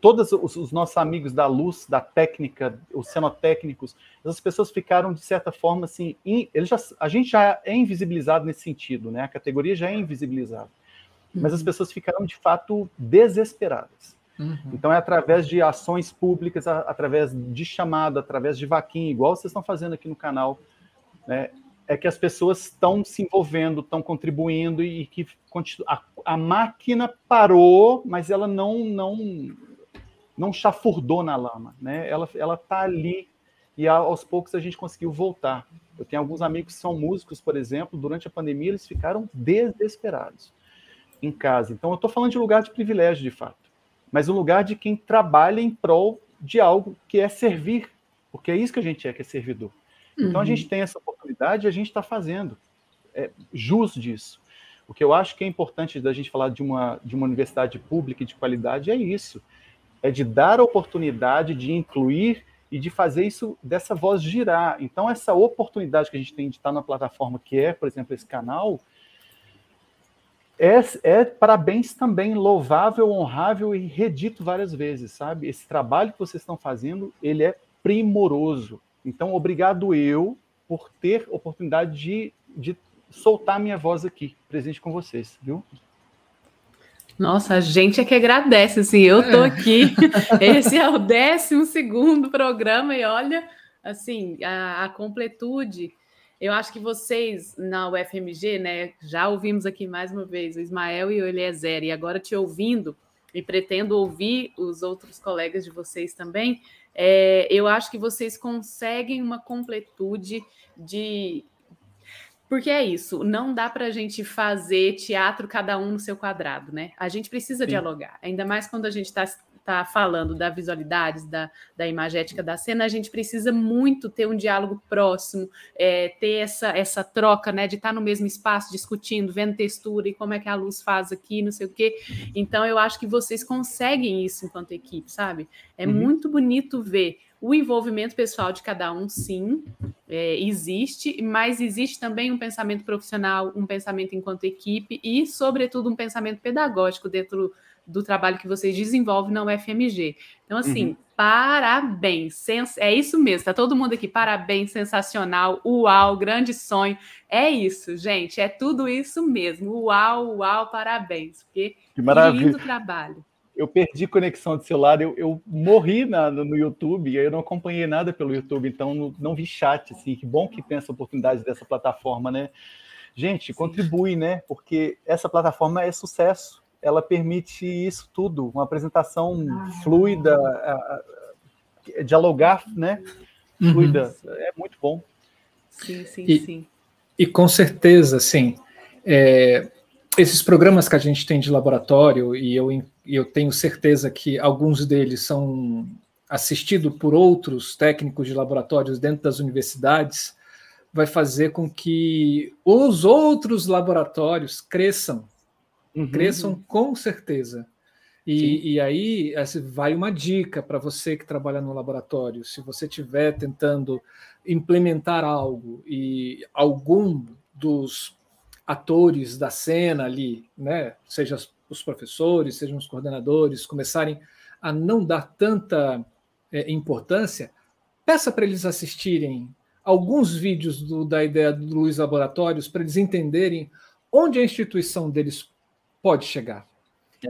todos os, os, nossos amigos da luz, da técnica, os cenotécnicos, essas pessoas ficaram, de certa forma, assim, in, já, a gente já é invisibilizado nesse sentido, né? A categoria já é invisibilizada mas as uhum. pessoas ficaram de fato desesperadas. Uhum. Então é através de ações públicas, através de chamada, através de vaquinha, igual vocês estão fazendo aqui no canal, né, é que as pessoas estão se envolvendo, estão contribuindo e que a, a, máquina parou, mas ela não não não chafurdou na lama, né? Ela ela está ali e aos poucos a gente conseguiu voltar. Eu tenho alguns amigos que são músicos, por exemplo, durante a pandemia eles ficaram desesperados em casa. Então, eu estou falando de lugar de privilégio, de fato, mas o lugar de quem trabalha em prol de algo que é servir, porque é isso que a gente é, que é servidor. Uhum. Então, a gente uhum. tem essa oportunidade e a gente está fazendo é, jus disso. O que eu acho que é importante da gente falar de uma, de uma universidade pública e de qualidade é isso: é de dar a oportunidade de incluir e de fazer isso dessa voz girar. Então, essa oportunidade que a gente tem de estar na plataforma que é, por exemplo, esse canal, é, é parabéns também, louvável, honrável e redito várias vezes, sabe? Esse trabalho que vocês estão fazendo, ele é primoroso. Então, obrigado eu por ter oportunidade de, de soltar minha voz aqui, presente com vocês, viu? Nossa, a gente é que agradece, assim, eu tô é. aqui, esse é o décimo segundo programa e olha, assim, a, a completude eu acho que vocês na UFMG, né, já ouvimos aqui mais uma vez o Ismael e o Eliezer, e agora te ouvindo, e pretendo ouvir os outros colegas de vocês também, é, eu acho que vocês conseguem uma completude de. Porque é isso, não dá para a gente fazer teatro cada um no seu quadrado, né? A gente precisa Sim. dialogar, ainda mais quando a gente está está falando da visualidade, da, da imagética da cena, a gente precisa muito ter um diálogo próximo, é, ter essa, essa troca, né, de estar tá no mesmo espaço, discutindo, vendo textura e como é que a luz faz aqui, não sei o quê. Então, eu acho que vocês conseguem isso enquanto equipe, sabe? É uhum. muito bonito ver o envolvimento pessoal de cada um, sim, é, existe, mas existe também um pensamento profissional, um pensamento enquanto equipe e, sobretudo, um pensamento pedagógico dentro do trabalho que vocês desenvolvem na UFMG. Então, assim, uhum. parabéns. Sens é isso mesmo, tá todo mundo aqui. Parabéns, sensacional. Uau, grande sonho. É isso, gente. É tudo isso mesmo. Uau, uau, parabéns. Porque que maravilha. lindo trabalho. Eu perdi conexão de celular, eu, eu morri na, no YouTube, eu não acompanhei nada pelo YouTube, então não, não vi chat, assim, que bom que tem essa oportunidade dessa plataforma, né? Gente, Sim. contribui, né? Porque essa plataforma é sucesso ela permite isso tudo, uma apresentação ah, fluida, dialogar, né? Uhum. Fluida, uhum. é muito bom. Sim, sim, e, sim. E com certeza, sim. É, esses programas que a gente tem de laboratório, e eu, eu tenho certeza que alguns deles são assistidos por outros técnicos de laboratórios dentro das universidades, vai fazer com que os outros laboratórios cresçam Uhum. Cresçam com certeza. E, e, aí vai uma dica para você que trabalha no laboratório. Se você estiver tentando implementar algo e algum dos atores da cena ali, né, seja os professores, sejam os coordenadores, começarem a não dar tanta é, importância, peça para eles assistirem alguns vídeos do, da ideia do Luiz Laboratórios para eles entenderem onde a instituição deles pode chegar.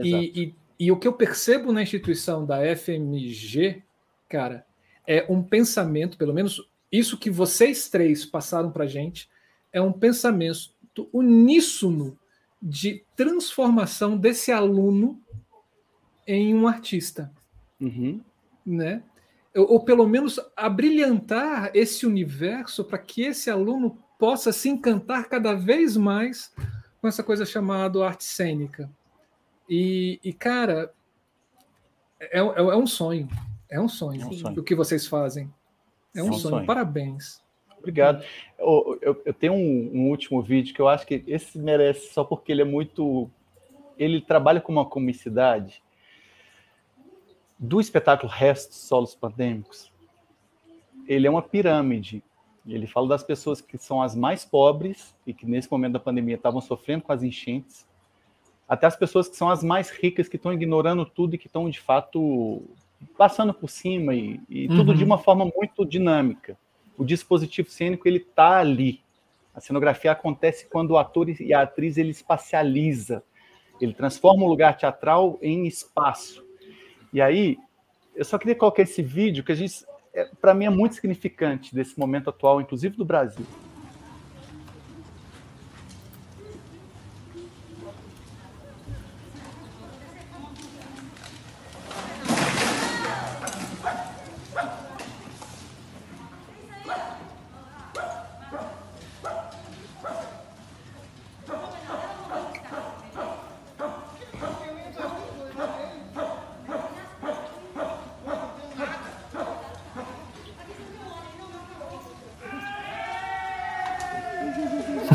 E, e, e, o que eu percebo na instituição da FMG, cara, é um pensamento, pelo menos isso que vocês três passaram para gente, é um pensamento uníssono de transformação desse aluno em um artista. Uhum. Né? ou pelo menos abrilhantar esse universo para que esse aluno possa se encantar cada vez mais com essa coisa chamada arte cênica. E, e cara, é, é, é, um sonho. É um sonho, é um sonho. o que vocês fazem. É um, sonho. sonho. Parabéns. Obrigado. Eu, eu, eu tenho um, um, último vídeo que eu acho que esse merece só porque ele é muito. Ele trabalha com uma comicidade do espetáculo Restos Solos Pandêmicos. Ele é uma pirâmide. Ele fala das pessoas que são as mais pobres e que nesse momento da pandemia estavam sofrendo com as enchentes até as pessoas que são as mais ricas, que estão ignorando tudo e que estão, de fato, passando por cima e, e uhum. tudo de uma forma muito dinâmica. O dispositivo cênico, ele está ali. A cenografia acontece quando o ator e a atriz, ele espacializa. Ele transforma o lugar teatral em espaço. E aí, eu só queria colocar esse vídeo, que a gente, para mim, é muito significante desse momento atual, inclusive do Brasil.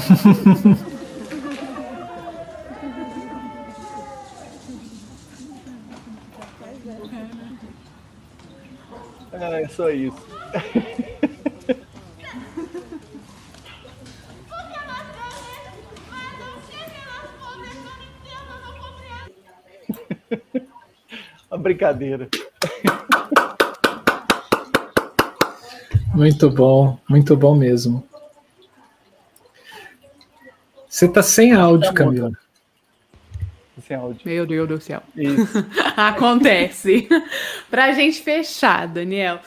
é, é só isso. Uma brincadeira. Muito bom, muito bom mesmo. Você está sem áudio, tá Camila. Sem áudio. Meu Deus do céu. Acontece. Para a gente fechar, Daniel,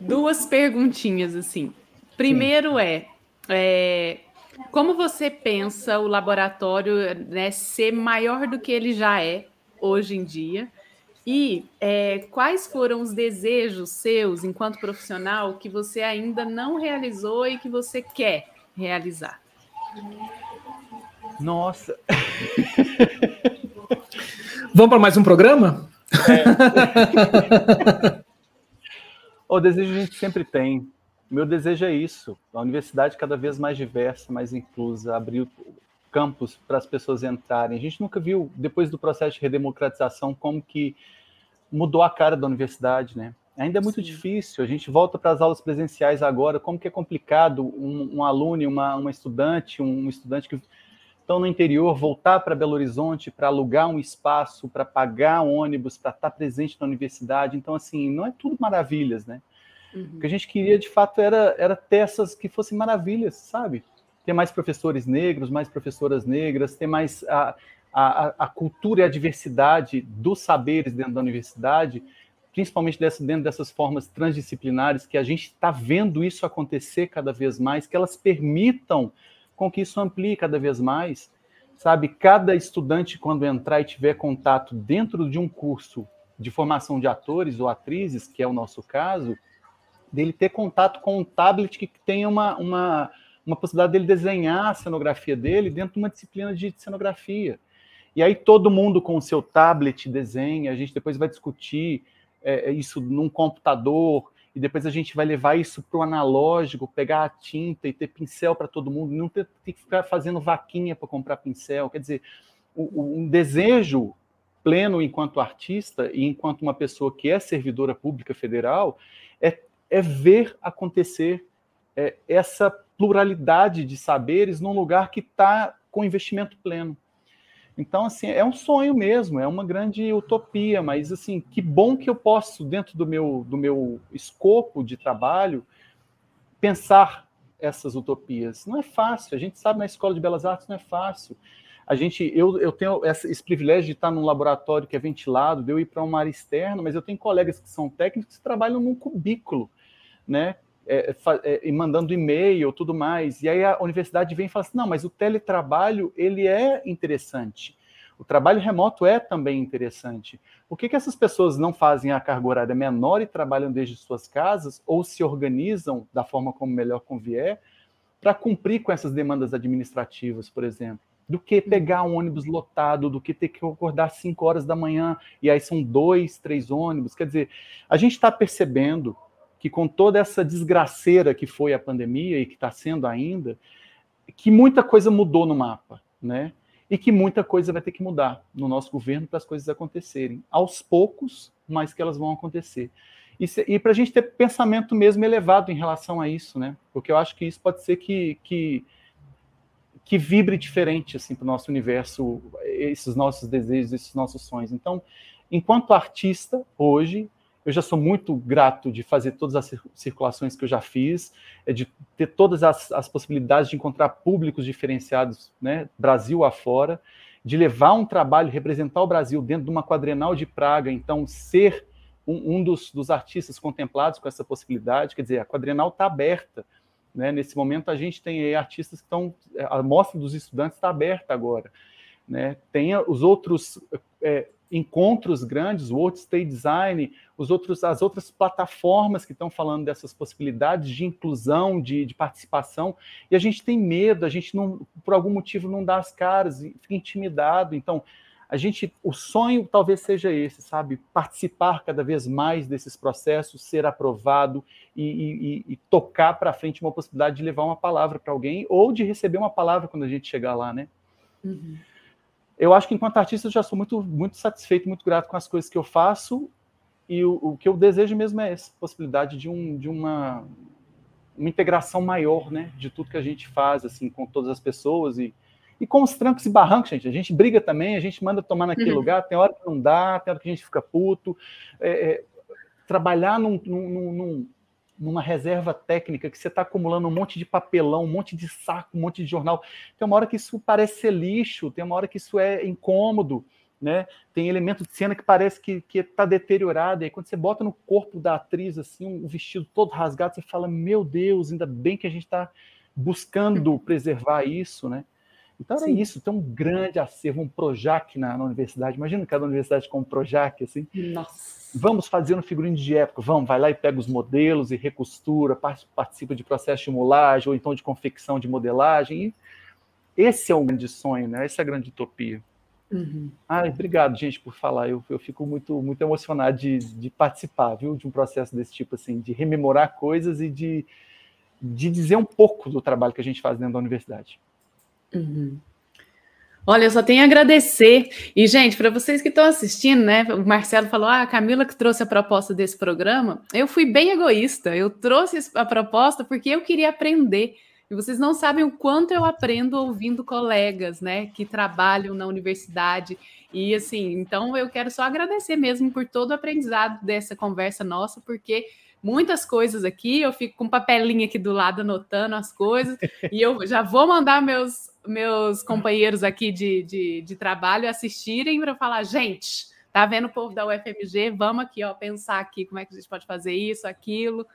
duas perguntinhas assim. Primeiro é, é, como você pensa o laboratório né, ser maior do que ele já é hoje em dia? E é, quais foram os desejos seus, enquanto profissional, que você ainda não realizou e que você quer realizar? Nossa. Vamos para mais um programa? É. o desejo a gente sempre tem. Meu desejo é isso: a universidade cada vez mais diversa, mais inclusa, abrir campos para as pessoas entrarem. A gente nunca viu, depois do processo de redemocratização, como que mudou a cara da universidade, né? Ainda é muito Sim. difícil. A gente volta para as aulas presenciais agora. Como que é complicado um, um aluno, uma, uma estudante, um estudante que estão no interior, voltar para Belo Horizonte para alugar um espaço, para pagar um ônibus, para estar presente na universidade. Então, assim, não é tudo maravilhas, né? Uhum. O que a gente queria, de fato, era, era ter essas que fossem maravilhas, sabe? Ter mais professores negros, mais professoras negras, ter mais a, a, a cultura e a diversidade dos saberes dentro da universidade, principalmente dessa, dentro dessas formas transdisciplinares, que a gente está vendo isso acontecer cada vez mais, que elas permitam com que isso amplie cada vez mais, sabe? Cada estudante, quando entrar e tiver contato dentro de um curso de formação de atores ou atrizes, que é o nosso caso, dele ter contato com um tablet que tenha uma, uma, uma possibilidade dele desenhar a cenografia dele dentro de uma disciplina de cenografia. E aí todo mundo com o seu tablet desenha, a gente depois vai discutir é, isso num computador, e depois a gente vai levar isso para o analógico, pegar a tinta e ter pincel para todo mundo, não ter, ter, que ficar fazendo vaquinha para comprar pincel. Quer dizer, um desejo pleno enquanto artista e enquanto uma pessoa que é servidora pública federal é, é ver acontecer é, essa pluralidade de saberes num lugar que está com investimento pleno. Então, assim, é um sonho mesmo, é uma grande utopia, mas, assim, que bom que eu posso, dentro do meu, do meu escopo de trabalho, pensar essas utopias. Não é fácil, a gente sabe na Escola de Belas Artes não é fácil. A gente, eu, eu tenho esse privilégio de estar num laboratório que é ventilado, de eu ir para uma área externa, mas eu tenho colegas que são técnicos que trabalham num cubículo, né? É, é, mandando e-mail, tudo mais. E aí a universidade vem e fala assim: não, mas o teletrabalho ele é interessante. O trabalho remoto é também interessante. Por que, que essas pessoas não fazem a carga horária menor e trabalham desde suas casas ou se organizam da forma como melhor convier para cumprir com essas demandas administrativas, por exemplo? Do que pegar um ônibus lotado, do que ter que acordar 5 horas da manhã e aí são dois, três ônibus. Quer dizer, a gente está percebendo que com toda essa desgraceira que foi a pandemia e que está sendo ainda, que muita coisa mudou no mapa, né? E que muita coisa vai ter que mudar no nosso governo para as coisas acontecerem. Aos poucos, mas que elas vão acontecer. E, e para a gente ter pensamento mesmo elevado em relação a isso, né? Porque eu acho que isso pode ser que, que, que vibre diferente assim, para o nosso universo, esses nossos desejos, esses nossos sonhos. Então, enquanto artista, hoje, eu já sou muito grato de fazer todas as circulações que eu já fiz, é de ter todas as, as possibilidades de encontrar públicos diferenciados, né, Brasil afora, de levar um trabalho, representar o Brasil dentro de uma quadrenal de Praga, então ser um, um dos, dos, artistas contemplados com essa possibilidade, quer dizer, a quadrenal está aberta. Né? Nesse momento, a gente tem artistas que estão. A mostra dos estudantes está aberta agora. Né? Tem os outros é, encontros grandes, o World State Design, os outros, as outras plataformas que estão falando dessas possibilidades de inclusão, de, de, participação, e a gente tem medo, a gente não, por algum motivo não dá as caras, fica intimidado. Então, a gente, o sonho talvez seja esse, sabe? Participar cada vez mais desses processos, ser aprovado e, e, e tocar para frente uma possibilidade de levar uma palavra para alguém ou de receber uma palavra quando a gente chegar lá, né? Uhum eu acho que enquanto artista eu já sou muito, muito satisfeito, muito grato com as coisas que eu faço e o, o que eu desejo mesmo é essa possibilidade de, um, de uma, uma integração maior, né, de tudo que a gente faz, assim, com todas as pessoas e, e com os trancos e barrancos, gente. A gente briga também, a gente manda tomar naquele uhum. lugar, tem hora que não dá, tem hora que a gente fica puto. É, é, trabalhar num, num, num, numa reserva técnica que você está acumulando um monte de papelão, um monte de saco, um monte de jornal. Tem uma hora que isso parece ser lixo, tem uma hora que isso é incômodo, né? Tem elemento de cena que parece que está deteriorado. E aí, quando você bota no corpo da atriz assim um vestido todo rasgado, você fala: Meu Deus, ainda bem que a gente está buscando preservar isso, né? Então era Sim. isso, tem um grande acervo, um Projac na, na universidade. Imagina cada universidade com um Projac, assim. Nossa. Vamos fazer um figurino de época, vamos, vai lá e pega os modelos e recostura, participa de processo de mulagem ou então de confecção de modelagem. E esse é o grande sonho, né? Essa é a grande utopia. Uhum. Ai, obrigado, gente, por falar. Eu, eu fico muito, muito emocionado de, de participar, viu, de um processo desse tipo, assim, de rememorar coisas e de, de dizer um pouco do trabalho que a gente faz dentro da universidade. Uhum. Olha, eu só tenho a agradecer. E, gente, para vocês que estão assistindo, né? O Marcelo falou: ah, a Camila que trouxe a proposta desse programa. Eu fui bem egoísta. Eu trouxe a proposta porque eu queria aprender. E vocês não sabem o quanto eu aprendo ouvindo colegas, né, que trabalham na universidade. E assim, então eu quero só agradecer mesmo por todo o aprendizado dessa conversa nossa, porque muitas coisas aqui, eu fico com um papelinho aqui do lado anotando as coisas, e eu já vou mandar meus meus companheiros aqui de, de, de trabalho assistirem para falar, gente, tá vendo o povo da UFMG? Vamos aqui, ó, pensar aqui como é que a gente pode fazer isso, aquilo,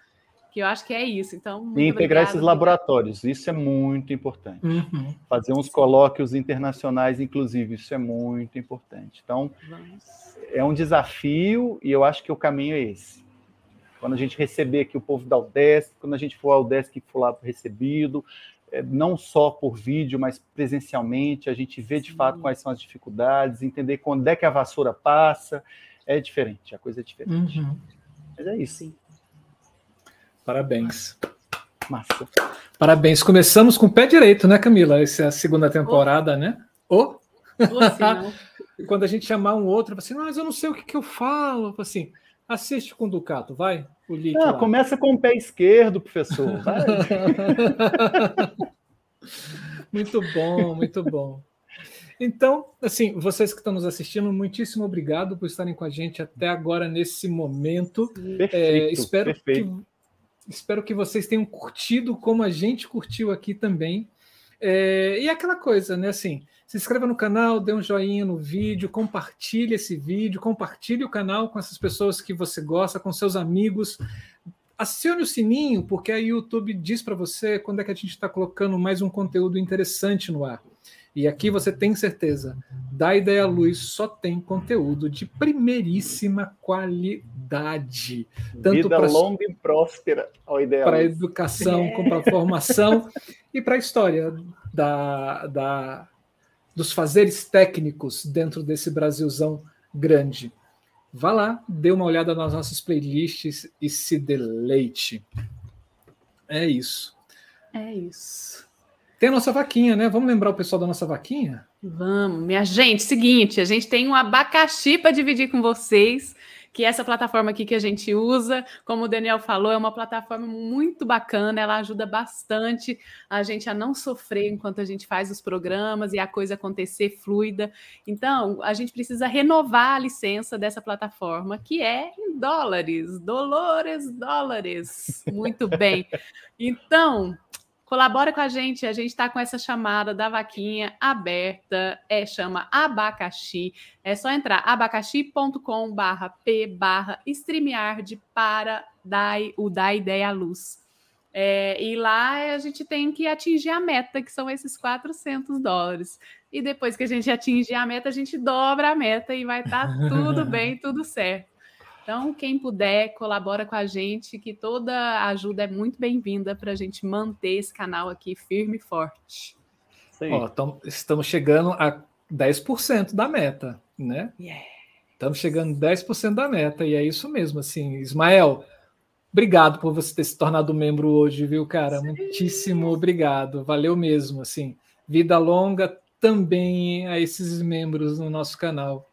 que eu acho que é isso. Então, e integrar esses laboratórios, isso é muito importante. Uhum. Fazer uns colóquios internacionais, inclusive, isso é muito importante. Então, Vamos. é um desafio e eu acho que o caminho é esse. Quando a gente receber aqui o povo da UDESC, quando a gente for ao UDESC for lá recebido, é, não só por vídeo, mas presencialmente, a gente vê de fato quais são as dificuldades, entender quando é que a vassoura passa, é diferente, a coisa é diferente. Uhum. Mas é isso. Sim. Parabéns. Massa. Parabéns. Começamos com o pé direito, né, Camila? Essa é a segunda temporada, oh. né? Oh. Oh, Quando a gente chamar um outro, assim, mas eu não sei o que, que eu falo. Assim, assiste com o Ducato, vai. O não, começa com o pé esquerdo, professor. muito bom, muito bom. Então, assim, vocês que estão nos assistindo, muitíssimo obrigado por estarem com a gente até agora nesse momento. Perfeito, é, espero, perfeito. Que, espero que vocês tenham curtido como a gente curtiu aqui também. É, e aquela coisa, né? Assim, se inscreva no canal, dê um joinha no vídeo, compartilhe esse vídeo, compartilhe o canal com essas pessoas que você gosta, com seus amigos. Acione o sininho, porque a YouTube diz para você quando é que a gente está colocando mais um conteúdo interessante no ar. E aqui você tem certeza, da Ideia Luz só tem conteúdo de primeiríssima qualidade. Tanto Vida pra, longa e próspera ao Ideia Para educação, é. para formação e para a história da, da, dos fazeres técnicos dentro desse Brasilzão grande. Vá lá, dê uma olhada nas nossas playlists e se deleite. É isso. É isso. Tem a nossa vaquinha, né? Vamos lembrar o pessoal da nossa vaquinha? Vamos, minha gente. Seguinte, a gente tem um abacaxi para dividir com vocês que essa plataforma aqui que a gente usa, como o Daniel falou, é uma plataforma muito bacana, ela ajuda bastante a gente a não sofrer enquanto a gente faz os programas e a coisa acontecer fluida. Então, a gente precisa renovar a licença dessa plataforma, que é em dólares, dolores, dólares. Muito bem. Então, Colabora com a gente, a gente está com essa chamada da vaquinha aberta, é chama Abacaxi. É só entrar abacaxi.com barra p barra StreamYard para dar, o dar ideia à luz. É, e lá a gente tem que atingir a meta, que são esses 400 dólares. E depois que a gente atingir a meta, a gente dobra a meta e vai estar tá tudo bem, tudo certo. Então, quem puder, colabora com a gente, que toda ajuda é muito bem-vinda para a gente manter esse canal aqui firme e forte. Ó, estamos chegando a 10% da meta, né? Yeah. Estamos chegando a 10% da meta, e é isso mesmo, assim. Ismael, obrigado por você ter se tornado membro hoje, viu, cara? Sim. Muitíssimo obrigado, valeu mesmo, assim. Vida longa também a esses membros no nosso canal.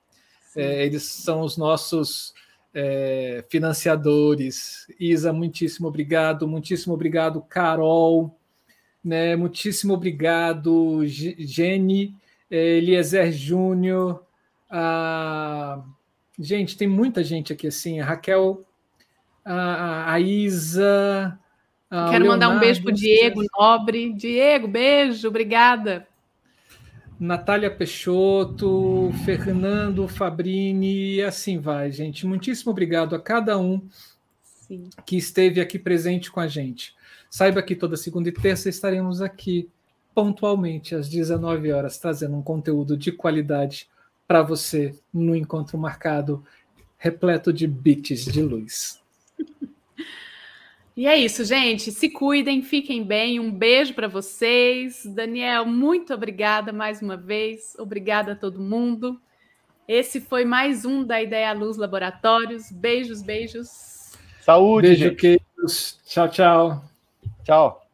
É, eles são os nossos é, financiadores. Isa, muitíssimo obrigado, muitíssimo obrigado, Carol, né? Muitíssimo obrigado, Jenny, é, Eliezer Júnior. A... Gente, tem muita gente aqui assim, a Raquel, a, a Isa. A Quero Leonardo, mandar um beijo para o Diego Nobre. Diego, beijo, obrigada. Natália Peixoto, Fernando Fabrini, e assim vai, gente. Muitíssimo obrigado a cada um Sim. que esteve aqui presente com a gente. Saiba que toda segunda e terça estaremos aqui pontualmente às 19 horas, trazendo um conteúdo de qualidade para você no encontro marcado, repleto de bits de luz. E é isso, gente. Se cuidem, fiquem bem. Um beijo para vocês. Daniel, muito obrigada mais uma vez. Obrigada a todo mundo. Esse foi mais um da Ideia Luz Laboratórios. Beijos, beijos. Saúde, Beijo, queridos. Tchau, tchau. Tchau.